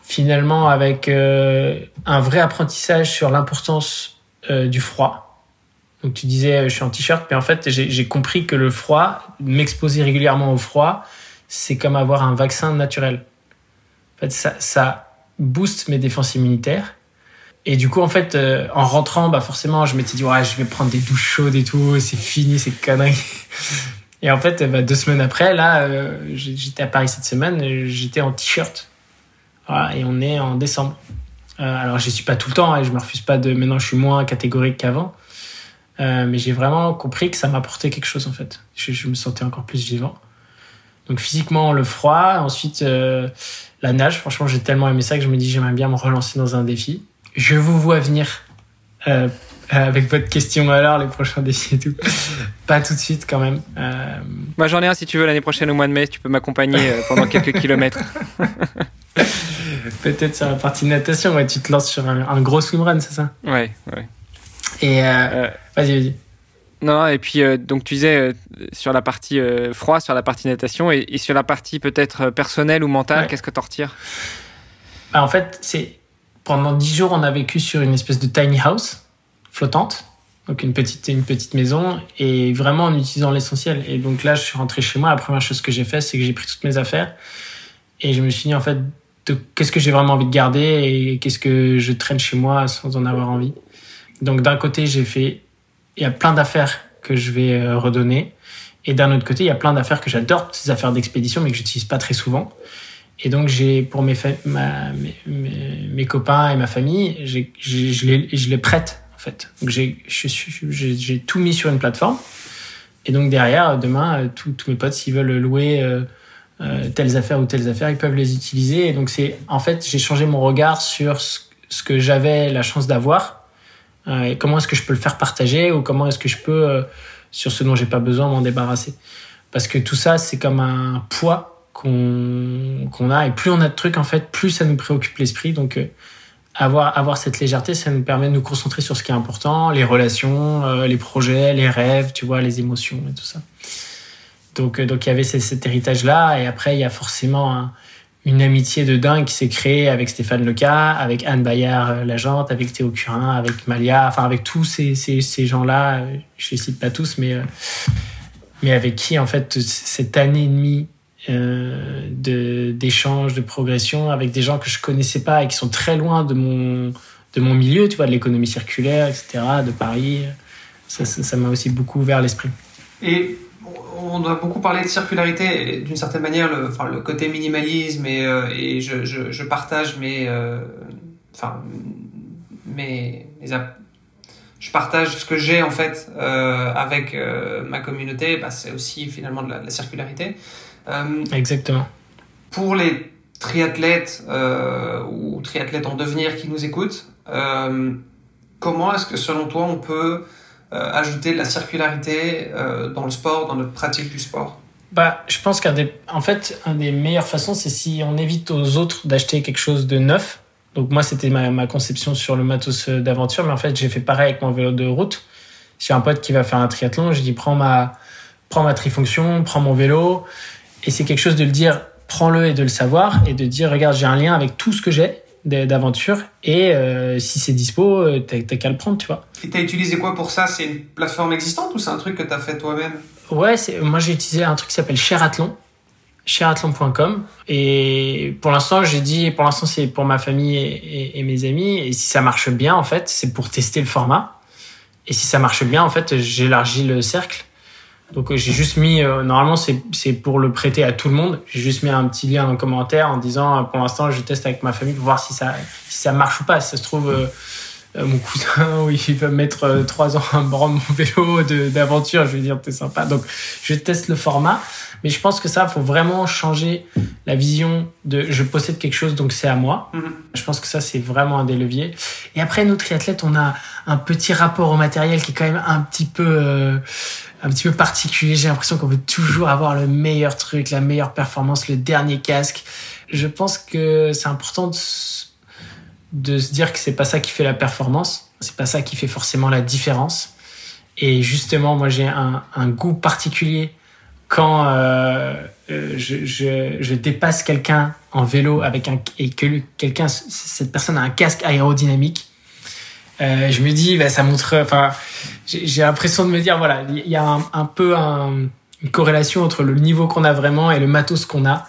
finalement avec euh, un vrai apprentissage sur l'importance euh, du froid. Donc tu disais euh, je suis en t-shirt, mais en fait j'ai compris que le froid, m'exposer régulièrement au froid, c'est comme avoir un vaccin naturel. En fait, ça, booste mes défenses immunitaires. Et du coup, en fait, en rentrant, bah forcément, je m'étais dit, ouais, je vais prendre des douches chaudes et tout, c'est fini, c'est conneries. Et en fait, bah, deux semaines après, là, j'étais à Paris cette semaine, j'étais en t-shirt et on est en décembre. Euh, alors, je suis pas tout le temps, et hein, je me refuse pas de. Maintenant, je suis moins catégorique qu'avant. Euh, mais j'ai vraiment compris que ça m'apportait quelque chose, en fait. Je, me sentais encore plus vivant. Donc, physiquement, le froid. Ensuite, euh, la nage. Franchement, j'ai tellement aimé ça que je me dis, j'aimerais bien me relancer dans un défi. Je vous vois venir avec votre question alors, les prochains défis et tout. Pas tout de suite quand même. Moi j'en ai un si tu veux l'année prochaine au mois de mai, tu peux m'accompagner pendant quelques kilomètres. Peut-être sur la partie natation, ouais, tu te lances sur un, gros swimrun, c'est ça? Ouais, ouais. Et euh, euh, vas-y, vas-y. Non, et puis euh, donc tu disais sur la partie froid, sur la partie natation et, sur la partie peut-être personnelle ou mentale, qu'est-ce que tu en retires? Bah, En fait, c'est pendant dix jours, on a vécu sur une espèce de tiny house flottante, donc une petite, une petite maison, et vraiment en utilisant l'essentiel. Et donc là, je suis rentré chez moi. La première chose que j'ai fait, c'est que j'ai pris toutes mes affaires et je me suis dit en fait qu'est-ce que j'ai vraiment envie de garder et qu'est-ce que je traîne chez moi sans en avoir envie. Donc d'un côté, j'ai fait, il y a plein d'affaires que je vais euh, redonner. Et d'un autre côté, il y a plein d'affaires que j'adore, ces affaires d'expédition, mais que j'utilise pas très souvent. Et donc, j'ai, pour mes, copains et ma famille, je, les, prête, en fait. Donc, j'ai, tout mis sur une plateforme. Et donc, derrière, demain, euh, tous mes potes, s'ils veulent louer euh, euh, telles affaires ou telles affaires, ils peuvent les utiliser. Et donc c'est en fait j'ai changé mon regard sur ce, que j'avais la chance d'avoir euh, et comment est-ce que je peux le faire partager ou comment est-ce que je peux euh, sur ce dont j'ai pas besoin m'en débarrasser. Parce que tout ça c'est comme un poids qu'on a et plus on a de trucs en fait plus ça nous préoccupe l'esprit. Donc avoir, avoir cette légèreté, ça nous permet de nous concentrer sur ce qui est important, les relations, les projets, les rêves, tu vois, les émotions et tout ça. Donc, euh, donc il y avait cet héritage-là. Et après, il y a forcément une amitié de dingue qui s'est créée avec Stéphane Leca, avec Anne Bayard euh, Lagente, avec Théo Curin, avec Malia, enfin avec tous ces, ces, gens-là. Euh, je les cite pas tous, mais, mais avec qui, en fait, cette année et demie de d'échange, de progression avec des gens que je connaissais pas et qui sont très loin de mon de mon milieu, tu vois, de l'économie circulaire, etc., de Paris. Ça, ça m'a aussi beaucoup ouvert l'esprit. Et on doit beaucoup parler de circularité, d'une certaine manière, le, enfin, le côté minimalisme, et, euh, et je, je, je, partage mes, euh, enfin, mes, je partage ce que j'ai en fait euh, avec ma communauté, bah, c'est aussi finalement de la, circularité. Exactement. Pour les triathlètes ou triathlètes en devenir qui nous écoutent, comment est-ce que selon toi on peut ajouter de la circularité euh, dans le sport, dans notre pratique du sport bah, je pense qu'un des, en fait, un des meilleures façons, c'est si on évite aux autres d'acheter quelque chose de neuf. Donc moi, c'était ma, conception sur le matos d'aventure, mais en fait, j'ai fait pareil avec mon vélo de route. J'ai un pote qui va faire un triathlon, je dis prends ma, prends ma trifonction, prends mon vélo, et c'est quelque chose de le dire, prends-le et de le savoir, et de dire regarde, j'ai un lien avec tout ce que j'ai, d'aventure. Et euh, si c'est dispo, euh, t'as qu'à le prendre, tu vois. Et t'as utilisé quoi pour ça? C'est une plateforme existante ou c'est un truc que t'as fait toi-même? Ouais, moi j'ai utilisé un truc qui s'appelle Shareathlon, shareathlon.com. Et pour l'instant, j'ai dit, pour l'instant c'est pour ma famille et, mes amis. Et si ça marche bien, en fait, c'est pour tester le format. Et si ça marche bien, en fait, j'élargis le cercle. Donc j'ai juste mis, normalement c'est pour le prêter à tout le monde. J'ai juste mis un petit lien dans le commentaire en disant pour l'instant je teste avec ma famille pour voir si ça si ça marche ou pas. Si ça se trouve euh, mon cousin où il va mettre euh, trois ans à me rendre mon vélo d'aventure. Je vais dire, t'es sympa. Donc, je teste le format. Mais je pense que ça, faut vraiment changer la vision de je possède quelque chose, donc c'est à moi. Mm-hmm. Je pense que ça, c'est vraiment un des leviers. Et après, nous, triathlètes, on a un petit rapport au matériel qui est quand même un petit peu, euh, un petit peu particulier. J'ai l'impression qu'on veut toujours avoir le meilleur truc, la meilleure performance, le dernier casque. Je pense que c'est important de se dire que c'est pas ça qui fait la performance, c'est pas ça qui fait forcément la différence. Et justement, moi, j'ai un, goût particulier quand euh, euh, je, dépasse quelqu'un en vélo avec et que quelqu'un, cette personne a un casque aérodynamique. Euh, je me dis, bah, ça montre. Enfin, j'ai l'impression de me dire, voilà, il y a un, peu une corrélation entre le niveau qu'on a vraiment et le matos qu'on a.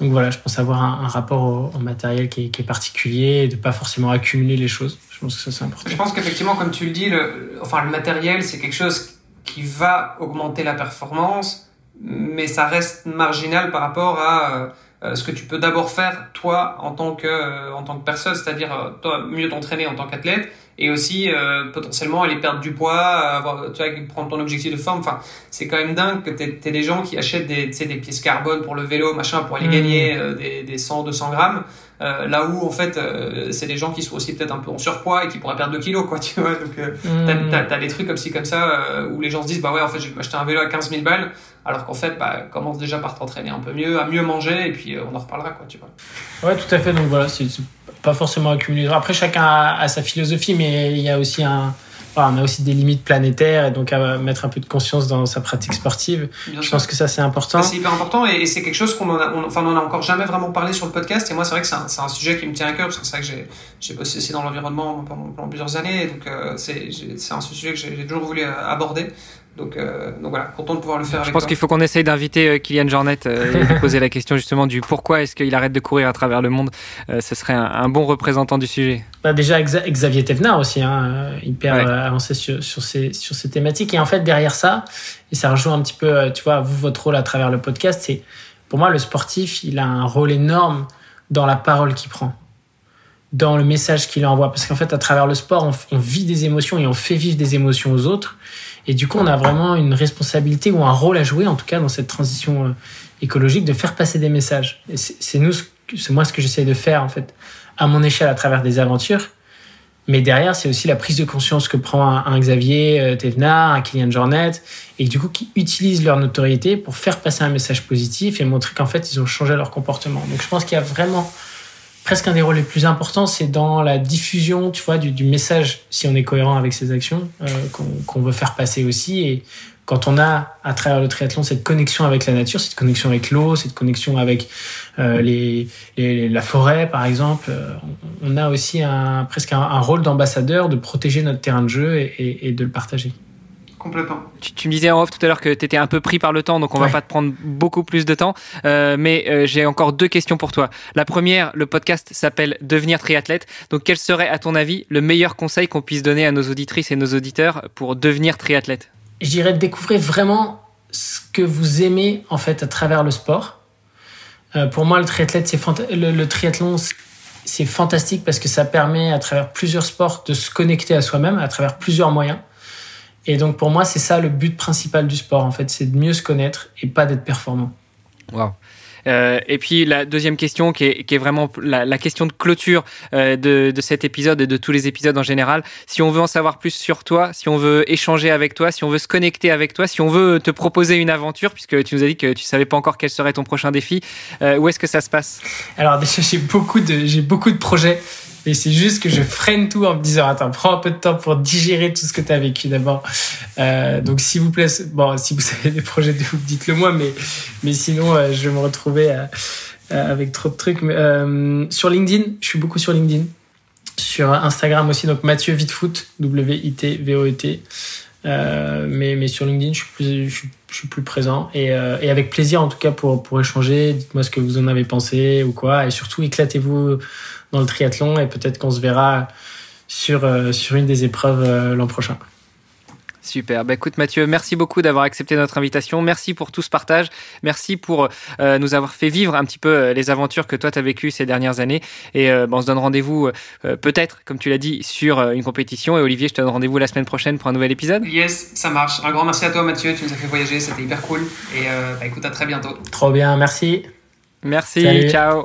Donc voilà, je pense avoir un, rapport au, matériel qui est, particulier et de pas forcément accumuler les choses. Je pense que ça c'est important. Je pense qu'effectivement, comme tu le dis, le, enfin le matériel c'est quelque chose qui va augmenter la performance, mais ça reste marginal par rapport à euh, ce que tu peux d'abord faire toi en tant que euh, en tant que personne, c'est-à-dire euh, toi mieux t'entraîner en tant qu'athlète et aussi euh, potentiellement aller perdre du poids, avoir, tu vois, prendre ton objectif de forme. Enfin, c'est quand même dingue que tu aies, des gens qui achètent des, des pièces carbone pour le vélo, machin, pour aller mmh. gagner euh, des, des 100, 200 grammes. Euh, là où en fait euh, c'est des gens qui sont aussi peut-être un peu en surpoids et qui pourraient perdre 2 kilos quoi tu vois donc mmh. t'as, as, des trucs comme ci comme ça où les gens se disent bah ouais en fait je vais m'acheter un vélo à 15 000 balles alors qu'en fait bah commence déjà par t'entraîner un peu mieux à mieux manger et puis on en reparlera quoi tu vois ouais tout à fait donc voilà c'est pas forcément accumuler. Après, chacun a, sa philosophie, mais il y a aussi un, on a aussi des limites planétaires et donc à mettre un peu de conscience dans sa pratique sportive. je pense que ça c'est important. C'est hyper important et, c'est quelque chose qu'on en a, enfin on a encore jamais vraiment parlé sur le podcast et moi c'est vrai que c'est un, sujet qui me tient à cœur parce que c'est vrai que j'ai bossé aussi dans l'environnement pendant, plusieurs années donc euh, c'est un sujet que j'ai toujours voulu euh, aborder. Donc, euh, donc, voilà, content de pouvoir le faire. Je pense qu'il faut qu'on essaye d'inviter euh, Kylian Jornet euh, et de poser la question justement du pourquoi est-ce qu'il arrête de courir à travers le monde. ce serait un, bon représentant du sujet. Bah déjà Xavier Thévenard aussi, hein, hyper avancé sur, sur, ces, sur ces thématiques. Et en fait, derrière ça, et ça rejoint un petit peu, tu vois, vous, votre rôle à travers le podcast, c'est pour moi, le sportif, il a un rôle énorme dans la parole qu'il prend dans le message qu'il envoie. Parce qu'en fait, à travers le sport, on, on, vit des émotions et on fait vivre des émotions aux autres. Et du coup, on a vraiment une responsabilité ou un rôle à jouer, en tout cas dans cette transition euh, écologique, de faire passer des messages. C'est c'est moi ce que j'essaie de faire en fait, à mon échelle, à travers des aventures. Mais derrière, c'est aussi la prise de conscience que prend un, Xavier euh, Thévenard, un Kylian Jornet, et du coup qui utilisent leur notoriété pour faire passer un message positif et montrer qu'en fait ils ont changé leur comportement. Donc je pense qu'il y a vraiment presque un des rôles les plus importants, c'est dans la diffusion, tu vois, du, message, si on est cohérent avec ses actions, euh, qu'on veut faire passer aussi. Et quand on a, à travers le triathlon, cette connexion avec la nature, cette connexion avec l'eau, cette connexion avec euh, les, la forêt, par exemple, euh, on, a aussi un, presque un, rôle d'ambassadeur de protéger notre terrain de jeu et de le partager. Complètement. Tu, me disais en off tout à l'heure que tu étais un peu pris par le temps, donc on va pas te prendre beaucoup plus de temps. Euh, mais euh, j'ai encore deux questions pour toi. La première, le podcast s'appelle Devenir triathlète. Donc quel serait, à ton avis, le meilleur conseil qu'on puisse donner à nos auditrices et nos auditeurs pour devenir triathlète? Je dirais de découvrir vraiment ce que vous aimez en fait à travers le sport. Euh, pour moi, le triathlète, c'est le, le triathlon, c'est fantastique parce que ça permet à travers plusieurs sports de se connecter à soi-même à travers plusieurs moyens. Et donc pour moi, c'est ça le but principal du sport, en fait, c'est de mieux se connaître et pas d'être performant. Wow. Euh, et puis la deuxième question, qui est, qui est vraiment la, la, question de clôture euh, de, de, cet épisode et de tous les épisodes en général. Si on veut en savoir plus sur toi, si on veut échanger avec toi, si on veut se connecter avec toi, si on veut te proposer une aventure, puisque tu nous as dit que tu savais pas encore quel serait ton prochain défi, euh, où est-ce que ça se passe? Alors déjà, j'ai beaucoup de j'ai beaucoup de projets. Et c'est juste que je freine tout en me disant attends, prends un peu de temps pour digérer tout ce que tu as vécu d'abord. Euh, donc s'il vous plaît, bon, si vous avez des projets de ouf, dites-le moi, mais, mais sinon euh, je vais me retrouver euh, avec trop de trucs. Mais, sur LinkedIn, je suis beaucoup sur LinkedIn. Sur Instagram aussi, donc Mathieu Vitfoot, W-I-T-V-O-E-T. Euh, mais, mais sur LinkedIn, je suis plus, je suis plus présent et, et, avec plaisir en tout cas pour, pour échanger. Dites-moi ce que vous en avez pensé ou quoi. Et surtout, éclatez-vous dans le triathlon et peut-être qu'on se verra sur, euh, sur une des épreuves euh, l'an prochain. Super. Bah, écoute, Mathieu, merci beaucoup d'avoir accepté notre invitation. Merci pour tout ce partage. Merci pour euh, nous avoir fait vivre un petit peu euh, les aventures que toi, tu as vécues ces dernières années. Et bah, on se donne rendez-vous, peut-être, comme tu l'as dit, sur une compétition. Et Olivier, je te donne rendez-vous la semaine prochaine pour un nouvel épisode. Yes, ça marche. Un grand merci à toi, Mathieu. Tu nous as fait voyager. C'était hyper cool. Et bah, écoute, à très bientôt. Trop bien. Merci. Merci. Ciao.